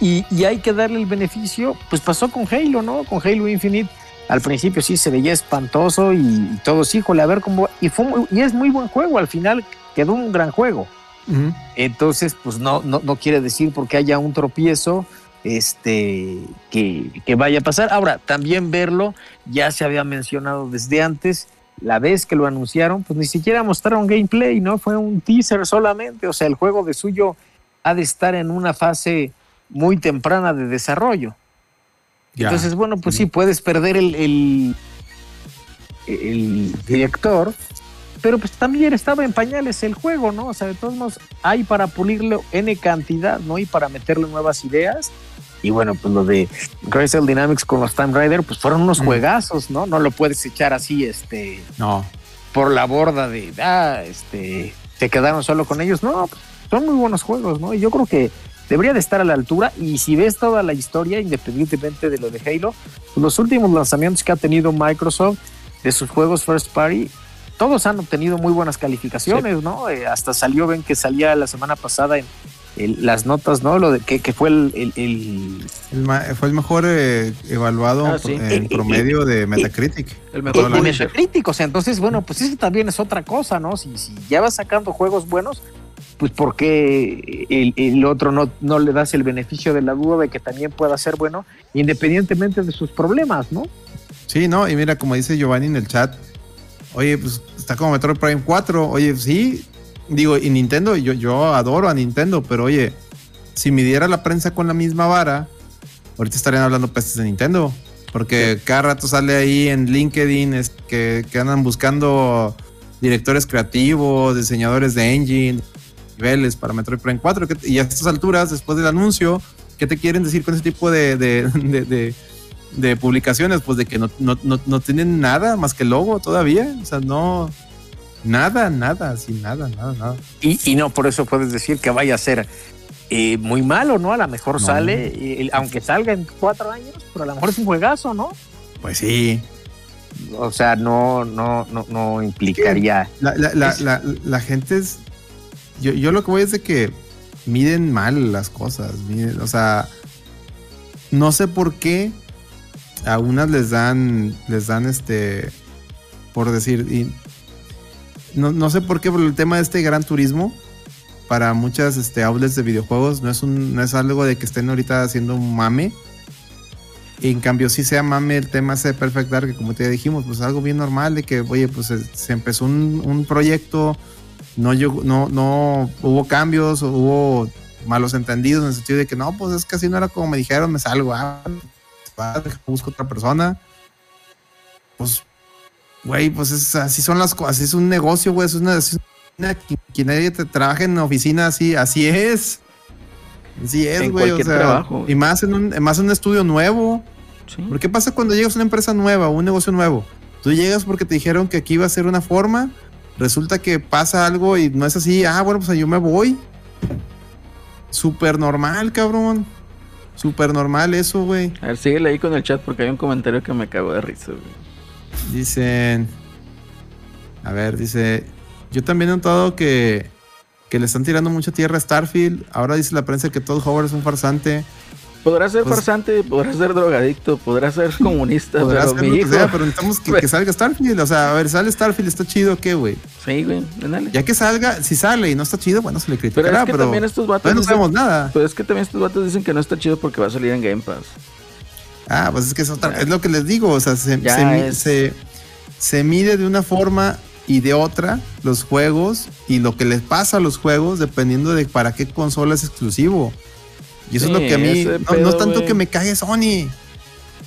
S4: Y, y hay que darle el beneficio, pues pasó con Halo, ¿no? Con Halo Infinite. Al principio sí se veía espantoso y, y todos, híjole, a ver cómo. Y, fue muy- y es muy buen juego, al final quedó un gran juego. Entonces, pues no, no, no quiere decir porque haya un tropiezo este, que, que vaya a pasar. Ahora, también verlo, ya se había mencionado desde antes, la vez que lo anunciaron, pues ni siquiera mostraron gameplay, ¿no? Fue un teaser solamente, o sea, el juego de suyo ha de estar en una fase muy temprana de desarrollo.
S3: Ya.
S4: Entonces, bueno, pues sí, puedes perder el, el, el director, pero pues también estaba en pañales el juego, ¿no? O sea, de todos modos, hay para pulirlo N cantidad, ¿no? Y para meterle nuevas ideas. Y bueno, pues lo de Crystal Dynamics con los Time Rider, pues fueron unos
S3: Mm.
S4: juegazos, ¿no? No lo puedes echar así, este,
S3: No.
S4: por la borda de, ah, este, se quedaron solo con ellos. No, pues, son muy buenos juegos, ¿no? Y yo creo que debería de estar a la altura. Y si ves toda la historia, independientemente de lo de Halo, los últimos lanzamientos que ha tenido Microsoft de sus juegos First Party, todos han obtenido muy buenas calificaciones, ¿no? Eh, hasta salió, ven que salía la semana pasada en, las notas, ¿no? Lo de que, que fue el- el- el
S3: El ma- fue el mejor eh, evaluado
S2: Ah, sí.
S3: en promedio de Metacritic.
S2: El
S4: el
S2: mejor
S4: de. Metacritic, o sea, entonces, bueno, pues eso también es otra cosa, ¿no? Si, si ya vas sacando juegos buenos, pues ¿por qué el, el otro no, no le das el beneficio de la duda de que también pueda ser bueno, independientemente de sus problemas, ¿no?
S3: Sí, no, y mira, como dice Giovanni en el chat, oye, pues está como Metroid Prime 4. Oye, sí, digo, y Nintendo, yo, yo adoro a Nintendo, pero oye, si midiera la prensa con la misma vara, ahorita estarían hablando pestes de Nintendo. Porque cada rato sale ahí en LinkedIn es que, que andan buscando directores creativos, diseñadores de engine, niveles para Metroid Prime 4. que- y a estas alturas, después del anuncio, ¿qué te quieren decir con ese tipo de, de- de- publicaciones? Pues de que no, no, no, no tienen nada más que logo todavía. O sea, no. Nada, nada, sin nada, nada, nada.
S4: Y, y no por eso puedes decir que vaya a ser eh, muy malo, ¿no? A lo mejor sale, eh, aunque salga en cuatro años, pero a lo mejor es un juegazo, ¿no?
S3: Pues sí.
S4: O sea, no, no, no, no implicaría.
S3: La, la, la, la gente es. Yo, yo lo que voy es de que miden mal las cosas. miden- o sea, no sé por qué a unas les dan, les dan este, por decir, y no, no sé por qué, pero el tema de este gran turismo para muchas este, outlets de videojuegos no es, un, no es algo de que estén ahorita haciendo un mame. En cambio, sí sea mame el tema ese de Perfect Dark, que como te dijimos, pues algo bien normal de que, oye, pues se, se empezó un, un proyecto, no, no, no hubo cambios, o hubo malos entendidos en el sentido de que no, pues es que así no era como me dijeron, me salgo, ah, busco otra persona. Pues, güey, pues es, así son las cosas, es un negocio, güey, es una, es una quien- nadie te trabaja en oficina así, así es. Así es, güey. o sea,
S2: trabajo.
S3: Y más en un, más en un estudio nuevo.
S2: Sí.
S3: ¿Por qué pasa cuando llegas a una empresa nueva o un negocio nuevo? Tú llegas porque te dijeron que aquí iba a ser una forma, resulta que pasa algo y no es así, ah, bueno, pues yo me voy. Súper normal, cabrón. Súper normal eso, güey.
S2: A ver, síguele ahí con el chat porque hay un comentario que me cagó de risa, güey.
S3: Dicen. A ver, dice. Yo también he notado que que le están tirando mucha tierra a Starfield. Ahora dice la prensa que Todd Howard es un farsante.
S2: Podrá ser
S3: Pues-
S2: farsante, podrá ser drogadicto, podrá ser comunista,
S3: Podrá
S2: pero
S3: ser
S2: mi
S3: lo que
S2: hijo.
S3: sea, pero necesitamos que, que salga Starfield. O sea, a ver, sale Starfield, está chido, ¿qué, güey?
S2: Sí, güey.
S3: Ya que salga, si sale y no está chido, bueno, se le
S2: Pero
S3: criticará,
S2: es que
S3: pero,
S2: también estos vatos
S3: no sabemos nada.
S2: Pues es que también estos vatos dicen que no está chido porque va a salir en Game Pass.
S3: Ah, pues es que es, otra- es lo que les digo, o sea, se- se mide de una forma y de otra los juegos y lo que les pasa a los juegos dependiendo de para qué consola es exclusivo. Y eso
S2: Sí,
S3: es lo que a mí,
S2: ese
S3: no,
S2: pedo,
S3: no es tanto
S2: güey.
S3: que me cague Sony,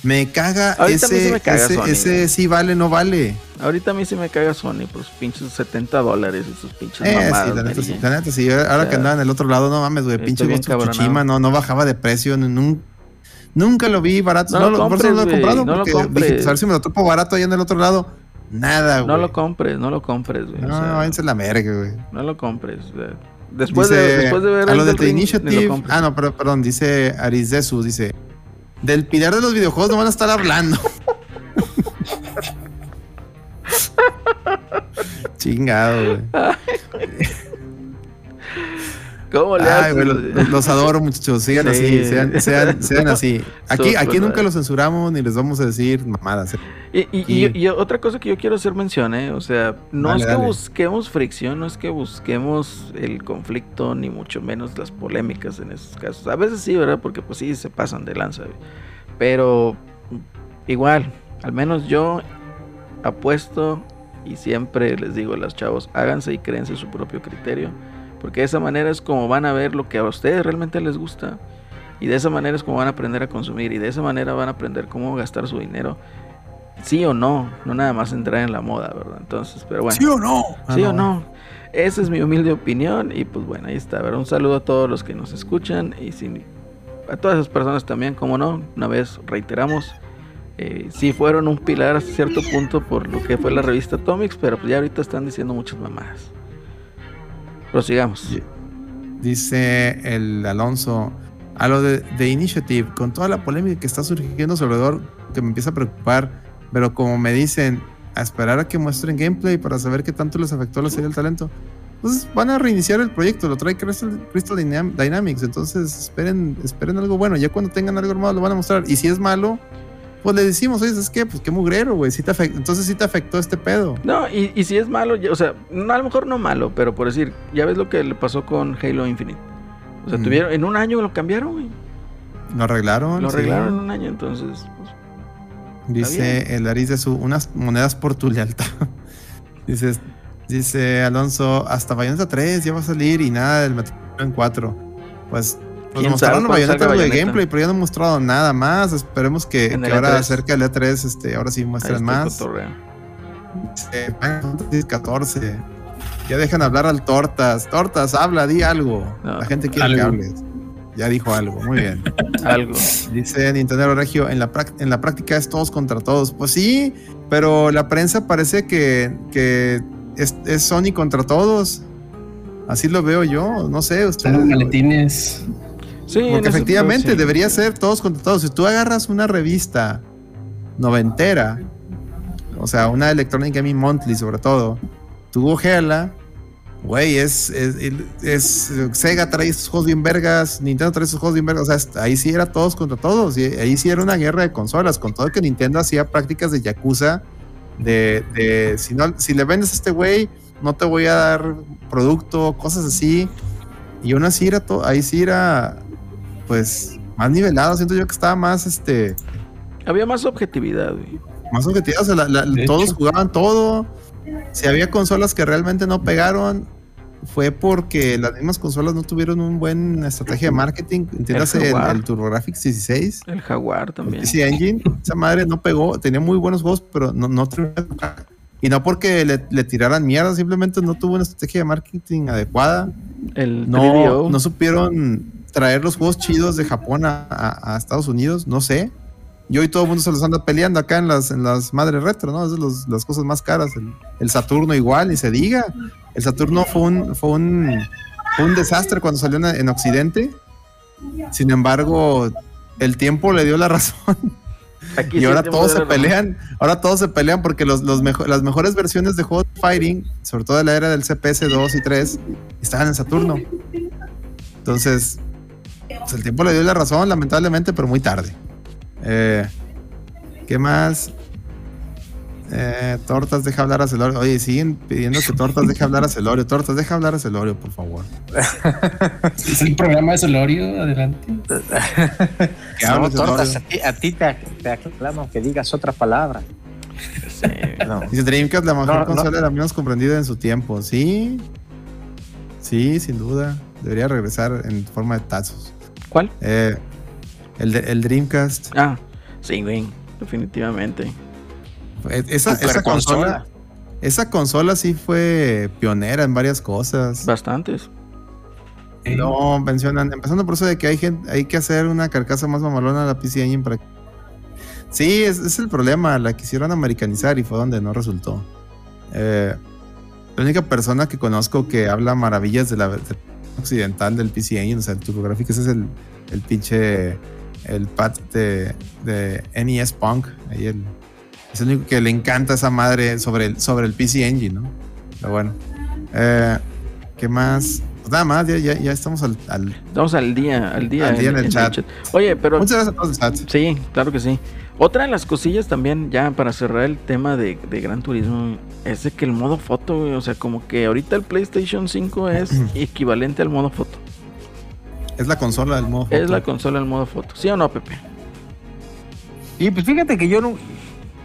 S3: me caga
S2: Ahorita a mí sí
S3: ese,
S2: me caga
S3: ese,
S2: Sony,
S3: ese
S2: güey.
S3: sí vale, no vale.
S2: Ahorita a mí sí me caga Sony por sus pinches 70 dólares y sus pinches
S3: Eh,
S2: mamadas.
S3: sí, la neta, sí, la neta, sí. Ahora
S2: O sea,
S3: que andaba en el otro lado, no mames, güey. Pinche Ghost of. Tsushima no, no bajaba de precio. nun- nunca lo vi barato.
S2: No
S3: No,
S2: lo
S3: lo, por eso no lo he
S2: compres, güey,
S3: comprado.
S2: no lo
S3: porque dije,
S2: compres.
S3: pues, a ver si me lo topo barato allá en el otro lado. Nada, güey.
S2: No lo compres, no lo compres, güey. o
S3: No,
S2: sea,
S3: váyanse a la verga, güey.
S2: no lo compres. o sea, Después,
S3: Dice,
S2: de, después de ver
S3: a lo de The
S2: lo
S3: Initiative.
S2: compres.
S3: Ah, no, pero, perdón, dice Arizesu, dice. Del pilar de los videojuegos no van a estar hablando. Chingado, güey.
S2: ¿Cómo le
S3: Ay, los, adoro, muchachos. Sigan
S2: Sí.
S3: así, sean, sean, sean así. Aquí, aquí nunca los censuramos ni les vamos a decir mamadas. ¿eh?
S2: Y, y-
S3: Sí.
S2: y- y otra cosa que yo quiero hacer mención, ¿eh? o sea, no
S3: Dale,
S2: es que
S3: dale.
S2: busquemos fricción, no es que busquemos el conflicto, ni mucho menos las polémicas en esos casos. A veces sí, ¿verdad? Porque pues sí, se pasan de lanza. Pero igual, al menos yo apuesto y siempre les digo a los chavos, háganse y créense su propio criterio. Porque de esa manera es como van a ver lo que a ustedes realmente les gusta. Y de esa manera es como van a aprender a consumir. Y de esa manera van a aprender cómo gastar su dinero. Sí o no. No nada más entrar en la moda, ¿verdad? Entonces, pero bueno.
S3: ¿Sí o no? Ah,
S2: ¿Sí o no? Esa es mi humilde opinión. Y pues bueno, ahí está. ¿verdad? Un saludo a todos los que nos escuchan. Y sin- a todas esas personas también, como no. Una vez reiteramos. Eh, sí fueron un pilar hasta cierto punto por lo que fue la revista Atomics. Pero pues ya ahorita están diciendo muchas mamadas. Prosigamos.
S3: Dice el Alonso. A lo de, de Initiative, con toda la polémica que está surgiendo alrededor, que me empieza a preocupar, pero como me dicen, a esperar a que muestren gameplay para saber qué tanto les afectó la serie del talento, pues van a reiniciar el proyecto, lo trae Crystal, Crystal Dynam- Dynamics, entonces esperen, esperen algo bueno, ya cuando tengan algo armado lo van a mostrar, y si es malo, pues le decimos, oye, es que, pues qué mugrero, güey, sí entonces sí te afectó este pedo.
S2: No, y, y si es malo, o sea, no, a lo mejor no malo, pero por decir, ya ves lo que le pasó con Halo Infinite. O sea,
S3: Mm.
S2: tuvieron, en un año lo cambiaron, güey.
S3: Lo arreglaron.
S2: Lo
S3: sí.
S2: arreglaron en un año, entonces, pues,
S3: Dice el Ariz de su unas monedas por tu lealtad. dice, dice Alonso, hasta Bayonetta 3 ya va a salir y nada del Metroid en 4. Pues, pues
S2: ¿Quién
S3: mostraron Bayonetta de gameplay, pero ya no han mostrado nada más. Esperemos que, que ahora
S2: E3.
S3: cerca del E3, este, ahora sí muestren más. Dice, Final Fantasy 14. Ya dejan hablar al Tortas. Tortas, habla, di algo.
S2: No,
S3: La gente quiere que
S5: algo.
S3: hables. Ya dijo algo, muy bien.
S2: Algo.
S3: Dice Nintendo Regio, en la, prac- en la práctica es todos contra todos. Pues sí, pero la prensa parece que, que es, es Sony contra todos. Así lo veo yo, no sé, ustedes.
S5: Son maletines.
S2: Sí,
S3: Porque efectivamente
S2: sí.
S3: debería ser todos contra todos. Si tú agarras una revista noventera, o sea, una Electronic Gaming Monthly sobre todo, tú ojeala, güey, es, es, es- Sega trae sus juegos bien vergas, Nintendo trae sus juegos bien vergas, o sea, ahí sí era todos contra todos, y ahí sí era una guerra de consolas, con todo que Nintendo hacía prácticas de Yakuza, de, de si, no, si le vendes a este güey, no te voy a dar producto, cosas así, y aún así era todo, ahí sí era, pues, más nivelado, siento yo que estaba más, este,
S2: Había más objetividad, güey.
S3: más objetivo, o sea, la- la-
S5: De
S3: todos
S5: hecho.
S3: jugaban todo. Si había consolas que realmente no pegaron, fue porque las mismas consolas no tuvieron un buen estrategia de marketing. Entiéndase el,
S2: Jaguar.
S3: el TurboGrafx 16,
S2: El Jaguar
S3: el
S2: también.
S3: PC Engine. Esa madre no pegó, tenía muy buenos juegos, pero no, no. Y no porque le, le tiraran mierda, simplemente no tuvo una estrategia de marketing adecuada.
S2: El
S3: No,
S2: 3DO.
S3: no supieron traer los juegos chidos de Japón a, a- a Estados Unidos, no sé. Y hoy todo el mundo se los anda peleando acá en las, en las madres retro, ¿no? Esas son los- las cosas más caras. El, el Saturno igual, ni se diga. El Saturno fue un, fue un, fue un desastre cuando salió en, en Occidente. Sin embargo, el tiempo le dio la razón.
S2: Aquí
S3: y ahora todos se pelean, ahora todos se pelean porque los, los mejo- las mejores versiones de juegos de fighting, sobre todo de la era del CPS 2 y 3, estaban en Saturno. Entonces, pues el tiempo le dio la razón, lamentablemente, pero muy tarde. Eh, ¿Qué más? Eh, tortas, deja hablar a Celorio. Oye, siguen pidiendo que Tortas deje hablar a Celorio. Tortas, deja hablar a Celorio, por favor.
S5: Es el programa de Solorio, adelante.
S4: No, tortas,
S3: Celorio.
S4: a ti, a ti te, te aclamo que digas otra palabra.
S2: Sí.
S4: No.
S3: Dice Dreamcast, la mejor
S4: No, no.
S3: consola la menos comprendida en su tiempo. Sí. Sí, sin duda. Debería regresar en forma de tazos.
S2: ¿Cuál?
S3: Eh, el, de- el Dreamcast.
S2: Ah, sí, güey. Definitivamente.
S3: Eh, Esa, esa consola. Esa consola sí fue pionera en varias cosas.
S2: Bastantes.
S3: No, mencionan, empezando por eso de que hay gente, hay que hacer una carcasa más mamalona a la PC Engine para Sí, es, es el problema, la quisieron americanizar y fue donde no resultó. Eh, la única persona que conozco que habla maravillas de la de- occidental del PC Engine, o sea, el TurboGrafx, ese es el, el pinche el pad de, de NES Punk, ahí el, es el único que le encanta esa madre sobre el, sobre el PC Engine, ¿no? Pero bueno. Eh, ¿Qué más? Pues nada más, ya, ya, ya estamos al, al-
S2: Estamos al día, al día,
S3: Al día en el chat.
S2: Oye, pero
S3: Muchas gracias a todos el chat.
S2: sí, claro que sí. Otra de las cosillas también, ya para cerrar el tema de, de Gran Turismo, es de que el modo foto, güey, o sea, como que ahorita el PlayStation 5 es equivalente al modo foto.
S3: Es la consola del modo
S2: Es
S3: foto.
S2: la consola del modo foto. ¿Sí o no, Pepe?
S4: Y pues fíjate que yo no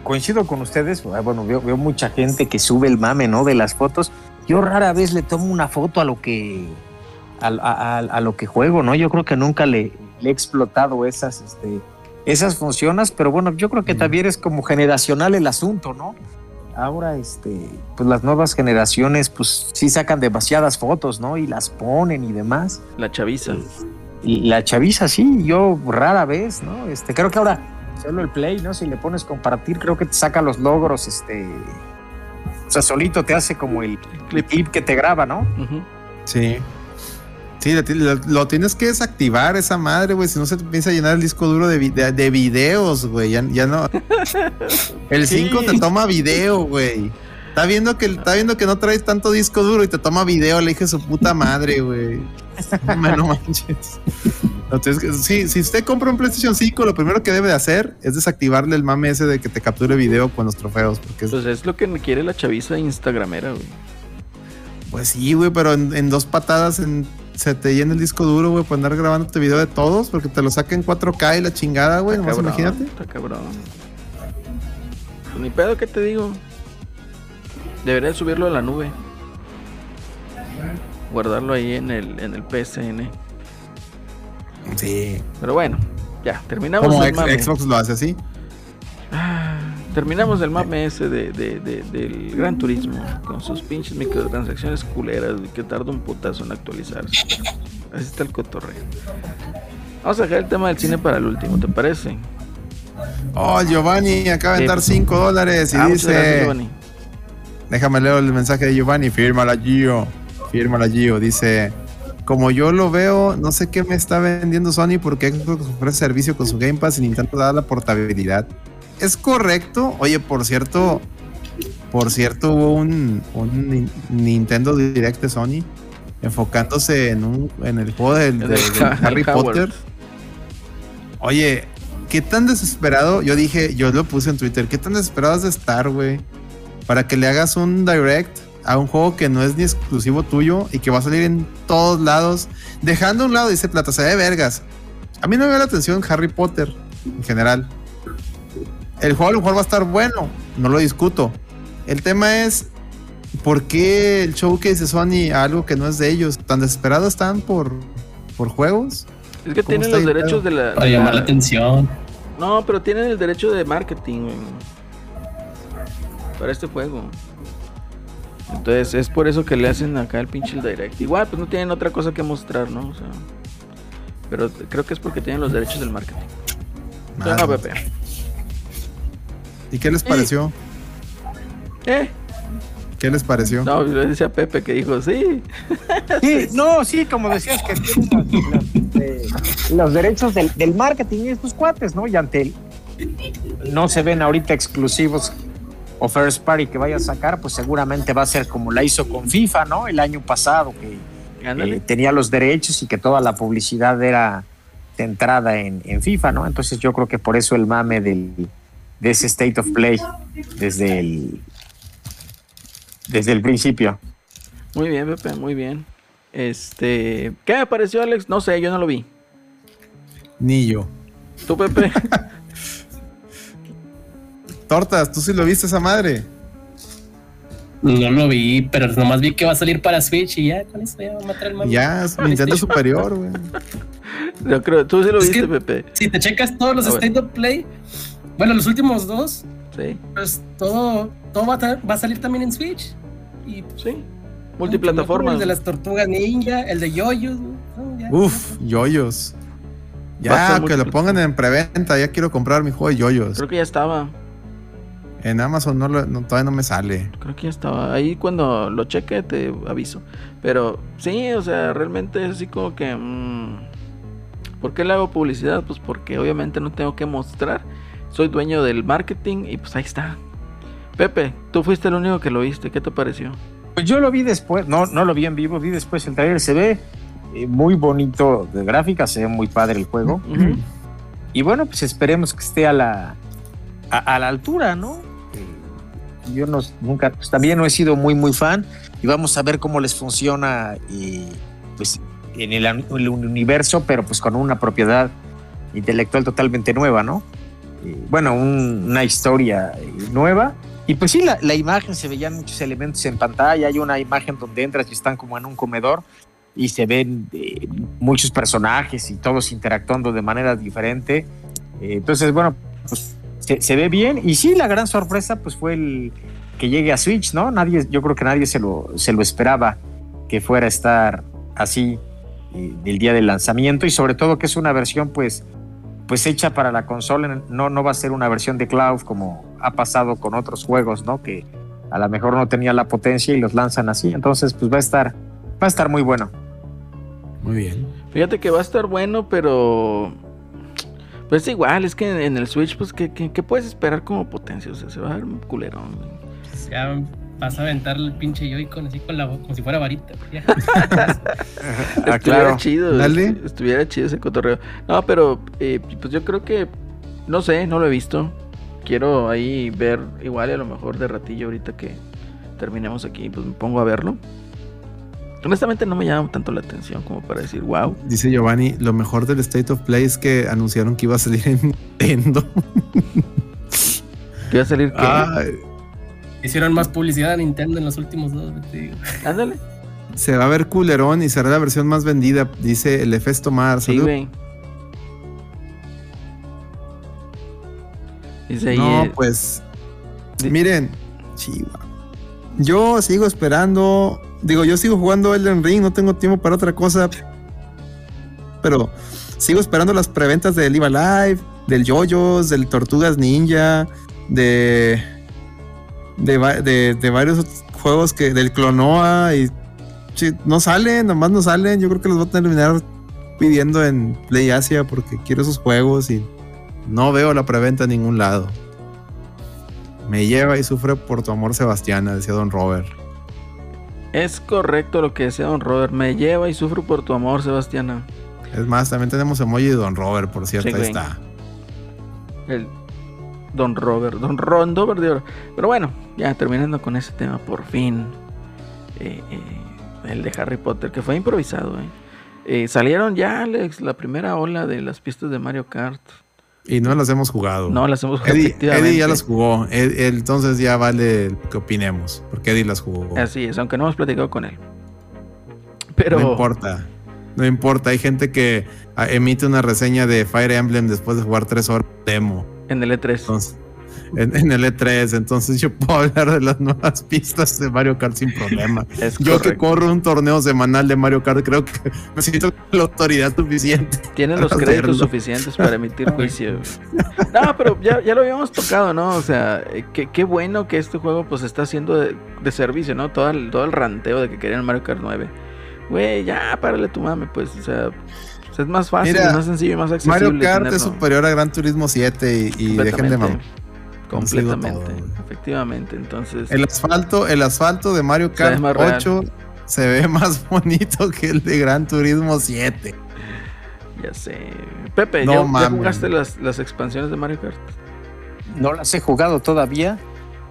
S4: coincido con ustedes. ah, Bueno, veo, veo mucha gente que sube el mame, ¿no? De las fotos. Yo rara vez le tomo una foto a lo que a, a- a- a lo que juego, ¿no? Yo creo que nunca le, le he explotado esas, este, esas funciones, pero bueno, yo creo que
S3: Mm.
S4: también es como generacional el asunto, ¿no? Ahora, este, pues las nuevas generaciones, pues sí sacan demasiadas fotos, ¿no? Y las ponen y demás.
S2: La chaviza.
S4: Y la chaviza, sí, yo rara vez, ¿no? Este, creo que ahora solo el play, ¿no? Si le pones compartir, creo que te saca los logros, este. O sea, solito te hace como el
S2: Clip.
S4: clip que te graba, ¿no?
S3: Sí. Sí, lo, ti- lo- lo tienes que desactivar esa madre, güey. Si no se te empieza a llenar el disco duro de, vi- de, de videos, güey. Ya, ya no. El
S2: Sí.
S3: 5 te toma video, güey. Está viendo, que, está viendo que no traes tanto disco duro y te toma video, le dije su puta madre, güey. No, manches. Entonces, sí, si usted compra un PlayStation 5, lo primero que debe de hacer es desactivarle el mame ese de que te capture video con los trofeos. Porque es-
S2: Pues es lo que quiere la chaviza instagramera, güey.
S3: Pues sí, güey, pero en, en dos patadas en- se te llena el disco duro, güey, por andar grabándote video de todos, porque te lo saca en 4K y la chingada, güey, nomás
S2: Cabrón,
S3: imagínate.
S2: Está cabrón. Pues ni pedo, ¿qué te digo? Debería subirlo a la nube. Guardarlo ahí en el, en el PSN.
S3: Sí.
S2: Pero bueno, ya, terminamos
S3: Como. Xbox lo hace así.
S2: Ah, terminamos el mame ese de, de- de- del Gran Turismo. Con sus pinches microtransacciones culeras que tarda un putazo en actualizarse. Así está el cotorreo. Vamos a dejar el tema del cine para el último, ¿te parece?
S3: Oh, Giovanni acaba de
S2: Sí.
S3: dar 5 dólares y
S2: Ah, gracias,
S3: dice.
S2: Giovanni.
S3: Déjame leer el mensaje de Giovanni. Fírmala, Gio. Fírmala, Gio. Dice. Como yo lo veo, no sé qué me está vendiendo Sony porque Xbox ofrece servicio con su Game Pass y Nintendo da la portabilidad. Es correcto. Oye, por cierto, por cierto, hubo un, un Nin- Nintendo Direct de Sony enfocándose en, un, en el juego del, de- Harry. Potter. Oye, ¿qué tan desesperado? Yo dije, yo lo puse en Twitter, ¿qué tan desesperado has de estar, güey? Para que le hagas un direct a un juego que no es ni exclusivo tuyo y que va a salir en todos lados, dejando a un lado, dice Plata, se ve vergas. A mí no me da la atención Harry Potter en general. El juego a lo mejor va a estar bueno, no lo discuto. El tema es, ¿por qué el showcase de Sony a algo que no es de ellos? ¿Tan desesperados están por, por juegos?
S2: Es que
S3: ¿Cómo
S2: tienen los derechos de la.
S5: Para
S2: de
S5: llamar la
S2: la-
S5: atención.
S2: No, pero tienen el derecho de marketing, güey. Para este juego. Entonces es por eso que le hacen acá el pinche el direct. Igual, pues no tienen otra cosa que mostrar, ¿no? O sea, pero creo que es porque tienen los derechos del marketing.
S3: ¿Y qué les pareció?
S2: ¿Eh?
S3: ¿Qué les pareció?
S2: No, yo le decía a Pepe que dijo, sí.
S4: Sí, no, sí, como decías, que tienen los, los, eh, los derechos del, del marketing y estos cuates, ¿no? Y ante el, no se ven ahorita exclusivos o first party que vaya a sacar, pues seguramente va a ser como la hizo con FIFA, ¿no? El año pasado, que eh, tenía los derechos y que toda la publicidad era centrada en, en FIFA, ¿no? Entonces yo creo que por eso el mame del, de ese State of Play desde el, desde el principio.
S2: Muy bien, Pepe, muy bien. Este, ¿qué me pareció, Alex? No sé, yo no lo vi.
S3: Ni yo.
S2: ¿Tú, Pepe?
S3: Tortas, ¿tú sí lo viste esa madre?
S5: No lo vi, pero nomás vi que va a salir para Switch y ya con eso ya va a matar el mame.
S3: Ya, Nintendo Superior, güey.
S2: Yo creo, tú sí lo
S5: Es
S2: viste,
S5: que-
S2: Pepe.
S5: Si te checas todos los
S2: A ver.
S5: State of Play, bueno, los últimos dos,
S2: Sí,
S5: pues todo, todo va, a va a salir también en Switch. Y
S2: sí. Multiplataforma.
S5: El de las tortugas ninja, el de yoyos. ¿no? Ya.
S3: Uf, yoyos. Ya, que lo pongan en preventa. Ya quiero comprar mi juego de yoyos.
S2: Creo que ya estaba.
S3: En Amazon no, lo- no- todavía no me sale.
S2: Creo que ya estaba. Ahí cuando lo cheque te aviso. Pero sí, o sea, realmente es así como que... mm, ¿Por qué le hago publicidad? Pues porque obviamente no tengo que mostrar. Soy dueño del marketing y pues ahí está. Pepe, tú fuiste el único que lo viste. ¿Qué te pareció?
S4: Pues yo lo vi después, no, no lo vi en vivo, vi después el trailer, se ve eh, muy bonito de gráfica, se ve muy padre el juego. Y bueno, pues esperemos que esté a la, a, a la altura, ¿no? Eh, Yo no, nunca, pues también no he sido muy, muy fan y vamos a ver cómo les funciona y, pues, en el, el universo, pero pues con una propiedad intelectual totalmente nueva, ¿no? Bueno, un- una historia eh, nueva. Y pues sí, la, la imagen se veían muchos elementos en pantalla. Hay una imagen donde entras y están como en un comedor y se ven eh, muchos personajes y todos interactuando de manera diferente. Eh, entonces, bueno, pues se, ve bien. Y sí, la gran sorpresa pues fue el que llegue a Switch, ¿no? Nadie, yo creo que nadie se lo, se lo esperaba que fuera a estar así del día del lanzamiento y sobre todo que es una versión pues pues hecha para la consola, no, no va a ser una versión de cloud como ha pasado con otros juegos, ¿no? Que a lo mejor no tenía la potencia y los lanzan así, entonces pues va a estar va a estar muy bueno.
S3: Muy bien.
S2: Fíjate que va a estar bueno, pero... Pues igual, es que en el Switch, pues, ¿qué, qué, qué puedes esperar como potencia? O sea, se va a ver un culerón.
S5: Vas a aventar el pinche Joy-Con así con la bo- como si fuera varita.
S4: Ah,
S2: estuviera
S4: claro.
S2: chido.
S3: Dale.
S2: Estuviera chido ese cotorreo. No, pero eh, pues yo creo que. No sé, no lo he visto. Quiero ahí ver igual y a lo mejor de ratillo ahorita que terminemos aquí, pues me pongo a verlo. Honestamente no me llama tanto la atención como para decir, wow.
S3: Dice Giovanni, lo mejor del State of Play es que anunciaron que iba a salir en Nintendo.
S2: Que va a salir que.
S3: Ay,
S5: Hicieron más publicidad a Nintendo en los últimos dos. te digo.
S2: Ándale.
S3: se va a ver culerón y será la versión más vendida, dice el Efesto Mar.
S2: Sí,
S3: Salud.
S2: güey. Dice ahí.
S3: No, pues. Miren, chihuahua. Yo sigo esperando. Digo, yo sigo jugando Elden Ring, no tengo tiempo para otra cosa. Pero sigo esperando las preventas de Live Alive, del Yoyos, del Tortugas Ninja, de. De, de, de varios juegos que. del Clonoa y. sí, no salen, nomás no salen. Yo creo que los voy a terminar pidiendo en Play Asia porque quiero esos juegos y no veo la preventa en ningún lado. Me lleva y sufre por tu amor, Sebastiana, decía Don Robert.
S2: Es correcto lo que decía Don Robert. Me lleva y sufro por tu amor, Sebastiana.
S3: Es más, también tenemos emoji de Don Robert, por cierto,
S2: Sí,
S3: ahí está.
S2: El Don Robert, Don Rondover de oro. Pero bueno, ya terminando con ese tema, por fin. eh, eh, el de Harry Potter, que fue improvisado. eh. Salieron ya, Alex, la primera ola de las pistas de Mario Kart.
S3: Y no las hemos jugado.
S2: No las hemos jugado.
S3: Eddie, ya las jugó. Ed- entonces ya vale que opinemos. Porque Eddie las jugó.
S2: Así es, aunque no hemos platicado con él. Pero
S3: No importa. No importa. Hay gente que ah, emite una reseña de Fire Emblem después de jugar tres horas demo.
S2: En el E E3.
S3: Entonces, en, en el E3. Entonces yo puedo hablar de las nuevas pistas de Mario Kart sin problema.
S2: Es
S3: Yo que corro un torneo semanal de Mario Kart, creo que me siento la autoridad suficiente.
S2: Tienen los créditos
S3: hacerlo.
S2: suficientes para emitir juicio. No, pero ya, ya lo habíamos tocado, ¿no? O sea, eh, qué, qué bueno que este juego pues está haciendo de, de servicio, ¿no? Todo el, todo el ranteo de que querían Mario Kart 9. Güey, ya, párale tu mame, pues, o sea, sea, es más fácil,
S3: Mira,
S2: es más sencillo y más accesible.
S3: Mario Kart es superior a Gran Turismo 7 y, y dejen de mamar.
S2: Completamente. Efectivamente. Entonces,
S3: El asfalto, el asfalto de Mario Kart
S2: más real.
S3: 8 se ve más bonito que el de Gran Turismo 7.
S2: ya sé. Pepe,
S3: No
S2: ¿ya, ya jugaste las, las expansiones de Mario Kart?
S4: No las he jugado todavía,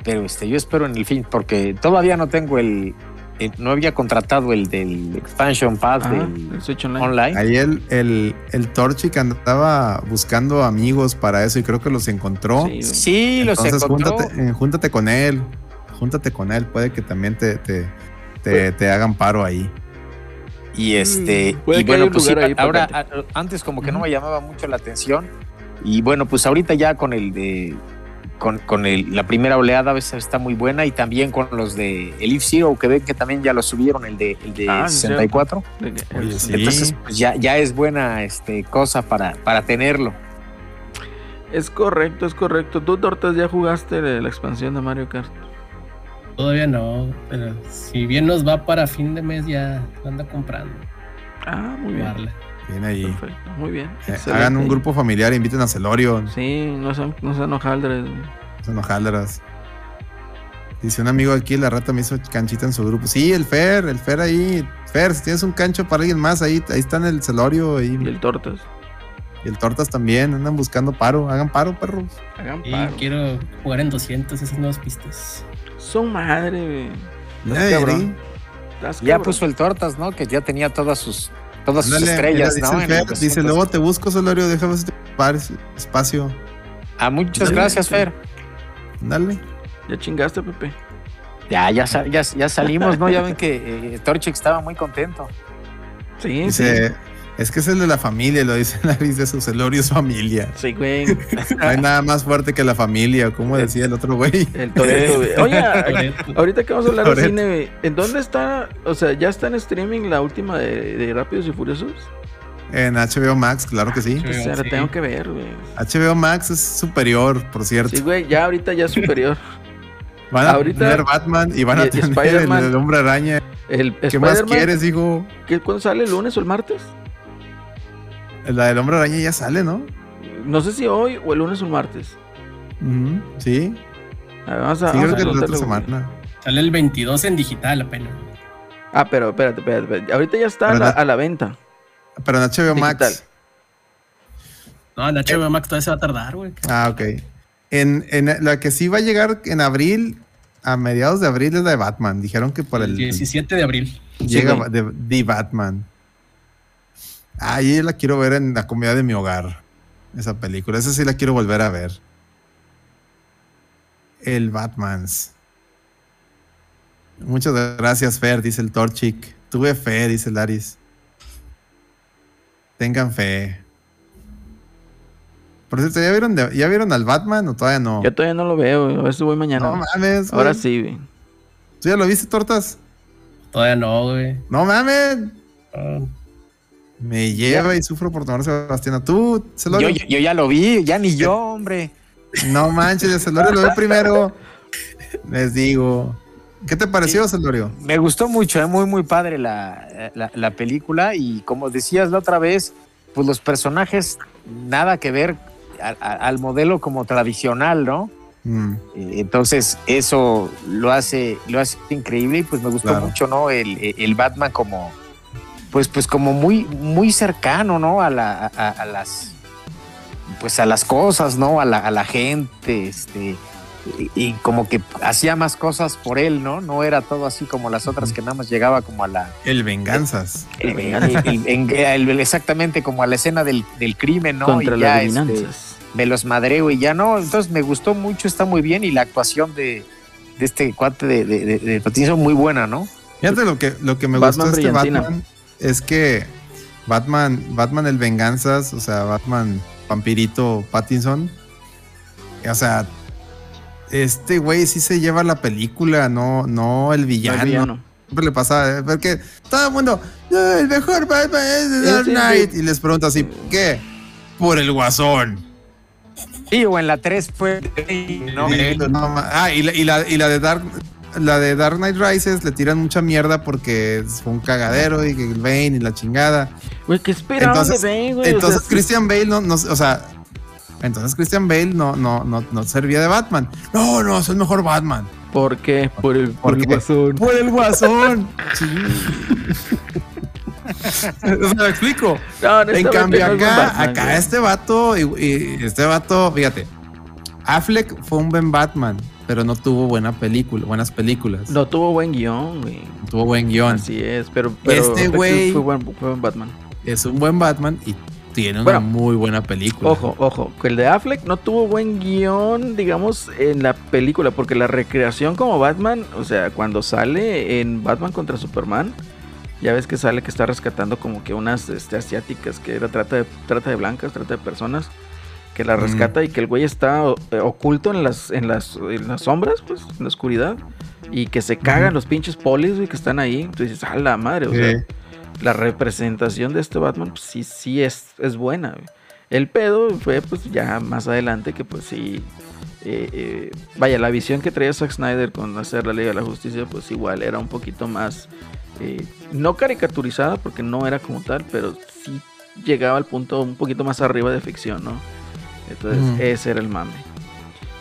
S4: pero este, yo espero en el fin, porque todavía no tengo el, el- no había contratado el del expansion pass
S2: Ah,
S4: del
S2: el Switch Online.
S4: online.
S3: Ahí el, el, el Torchic andaba buscando amigos para eso y creo que los encontró.
S2: Sí,
S4: Sí, los
S3: Entonces
S4: encontró.
S3: júntate, eh, júntate con él. Júntate con él. Puede que también te, te, te, te hagan paro ahí.
S4: Y este,
S2: Mm, puede
S4: y bueno, pues sí, ahora antes como que no me llamaba mucho la atención. Y bueno, pues ahorita ya con el de con, con el, la primera oleada a veces está muy buena y también con los de Elite Zero que ven que también ya lo subieron el de el de
S2: Ah, sí,
S4: 64.
S2: De que-
S3: Oye,
S2: el-
S3: sí.
S4: Entonces, pues ya, ya es buena este, cosa para, para tenerlo.
S2: Es correcto, es correcto. ¿Tú, Tortas, ya jugaste de la expansión de Mario Kart?
S5: Todavía no, pero si bien nos va para fin de mes ya lo anda comprando.
S2: Ah, muy bien.
S5: Jugarla.
S3: Bien ahí.
S2: Perfecto, muy bien.
S3: Eh, hagan un grupo familiar, inviten a Celorio.
S2: Sí, no sean, no sean hojaldres.
S3: Son hojaldras. Dice un amigo aquí, la rata me hizo canchita en su grupo. Sí, el Fer, el Fer ahí. Fer, si tienes un cancho para alguien más, ahí, ahí están el Celorio y,
S2: Y el Tortas.
S3: y el Tortas también. Andan buscando paro. Hagan paro, perros.
S2: Hagan
S5: Y
S2: paro.
S5: quiero jugar en 200 esas nuevas pistas.
S2: Son madre, güey.
S3: Ya,
S2: cabrón.
S4: Ya puso el Tortas, ¿no? Que ya tenía todas sus todas sus estrellas,
S3: mira,
S4: ¿no?
S3: Dice, Fer,
S4: los
S3: dice,
S4: 200.
S3: luego te busco, Celorio, déjame este par- espacio.
S4: Ah, muchas
S2: Sí,
S4: gracias,
S2: sí.
S4: Fer.
S3: Dale.
S2: Ya chingaste, Pepe.
S4: Ya, ya, ya, ya salimos, ¿no? Ya ven que eh, Torchic estaba muy contento.
S2: Sí,
S3: Dice, es que es el de la familia, lo dice Laris de su Celorio es familia.
S2: sí. Güey.
S3: No hay nada más fuerte que la familia, como decía el otro güey.
S2: El Toreto, güey. Oye, ahorita que vamos a hablar de cine, güey. ¿En dónde está? O sea, ¿ya está en streaming la última de, de Rápidos y Furiosos?
S3: En HBO Max, claro que sí.
S5: Sí.
S2: O sea, la
S5: sí.
S2: tengo que ver, güey.
S3: HBO Max es superior, por cierto.
S2: Sí, güey, ya ahorita ya es superior.
S3: Van a
S2: ahorita-
S3: tener Batman y van a
S2: y-
S3: tener el,
S2: Spider-Man.
S3: el hombre araña.
S2: El
S3: ¿Qué más quieres, hijo?
S2: ¿qué- ¿Cuándo sale? ¿El lunes o el martes?
S3: La del hombre araña ya sale, ¿no?
S2: No sé si hoy o el lunes o el martes.
S3: Sí,
S2: A ver, vamos a,
S3: sí,
S2: vamos
S3: creo
S2: a
S3: que la otra semana.
S5: Sale el 22 en digital apenas.
S2: Ah, pero espérate, espérate, espérate. Ahorita ya está a la,
S3: ¿Verdad?
S2: a la venta.
S3: Pero en HBO Max.
S2: Digital.
S5: No, en HBO Max todavía se va a tardar, güey.
S3: Ah, ok. En, en la que sí va a llegar en abril, a mediados de abril, es la de Batman. Dijeron que por
S5: El
S3: el.
S5: 17 de abril.
S3: llega
S2: güey.
S3: de, The Batman. Ah, y la quiero ver en la comida de mi hogar. Esa película. Esa sí la quiero volver a ver. El Batmans. Muchas gracias, Fer, dice el Torchic. Tuve fe, dice Laris. Tengan fe. Por cierto, ¿ya vieron, de- ¿ya vieron al Batman o todavía no?
S2: Yo todavía no lo veo, güey. A ver si voy mañana.
S3: No mames.
S2: Ahora sí, güey.
S3: ¿Tú ya lo viste, Tortas?
S5: Todavía no, güey.
S3: No mames.
S5: Ah,
S3: Me lleva y sufro por tomar Sebastián. ¿Tú, Celorio?
S4: Yo, yo, yo ya lo vi, ya ni yo, hombre.
S3: No manches, el Celorio lo ve primero. Les digo. ¿Qué te pareció, Celorio?
S4: Me gustó mucho, es muy, muy padre la, la, la película y como decías la otra vez, pues los personajes nada que ver a- a- al modelo como tradicional, ¿no?
S3: Mm,
S4: Eh, Entonces eso lo hace, lo hace increíble y pues me gustó
S3: Claro.
S4: mucho, ¿no? El, el Batman como, pues, pues como muy, muy cercano, ¿no? A, la, a, a las, pues a las cosas, ¿no? A la, a la gente, este, y, y como que hacía más cosas por él, ¿no? No era todo así como las otras que nada más llegaba como a la,
S3: el Venganzas.
S4: el- el- el- el- el- exactamente como a la escena del, del crimen, ¿no?
S2: Contra
S4: y
S2: las
S4: ya, este, me los madreo y ya no. Entonces me gustó mucho, está muy bien y la actuación de, de este cuate de, de, de, muy buena, ¿no?
S3: Fíjate lo que, lo que me
S2: Batman
S3: gustó de este. Batman es que Batman, Batman el Venganzas, o sea, Batman Vampirito Pattinson, o sea, este güey sí se lleva la película, no, no el
S2: No
S3: villano. Siempre le pasa, ¿eh? porque todo el mundo, "No, el mejor Batman es The Dark Knight. Y les pregunto así, ¿qué? Por el guasón.
S4: Sí, o en la 3 fue. ¿no?
S3: Sí, no ma- ah, y la, y, la, y la de Dark. La de Dark Knight Rises le tiran mucha mierda porque fue un cagadero y que el Bane y la chingada.
S2: Güey, ¿qué esperaban
S3: Entonces-
S2: de Bane, güey? O
S3: Entonces
S2: sea,
S3: Christian Bale no, no, o sea, entonces Christian Bale no, no, no, no servía de Batman. No, no, es el mejor Batman.
S2: ¿Por qué? Por el, por
S3: ¿Por
S2: el guasón.
S3: Por el guasón. Sí. o sea, me explico.
S2: No,
S3: En cambio, acá,
S2: Batman,
S3: acá
S2: güey.
S3: este vato, y, y este vato, fíjate, Affleck fue un buen Batman, pero no tuvo buena película, buenas películas.
S2: No tuvo buen guion, güey.
S3: tuvo buen guion.
S2: Así es, pero, pero
S3: Este güey-
S2: fue buen, fue buen Batman.
S3: Es un buen Batman y tiene una muy buena película.
S2: Ojo, ojo, que el de Affleck no tuvo buen guion, digamos, en la película, porque la recreación como Batman, o sea, cuando sale en Batman contra Superman, ya ves que sale que está rescatando como que unas este, asiáticas, que era trata de, trata de blancas, trata de personas, que la
S3: Mm.
S2: rescata y que el güey está eh, oculto en las, en, las, en las sombras, pues, en la oscuridad, y que se cagan los pinches polis, güey, que están ahí, entonces dices, a la madre, o sea, la representación de este Batman, pues sí, sí es, es buena. güey. El pedo fue pues ya más adelante que pues sí. eh, eh, vaya, la visión que traía Zack Snyder con hacer la Liga de la Justicia, pues igual era un poquito más. eh, no caricaturizada, porque no era como tal, pero sí llegaba al punto un poquito más arriba de ficción, ¿no? Entonces, ese era el mame.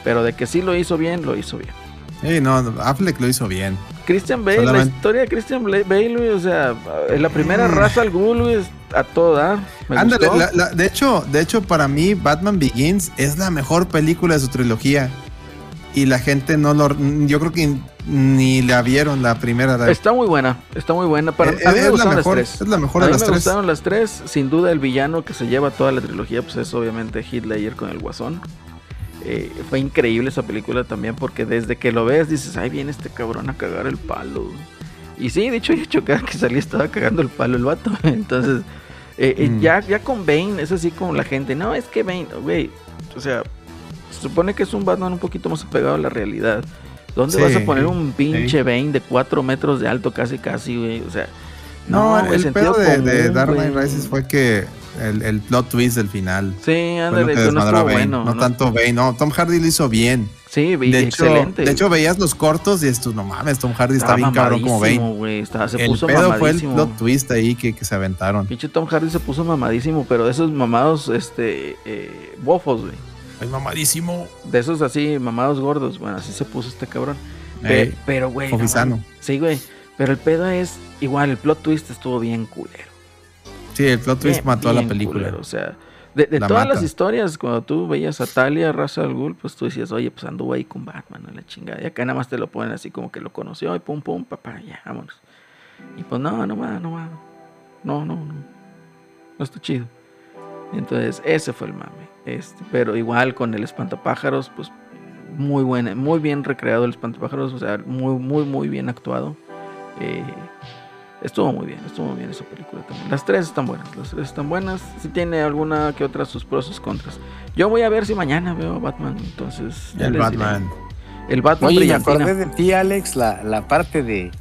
S2: Pero de que sí lo hizo bien, lo hizo bien.
S3: Sí, no, Affleck lo hizo bien.
S2: Christian Bale,
S3: Solamente-
S2: la historia de Christian Bale, o sea, es la primera
S3: Mm.
S2: raza al es a. Me
S3: Ándale,
S2: gustó.
S3: la- la- de hecho, de hecho, para mí, Batman Begins es la mejor película de su trilogía. Y la gente no lo. Yo creo que ni la vieron la primera. la-
S2: Está muy buena, está muy buena. Para,
S3: Eh,
S2: a mí me
S3: es, la
S2: gustaron
S3: mejor,
S2: las tres.
S3: es la mejor
S2: a
S3: de
S2: mí
S3: las
S2: me
S3: tres.
S2: gustaron las tres. Sin duda, el villano que se lleva toda la trilogía, pues es obviamente Ledger con el Guasón. Eh, fue increíble esa película también porque desde que lo ves dices, ay, viene este cabrón a cagar el palo. Y sí, dicho y hecho, cada que salí estaba cagando el palo el vato. Entonces, eh, eh,
S3: Mm.
S2: ya, ya con Bane es así como la gente, no, es que Bane, güey, o sea, se supone que es un Batman un poquito más apegado a la realidad. ¿Dónde
S3: Sí,
S2: vas a poner un pinche. Bane de 4 metros de alto casi casi, güey? O sea,
S3: No,
S2: güey,
S3: el
S2: sentido
S3: pedo de, de
S2: común,
S3: Dark Knight. Rises fue que el, el plot twist del final.
S2: Sí, ándale,
S3: que
S2: no estuvo bueno.
S3: no,
S2: ¿no?
S3: tanto Bane, no. Tom Hardy lo hizo bien.
S2: Sí,
S3: De hecho,
S2: excelente.
S3: de hecho, veías los cortos y esto, no mames, Tom Hardy está bien cabrón como Bane.
S2: güey, estaba- se
S3: el
S2: puso
S3: pedo fue el plot twist ahí que, que se aventaron.
S2: Pinche Tom Hardy se puso mamadísimo, pero de esos mamados, este, eh, bofos, güey.
S3: Ay, mamadísimo.
S2: De esos así, mamados gordos, bueno, así se puso este cabrón. Pe-
S3: Ey,
S2: pero, güey. no sí, güey. Pero el pedo es, igual, el plot twist estuvo bien culero.
S3: sí, el plot twist
S2: Bien,
S3: mató a la película.
S2: culero, o sea, de, de
S3: La
S2: todas
S3: mata.
S2: las historias, cuando tú veías a Talia, Raza al Ghul, pues tú decías, oye, pues anduvo ahí con Batman, a la chingada. Y acá nada más te lo ponen así como que lo conoció y pum, pum, papá, ya, vámonos. Y pues no, no va, no va. No, no, no. No está chido. Entonces, ese fue el mame. Este, pero igual con el espantapájaros, pues muy buena, muy bien recreado el espantapájaros, o sea, muy, muy, muy bien actuado. Eh, estuvo muy bien, estuvo muy bien esa película también. Las tres están buenas, las tres están buenas. Si tiene alguna que otra sus pros, sus contras. Yo voy a ver si mañana veo a Batman, entonces.
S3: El
S2: diré.
S3: Batman.
S2: El Batman
S6: Oye, me acordé de ti, Alex, la, la parte de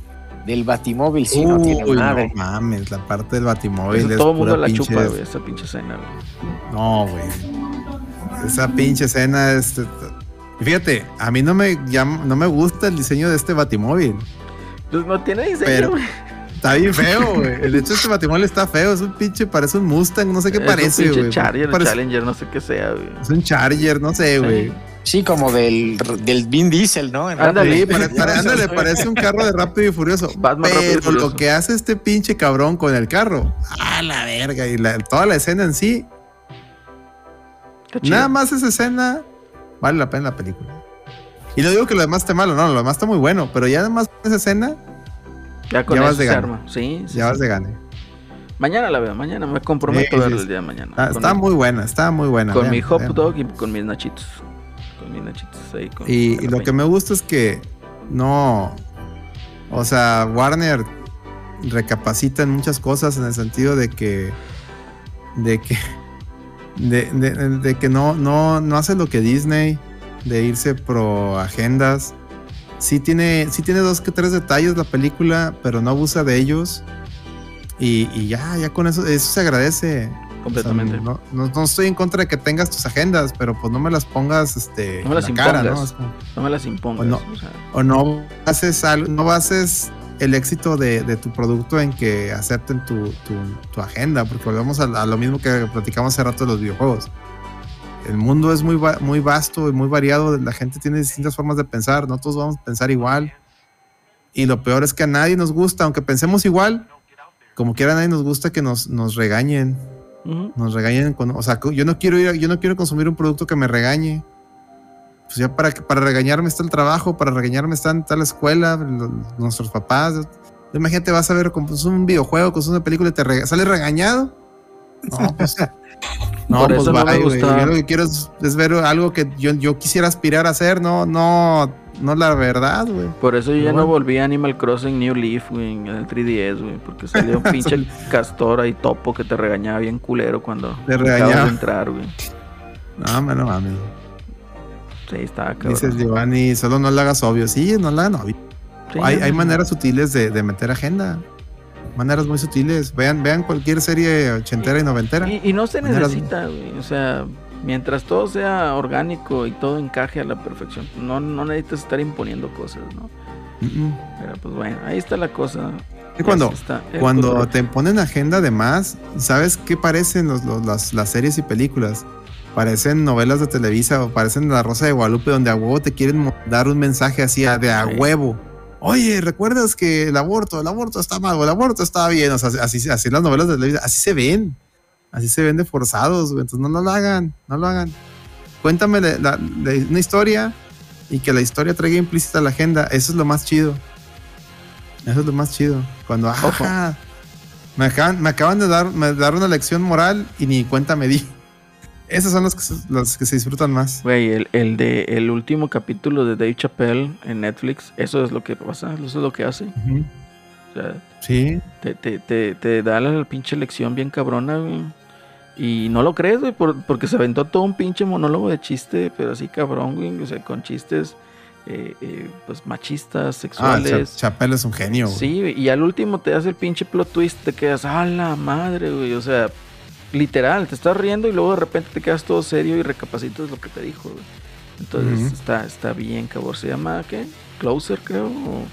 S6: del Batimóvil, sí, no tiene
S3: Uy,
S6: madre.
S3: no mames, la parte del Batimóvil
S2: Eso
S3: es
S2: todo el mundo la
S3: pinche-
S2: chupa, güey, esa pinche escena, güey.
S3: No, güey. Esa pinche escena es... Fíjate, a mí no me llama- no me gusta el diseño de este Batimóvil.
S2: Pues no tiene diseño,
S3: Pero-
S2: güey.
S3: Está bien feo, güey. El hecho de este Batimóvil está feo. Es un pinche, parece un Mustang, no sé qué
S2: Es
S3: parece,
S2: un pinche
S3: güey.
S2: Charger,
S3: Parece-
S2: Challenger, no sé qué sea, güey.
S3: Es un Charger, no sé, güey.
S6: Sí, como del, del Vin Diesel, ¿no?
S2: Ándale,
S3: Sí,
S6: Rápido.
S3: pare- pare- ándale, parece un carro de rápido y furioso.
S2: Batman Rápido y
S3: Pero
S2: Furioso.
S3: lo que hace este pinche cabrón con el carro, a la verga, y la- toda la escena en sí, nada más esa escena vale la pena la película. Y no digo que lo demás esté malo, no, lo demás está muy bueno, pero ya nada más esa escena,
S2: Ya con
S3: ya vas
S2: eso
S3: de
S2: se
S3: gane.
S2: arma. Sí, sí,
S3: ya
S2: sí.
S3: vas de gane.
S2: Mañana la veo, mañana me comprometo
S3: Sí,
S2: a verla
S3: sí,
S2: el día de mañana.
S3: Está,
S2: con
S3: está
S2: mi,
S3: muy buena, está muy buena.
S2: con
S3: vean,
S2: mi hot
S3: vean.
S2: dog y con mis nachitos. Con mis nachitos ahí. Con
S3: Y, y lo que me gusta es que no, o sea, Warner recapacita en muchas cosas en el sentido de que, de que, de, de- de que no, no, no hace lo que Disney, de irse pro agendas. Sí tiene, sí tiene dos que tres detalles la película, pero no abusa de ellos. Y, y ya, ya con eso, eso se agradece.
S2: Completamente.
S3: O sea, no, no- no estoy en contra de que tengas tus agendas, pero pues no me las pongas este,
S2: No me las
S3: en la cara, ¿no? como-
S2: No me las impongas.
S3: O no.
S2: o sea,
S3: o no haces algo, no haces el éxito de, de tu producto en que acepten tu, tu- tu agenda, porque volvemos a, a lo mismo que platicamos hace rato de los videojuegos. El mundo es muy, muy vasto y muy variado, la gente tiene distintas formas de pensar, no todos vamos a pensar igual. Y lo peor es que a nadie nos gusta, aunque pensemos igual, como quiera a nadie nos gusta que nos, nos regañen, nos regañen con, o sea, yo no quiero ir, yo no quiero consumir un producto que me regañe. Pues ya para, para regañarme está el trabajo, para regañarme está, está la escuela, nuestros papás. Imagínate, vas a ver como un videojuego, con una película y te rega- sales regañado. No, pues, no,
S2: Por
S3: pues
S2: eso no me
S3: bye, güey.
S2: gusta.
S3: Yo lo que quiero es, es ver algo que yo, yo quisiera aspirar a hacer, no, no, no la verdad, güey.
S2: Por eso yo ya no volví a Animal Crossing New Leaf, güey, en el 3DS, güey, porque salió un pinche castor ahí topo que te regañaba bien culero cuando
S3: Te regañaba.
S2: de entrar, güey.
S3: No, man, no mames.
S2: Sí, cabrón.
S3: Dices Giovanni, solo no la hagas obvio. Sí, no la hagan obvio.
S2: Sí,
S3: hay, hay maneras sutiles de, de meter agenda. Maneras muy sutiles. Vean, vean cualquier serie ochentera y noventera.
S2: Y, y no se
S3: Maneras-
S2: necesita, güey. O sea, mientras todo sea orgánico y todo encaje a la perfección, no, no necesitas estar imponiendo cosas, ¿no? Pero pues bueno, ahí está la cosa.
S3: Y cuando,
S2: está
S3: cuando te ponen agenda de más, ¿sabes qué parecen los, los- las, las series y películas? Parecen novelas de Televisa o parecen La Rosa de Guadalupe, donde a huevo te quieren dar un mensaje así de a huevo. Oye, ¿recuerdas que el aborto, el aborto está mal, o el aborto está bien? O sea, así, así las novelas de Televisa, así se ven. Así se ven de forzados, güey. Entonces no, no lo hagan, no lo hagan. Cuéntame la- la- la- una historia y que la historia traiga implícita la agenda. Eso es lo más chido. Eso es lo más chido. Cuando, ajá, me acaban, me acaban de dar, me dar una lección moral y ni cuenta me di. Esos son los que, se- los que se disfrutan más.
S2: Güey, el, el de el último capítulo de Dave Chappelle en Netflix, eso es lo que pasa, eso es lo que hace. O sea,
S3: Sí,
S2: te, te, te, te da la pinche lección bien cabrona, güey. Y no lo crees, güey, por- porque se aventó todo un pinche monólogo de chiste, pero así cabrón, güey. O sea, con chistes, eh, eh, pues machistas,
S3: ah,
S2: sexuales.
S3: Cha- Chappelle es un genio. güey.
S2: Sí, y al último te hace el pinche plot twist, te quedas, a la madre, güey. O sea, literal, te estás riendo y luego de repente te quedas todo serio y recapacitas lo que te dijo, güey. Entonces está, está bien, cabrón. Se llama, ¿qué? Closer, creo. o-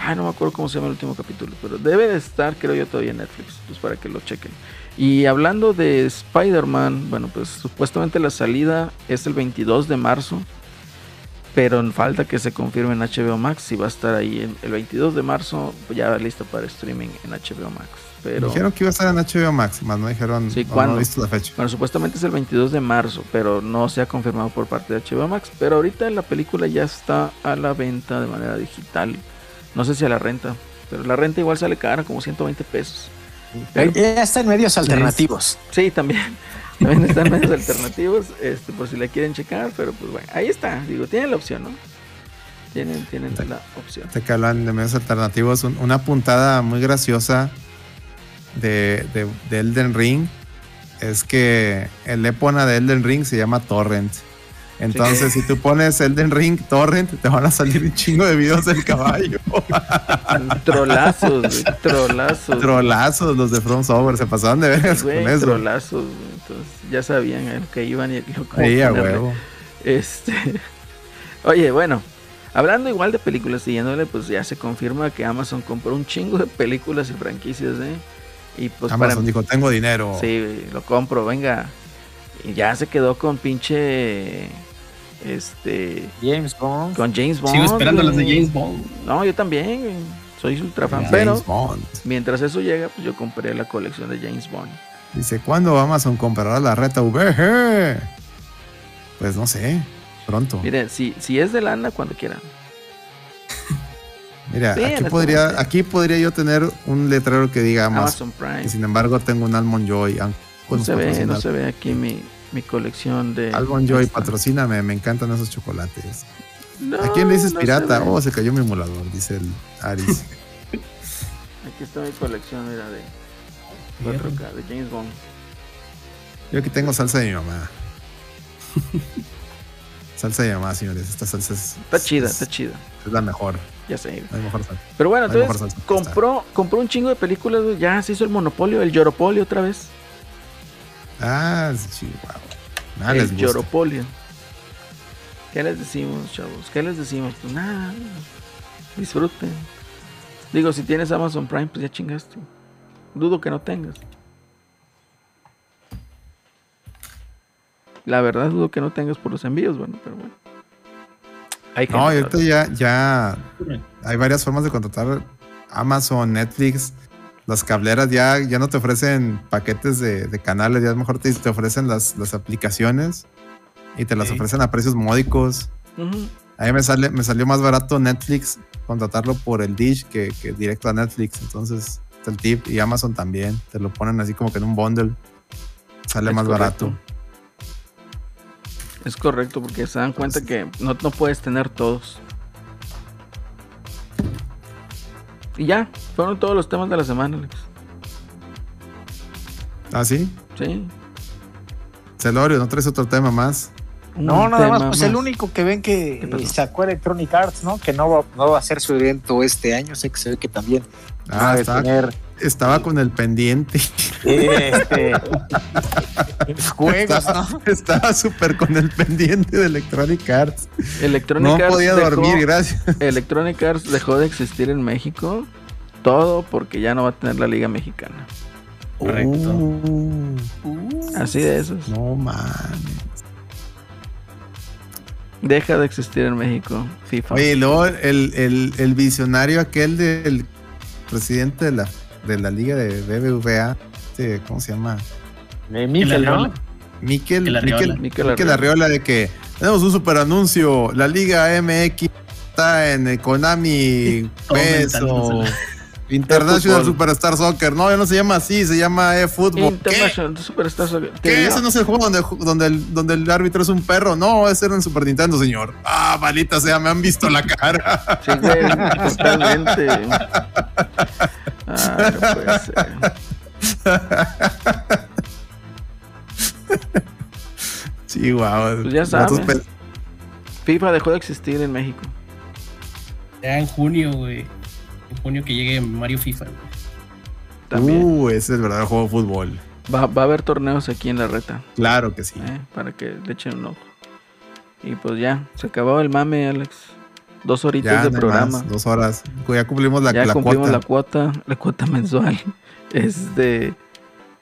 S2: Ay, no me acuerdo cómo se llama el último capítulo, pero debe de estar, creo yo, todavía en Netflix, pues para que lo chequen. Y hablando de Spider-Man, bueno, pues supuestamente la salida es el 22 de marzo, pero falta que se confirme en HBO Max si va a estar ahí el 22 de marzo, pues ya lista para streaming en HBO Max. Pero
S3: Dijeron que iba a estar en HBO Max, más no dijeron.
S2: Sí,
S3: no,
S2: ¿cuándo?
S3: No he visto la fecha.
S2: bueno, supuestamente es el 22 de marzo, pero no se ha confirmado por parte de HBO Max. Pero ahorita la película ya está a la venta de manera digital. No sé si a la renta, pero la renta igual sale cara, como 120 pesos. Pero-
S6: Ya está en medios alternativos.
S2: sí, también. También están medios alternativos, este, por si la quieren checar, pero pues bueno, ahí está. Digo, tienen la opción, ¿no? Tienen, tienen la opción.
S3: Que hablan de medios alternativos, un- una puntada muy graciosa de, de, de Elden Ring es que el épona de Elden Ring se llama Torrent. Entonces, si tú pones Elden Ring Torrent, te van a salir un chingo de videos del caballo.
S2: Trolazos, trolazos.
S3: Trolazos los de From Software, se pasaban de veras con eso.
S2: trolazos. Entonces ya sabían a lo que iban y lo
S3: Ahí a huevo.
S2: Este. Oye, bueno. Hablando igual de películas, siguiéndole, pues ya se confirma que Amazon compró un chingo de películas y franquicias, ¿eh? Y pues
S3: Amazon
S2: para.
S3: dijo, tengo dinero.
S2: Sí, lo compro, venga. Y ya se quedó con pinche. Este.
S6: James Bond.
S2: Con James Bond.
S5: Sigo esperando las de. James Bond.
S2: No, yo también, güey. Soy ultra fan.
S3: James
S2: Pero
S3: Bond.
S2: mientras eso llega, pues yo compré la colección de James Bond.
S3: Dice, ¿cuándo Amazon comprará la reta VG? Pues no sé, pronto.
S2: Miren, si, si es de lana, cuando quieran.
S3: Mira,
S2: Sí,
S3: aquí podría, aquí podría yo tener un letrero que diga Amazon.
S2: Prime.
S3: Y sin embargo tengo un Almond Joy. aunque
S2: No se ve, no se ve aquí mi, mi colección de.
S3: Almond Joy, patrocíname, me encantan esos chocolates.
S2: No,
S3: ¿A quién le dices
S2: no
S3: pirata?
S2: se.
S3: Oh, se cayó mi emulador, dice el Aris.
S2: Aquí está mi colección, mira, de 4K, de James Bond.
S3: yo aquí tengo salsa de mi mamá. salsa de mi mamá, señores. Esta salsa es,
S2: Está chida,
S3: es,
S2: está chida.
S3: es la mejor.
S2: Ya sé.
S3: La mejor.
S2: Pero bueno,
S3: mejor
S2: entonces compró, compró un chingo de películas, güey, Ya se hizo el monopolio, el Yoropolio otra vez.
S3: Ah, sí, wow. Nada les
S2: el
S3: gusta.
S2: Yoropolio. ¿Qué les decimos, chavos? ¿Qué les decimos? Pues nada. Disfruten. Digo, si tienes Amazon Prime, pues ya chingaste. Dudo que no tengas. La verdad dudo que no tengas por los envíos, bueno, pero bueno. Hay
S3: No, ahorita ya, ya hay varias formas de contratar Amazon, Netflix. Las cableras ya, ya no te ofrecen paquetes de, de canales, ya mejor te, te ofrecen las, las aplicaciones y te las
S5: Sí.
S3: ofrecen a precios módicos.
S2: Ujú.
S3: A mí me, sale, me salió más barato Netflix contratarlo por el Dish que, que directo a Netflix. Entonces, el tip. Y Amazon también. Te lo ponen así como que en un bundle. Sale
S2: Es
S3: más
S2: correcto.
S3: barato.
S2: Es correcto, porque se dan cuenta que no, no puedes tener todos. Y ya, fueron todos los temas de la semana, Alex.
S3: ¿Ah, sí?
S2: Sí.
S3: Celorio, ¿no traes otro tema más?
S6: No,
S2: Un
S6: nada más, pues el único que ven que sacó Electronic Arts, ¿no? Que no va, no va a hacer su evento este año, sé que se ve que también va
S3: Ah,
S6: a
S3: estaba,
S6: tener
S3: estaba con el pendiente.
S6: eh, este, juegos, ¿no?
S3: Estaba súper con el pendiente de Electronic Arts.
S2: Electronic
S3: No
S2: Arts
S3: podía
S2: dejó-
S3: dormir, gracias.
S2: Electronic Arts dejó de existir en México. Todo porque ya no va a tener la Liga Mexicana.
S5: Correcto.
S3: Uh,
S2: Así de esos.
S3: no mames.
S2: Deja de existir en México FIFA.
S3: Oye, y luego el, el, el visionario aquel del presidente de la, de la liga de BBVA, este, ¿cómo se llama?
S6: De Mikel, ¿no?
S5: Arriola.
S3: Miquel,
S5: Miquel Arriola.
S3: Miquel,
S2: Miquel
S3: Miquel
S2: Arriola.
S3: De que tenemos un super anuncio. La Liga MX está en el Konami
S5: Todo
S3: Peso.
S5: mentándosela.
S3: International. Superstar Soccer. No, ya no se llama así, se llama eFootball. ¿Qué?
S2: International Superstar Soccer.
S3: ¿Qué? ¿Ese no es el juego donde, donde, el, donde el árbitro es un perro? No, ese era en Super Nintendo, señor. Ah, malita sea, me han visto la cara.
S2: Sí, güey, totalmente. Ah, no puede ser.
S3: Sí, guau.
S2: Pues ya sabes.
S3: pe-
S2: FIFA dejó de existir en México.
S5: Ya en junio, güey. En junio que llegue Mario FIFA, güey.
S2: También.
S3: Uh, ese es el verdadero juego de fútbol.
S2: Va, va a haber torneos aquí en la reta.
S3: Claro que sí.
S2: eh, para que le echen un ojo. Y pues ya, se acabó el mame, Alex. Dos horitas
S3: Ya,
S2: de
S3: no
S2: programa.
S3: más, dos horas. Ya cumplimos la,
S2: ya
S3: la
S2: cumplimos
S3: cuota.
S2: la cuota, la cuota mensual. Este.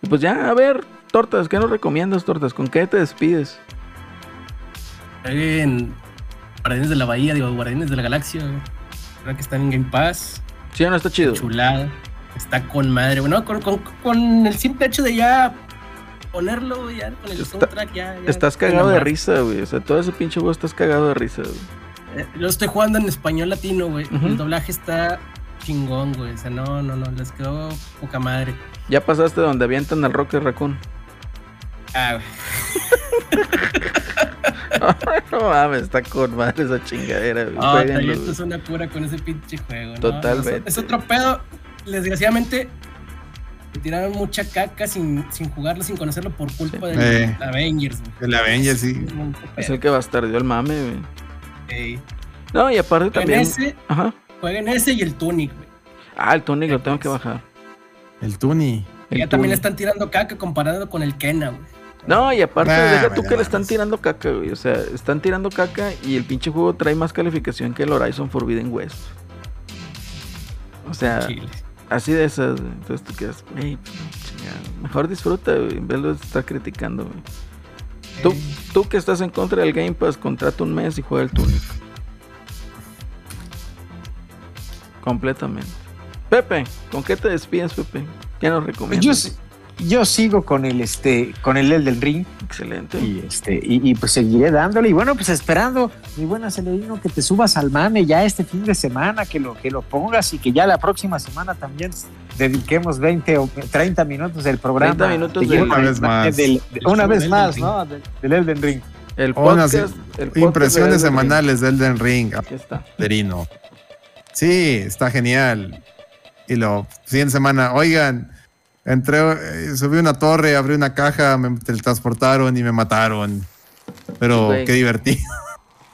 S2: Pues ya, a ver, tortas, ¿qué nos recomiendas, tortas? ¿Con qué te despides?
S5: En Guardianes de la Bahía, digo, Guardianes de la Galaxia. Creo que están en Game Pass.
S2: ¿Sí no está chido?
S5: Chulada. Está con madre, güey. No, con, con- con el simple hecho de ya ponerlo, ya con el
S2: Está-
S5: soundtrack, ya. ya
S2: Estás cagado de risa, güey. O sea, todo ese pinche juego estás cagado de risa, güey.
S5: Eh, Yo estoy jugando en español latino, güey. El doblaje está chingón, güey. O sea, no, no, no, les quedó poca madre.
S2: Ya pasaste donde avientan al Rocket Raccoon.
S5: Ah, güey.
S2: no mames, está con madre esa chingadera, güey.
S5: Ah,
S2: Jueguenlo,
S5: esto
S2: güey.
S5: es una cura con ese pinche juego, ¿no?
S2: Totalmente.
S5: Es, es otro pedo. Desgraciadamente, me tiraron mucha caca sin, sin jugarlo, sin conocerlo por culpa
S2: Sí.
S5: de
S3: Eh.
S5: Avengers, güey.
S3: El Avengers, sí.
S5: Es
S2: el que bastardió el mame, güey.
S5: Ey.
S2: No, y aparte
S5: Jueguen
S2: también.
S5: ese,
S2: Ajá.
S5: jueguen ese y el Tunic, güey.
S2: Ah, el Tonic lo tengo que bajar.
S3: El Tuni.
S2: El
S5: Ya también le
S2: Tunic.
S5: están tirando caca comparado con el Kena, güey.
S2: No, y aparte,
S3: Nah,
S2: deja tú que le están tirando caca, güey. O sea, están tirando caca y el pinche juego trae más calificación que el Horizon Forbidden West. O sea,
S5: Chile.
S2: así de esas, güey. Entonces tú quedas, güey, chingada. Mejor disfruta, güey, en vez de estar criticando, güey. Tú, tú que estás en contra del Game Pass, contrata un mes y juega el Tunic. Completamente. Pepe, ¿con qué te despides, Pepe? ¿Qué nos recomiendas?
S6: yo, yo sigo con el este con el Elden Ring
S2: Excelente.
S6: y este y, y, pues seguiré dándole y bueno pues esperando mi buena Celerino que te subas al mame ya este fin de semana que lo que lo pongas y que ya la próxima semana también dediquemos 20 o 30 minutos del programa
S2: 30 minutos
S6: de
S2: del-
S3: Una vez más.
S6: del- de- una vez
S5: del
S6: más no del, del Elden Ring
S2: El
S3: Unas
S2: podcast. el podcast de
S3: Impresiones semanales de Elden Ring.
S2: Aquí está.
S3: Aderino. Sí, está genial. Y lo siguiente semana, oigan, entré, eh, subí una torre, abrí una caja, me teletransportaron y me mataron. Pero qué divertido.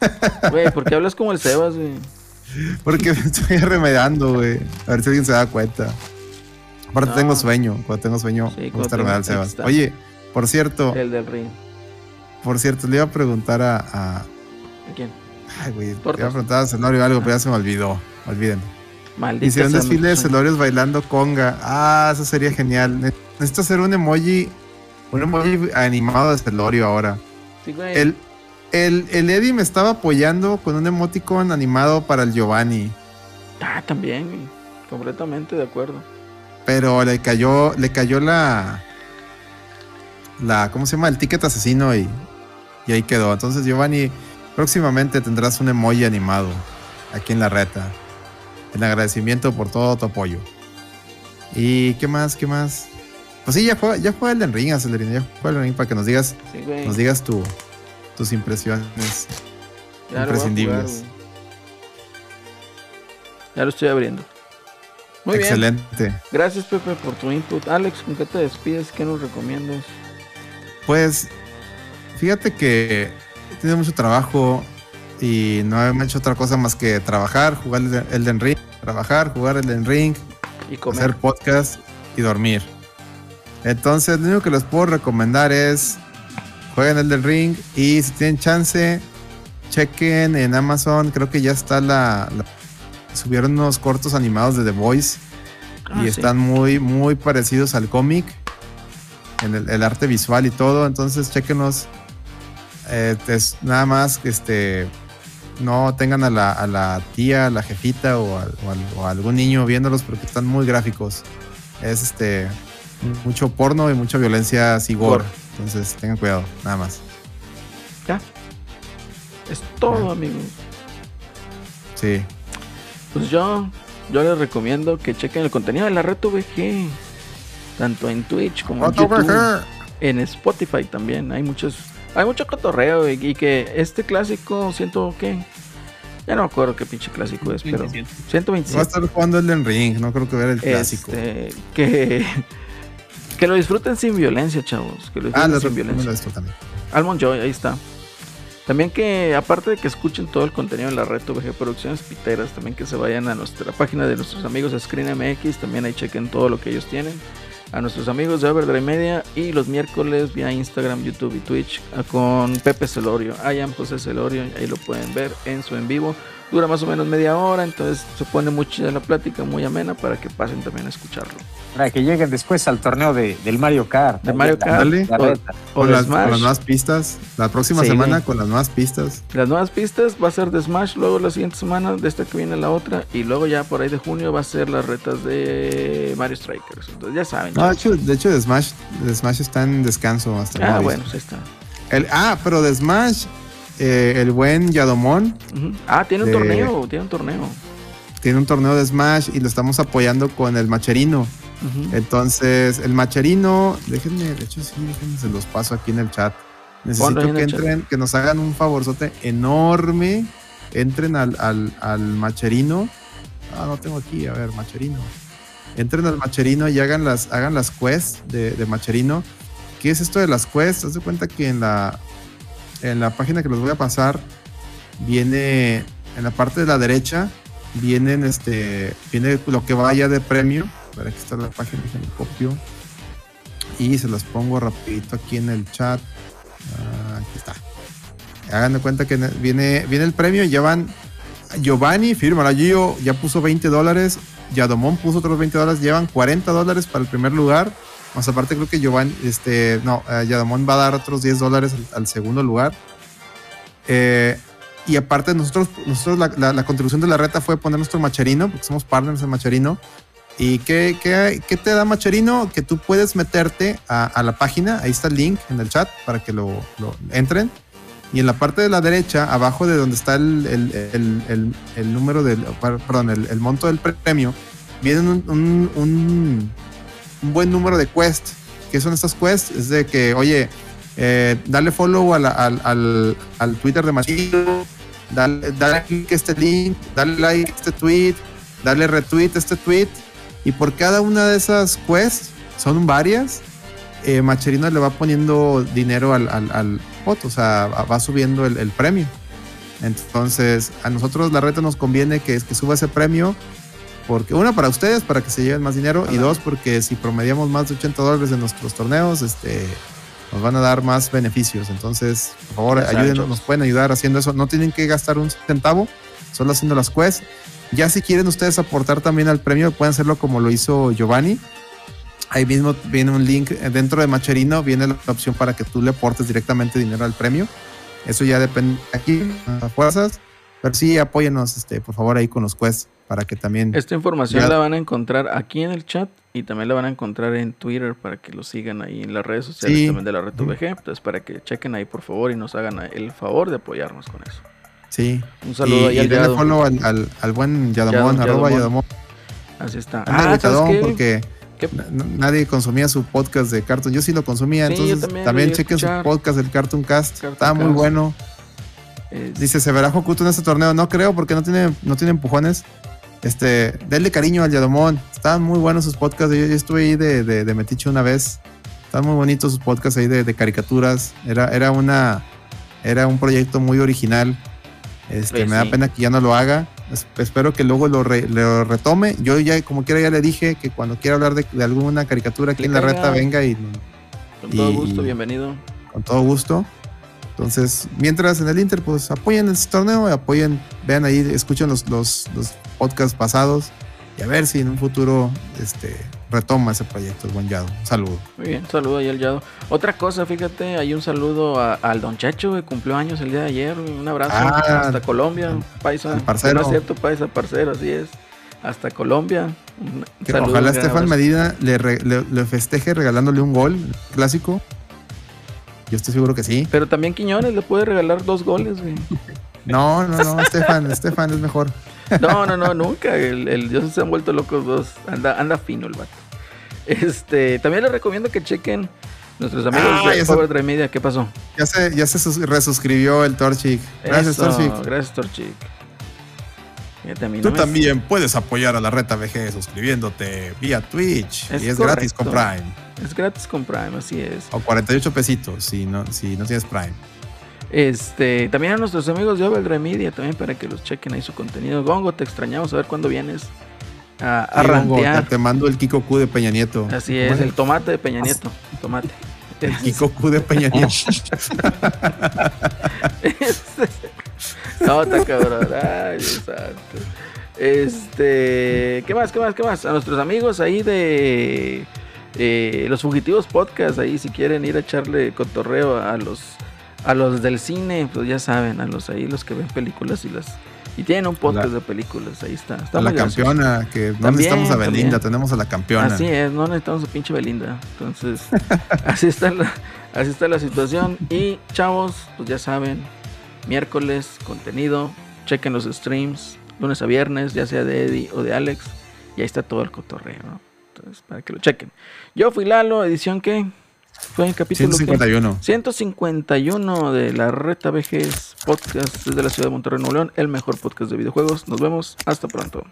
S2: Güey, ¿por qué hablas como el Sebas, güey?
S3: Porque me estoy remediando, güey. A ver si alguien se da cuenta. Aparte
S2: No.
S3: tengo sueño. Cuando tengo sueño,
S2: Sí,
S3: me gusta remediar al Sebas.
S2: está.
S3: Oye, Por cierto,
S2: El del ring.
S3: por cierto, le iba a preguntar a. a-
S2: ¿A quién?
S3: ay, güey, le iba a preguntar a Celorio algo, pero ya se me olvidó. Olviden.
S2: Maldita
S3: Hicieron desfile de Celorios bailando conga. Ah, eso sería genial. Ne- Necesito hacer un emoji. Un emoji animado de Celorio ahora.
S2: Sí, güey.
S3: El, el, el Eddie me estaba apoyando con un emoticon animado para el Giovanni.
S2: Ah, también, güey. Completamente de acuerdo.
S3: Pero le cayó, le cayó la. La. ¿Cómo se llama? El ticket asesino y, y ahí quedó. Entonces, Giovanni, próximamente tendrás un emoji animado aquí en la reta. En agradecimiento por todo tu apoyo. ¿Y qué más? ¿Qué más? Pues sí, ya juega, ya juega el Ring, Acelerino. Ya juega el Ring para que nos digas,
S2: Sí,
S3: nos digas tu, tus impresiones.
S2: Ya
S3: imprescindibles.
S2: jugar, ya lo estoy abriendo. Muy bien.
S3: Excelente.
S2: Gracias, Pepe, por tu input. Alex, ¿con qué te despides? ¿Qué nos recomiendas?
S3: Pues, fíjate que he tenido mucho trabajo y no he hecho otra cosa más que trabajar, jugar el Elden Ring, trabajar, jugar Elden Ring,
S2: Y comer.
S3: hacer podcast y dormir. Entonces, lo único que les puedo recomendar es jueguen Elden Ring y si tienen chance, chequen en Amazon, creo que ya está la, la- subieron unos cortos animados de The Voice
S2: Ah,
S3: y
S2: sí.
S3: están muy, muy parecidos al cómic. En el, el arte visual y todo. Entonces, chequenos. Eh, es nada más que este. No tengan a la, a la tía, a la jefita o, a algún niño viéndolos porque están muy gráficos. Es este. Mucho porno y mucha violencia así gore. Entonces, tengan cuidado, nada más.
S2: Es todo, amigos.
S3: Sí.
S2: Pues yo, yo les recomiendo que chequen el contenido de la Reto VG. Tanto en Twitch como en YouTube. En Spotify también. Hay muchos. Hay mucho cotorreo y, y que este clásico siento que. Ya no me acuerdo qué pinche clásico es, pero.
S5: 27.
S3: Va a
S2: 127.
S3: estar jugando Elden Ring, no creo que ver el clásico.
S2: Este, que. Que lo disfruten sin violencia, chavos. Que lo
S3: ah,
S2: disfruten
S3: les
S2: sin violencia.
S3: también.
S2: Almond Joy, ahí está. También que, aparte de que escuchen todo el contenido de la red VG Producciones Piteras, también que se vayan a nuestra página de nuestros amigos de Screen MX, también ahí chequen todo lo que ellos tienen. A nuestros amigos de Overdrive Media y los miércoles vía Instagram, YouTube y Twitch con Pepe Celorio. I José Celorio, ahí lo pueden ver en su en vivo. Dura más o menos media hora, entonces se pone muy chida la plática, muy amena para que pasen también a escucharlo.
S6: Para que lleguen después al torneo de, del Mario Kart.
S2: De Mario Kart.
S3: Dale.
S6: la reta.
S2: O
S3: Con
S2: de
S3: las, con
S2: Smash.
S3: las nuevas pistas. La próxima
S2: Sí,
S3: semana con las nuevas pistas.
S2: Las nuevas pistas va a ser de Smash, luego la siguiente semana, de esta que viene la otra, y luego ya por ahí de junio va a ser las retas de Mario Strikers. Entonces ya saben.
S3: No, de hecho, de hecho, de Smash, de Smash está en descanso hasta
S2: ah, bueno, ahí está.
S3: El, ah, pero de Smash, eh, el buen Yadomón.
S2: Ah, tiene un torneo, tiene un torneo.
S3: tiene un torneo de Smash y lo estamos apoyando con el Macherino. Entonces, el Macherino, déjenme, de hecho, sí, déjenme, se los paso aquí en el chat. Necesito que
S2: chat.
S3: entren, que nos hagan un favorzote enorme. Entren al, al, al Macherino. Ah, no tengo aquí, a ver, Macherino. Entren al Macherino y hagan las, hagan las quests de, de Macherino. ¿Qué es esto de las quests? Haz de cuenta que en la, en la página que les voy a pasar, viene en la parte de la derecha, vienen este, viene lo que vaya de premio. Ver, aquí está la página, déjenme copio. Y se las pongo rapidito aquí en el chat. Ah, aquí está. Hagan de cuenta que viene, viene el premio, ya van Giovanni, firma Gio, ya puso 20 dólares. Yadomón puso otros 20 dólares, llevan 40 dólares para el primer lugar. Más aparte creo que Giovanni, este, no, eh, Yadomón va a dar otros 10 dólares al, al segundo lugar. Eh, y aparte nosotros, nosotros la, contribución de la reta fue poner nuestro Macherino, porque somos partners en Macherino. ¿Y qué, qué- qué te da Macherino? Que tú puedes meterte a, a la página, ahí está el link en el chat para que lo, lo entren. Y en la parte de la derecha, abajo de donde está el, el- el- el- número del, perdón, el monto del premio, viene un, un- un- un buen número de quests. ¿Qué son estas quests? Es de que, oye, eh, dale follow a la- al, al- al Twitter de Machino, dale, dale click a este link, dale like a este tweet, dale retweet a este tweet. Y por cada una de esas quests, son varias, eh, Macherino le va poniendo dinero al, al, al bot, o sea, va subiendo el, el premio. Entonces, a nosotros la reta nos conviene que, que suba ese premio, porque una para ustedes, para que se lleven más dinero, y
S2: Claro.
S3: dos, porque si promediamos más de 80 dólares en nuestros torneos, este, nos van a dar más beneficios. Entonces, por favor,
S2: saben,
S3: ayúdenos, nos pueden ayudar haciendo eso. No tienen que gastar un centavo, solo haciendo las quests. Ya si quieren ustedes aportar también al premio, pueden hacerlo como lo hizo Giovanni. Ahí mismo viene un link eh, dentro de Macherino, viene la opción para que tú le aportes directamente dinero al premio. Eso ya depende aquí, a fuerzas. Pero sí, apóyenos, este, por favor, ahí con los quests para que también.
S2: Esta información
S3: Ya.
S2: la van a encontrar aquí en el chat y también la van a encontrar en Twitter para que lo sigan ahí en las redes sociales
S3: Sí.
S2: también de la red VG. Entonces, para que chequen ahí, por favor, y nos hagan el favor de apoyarnos con eso.
S3: Sí.
S2: Un saludo
S3: y,
S2: ahí
S3: y
S2: al
S3: denle
S2: Yado.
S3: follow al, al, al buen Yadomón,
S2: Yadom-
S3: arroba.
S2: Yadomón. Así está. Ah, ¿sabes
S3: agüitadón
S2: qué?
S3: porque nadie consumía su podcast de Cartoon. Yo sí lo consumía,
S2: Sí,
S3: entonces
S2: también
S3: también, chequen su podcast del Cartoon Cast.
S2: Cartoon
S3: Está muy bueno.
S2: Es-
S3: Dice, ¿se verá Hokuto en este torneo? No creo porque no tiene, no tiene empujones. Este, denle cariño al Yadomón. Están muy buenos sus podcasts. Yo, yo estuve ahí de, de, de Metiche una vez. Están muy bonitos sus podcasts ahí de, de caricaturas. Era, era una, era un proyecto muy original. Este,
S2: Pues
S3: me da
S2: sí.
S3: pena que ya no lo haga. Es- espero que luego lo, re- lo retome. Yo ya, como quiera, ya le dije que cuando quiera hablar de, de alguna caricatura aquí en la reta, venga y
S2: con todo gusto, bienvenido.
S3: con todo gusto. Entonces, mientras en el Inter, pues apoyen este torneo, apoyen, vean ahí, escuchen los, los, los podcasts pasados y a ver si en un futuro este, retoma ese proyecto, el buen Yado. Un saludo.
S2: Muy bien, saludo ahí al Yado. Otra cosa, fíjate, hay un saludo a- al Don Chacho, güey, cumplió años el día de ayer, un abrazo
S3: Ah,
S2: hasta Colombia, paisa.
S3: parcero.
S2: No es cierto, paisa, parcero, así es. Hasta Colombia. Un
S3: Que
S2: saludo,
S3: ojalá Estefan. Medina le- le festeje regalándole un gol clásico. Yo estoy seguro que sí.
S2: Pero también Quiñones le puede regalar dos goles, güey.
S3: No, no, no, Estefan, Estefan es mejor.
S2: No, no, no, nunca. El, el Dios se han vuelto locos dos. Anda, anda fino el vato. Este, también les recomiendo que chequen nuestros amigos
S3: Ah,
S2: de. Power Drive Media. ¿Qué pasó?
S3: Ya se, ya se sus- resuscribió el Torchic. Gracias,
S2: Eso,
S3: Torchic.
S2: Gracias, Torchic.
S3: Tú
S2: no me-
S3: también puedes apoyar a la Reta VG suscribiéndote vía Twitch.
S2: Es
S3: y es gratis con. Prime.
S2: Es gratis con Prime, así es.
S3: O 48 pesitos si no, si no tienes Prime.
S2: Este, también a nuestros amigos de Overdrive Media, también para que los chequen ahí su contenido. Gongo, te extrañamos a ver cuándo vienes a, a
S3: Sí, Gongo,
S2: rantear.
S3: te, te mando el Kiko Q de Peña Nieto.
S2: Así es, el tomate de Peña Nieto. el Tomate.
S3: El Kiko Q de Peña Nieto.
S2: no, está cabrón. Ay, santo. Este, ¿qué más? ¿Qué más? ¿Qué más? A nuestros amigos ahí de eh, los fugitivos podcast, ahí si quieren ir a echarle cotorreo a los a los del cine, pues ya saben, a los ahí los que ven películas y las y tienen un podcast
S3: La-
S2: de películas, ahí está. está
S3: a la
S2: gracioso.
S3: campeona, que no
S2: También,
S3: necesitamos a Belinda,
S2: también.
S3: tenemos a la campeona.
S2: Así es, no necesitamos a pinche Belinda. Entonces, así está la, así está la situación. Y chavos, pues ya saben, miércoles, contenido, chequen los streams, lunes a viernes, ya sea de Eddie o de Alex. Y ahí está todo el cotorreo, ¿no? Entonces, para que lo chequen. Yo fui Lalo, edición que fue el capítulo que-
S3: 151.
S2: 151 de la Reta VGs Podcast desde la ciudad de Monterrey, Nuevo León, el mejor podcast de videojuegos. Nos vemos, hasta pronto.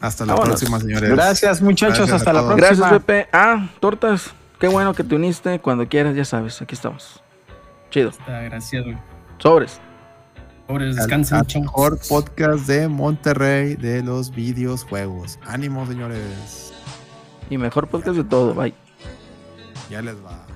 S3: Hasta la
S2: Vámonos.
S3: próxima, señores.
S6: Gracias, muchachos.
S3: Gracias
S6: hasta la próxima.
S2: Gracias, Pepe. Ah, tortas. Qué bueno que te uniste. Cuando quieras, ya sabes, aquí estamos. Chido.
S5: Gracias, güey.
S2: Sobres.
S5: Pobres,
S3: Al-
S5: descansen mucho.
S3: mejor podcast de Monterrey de los videojuegos. Ánimo, señores.
S2: Y mejor podcast de todo. Bye.
S3: Ya les va.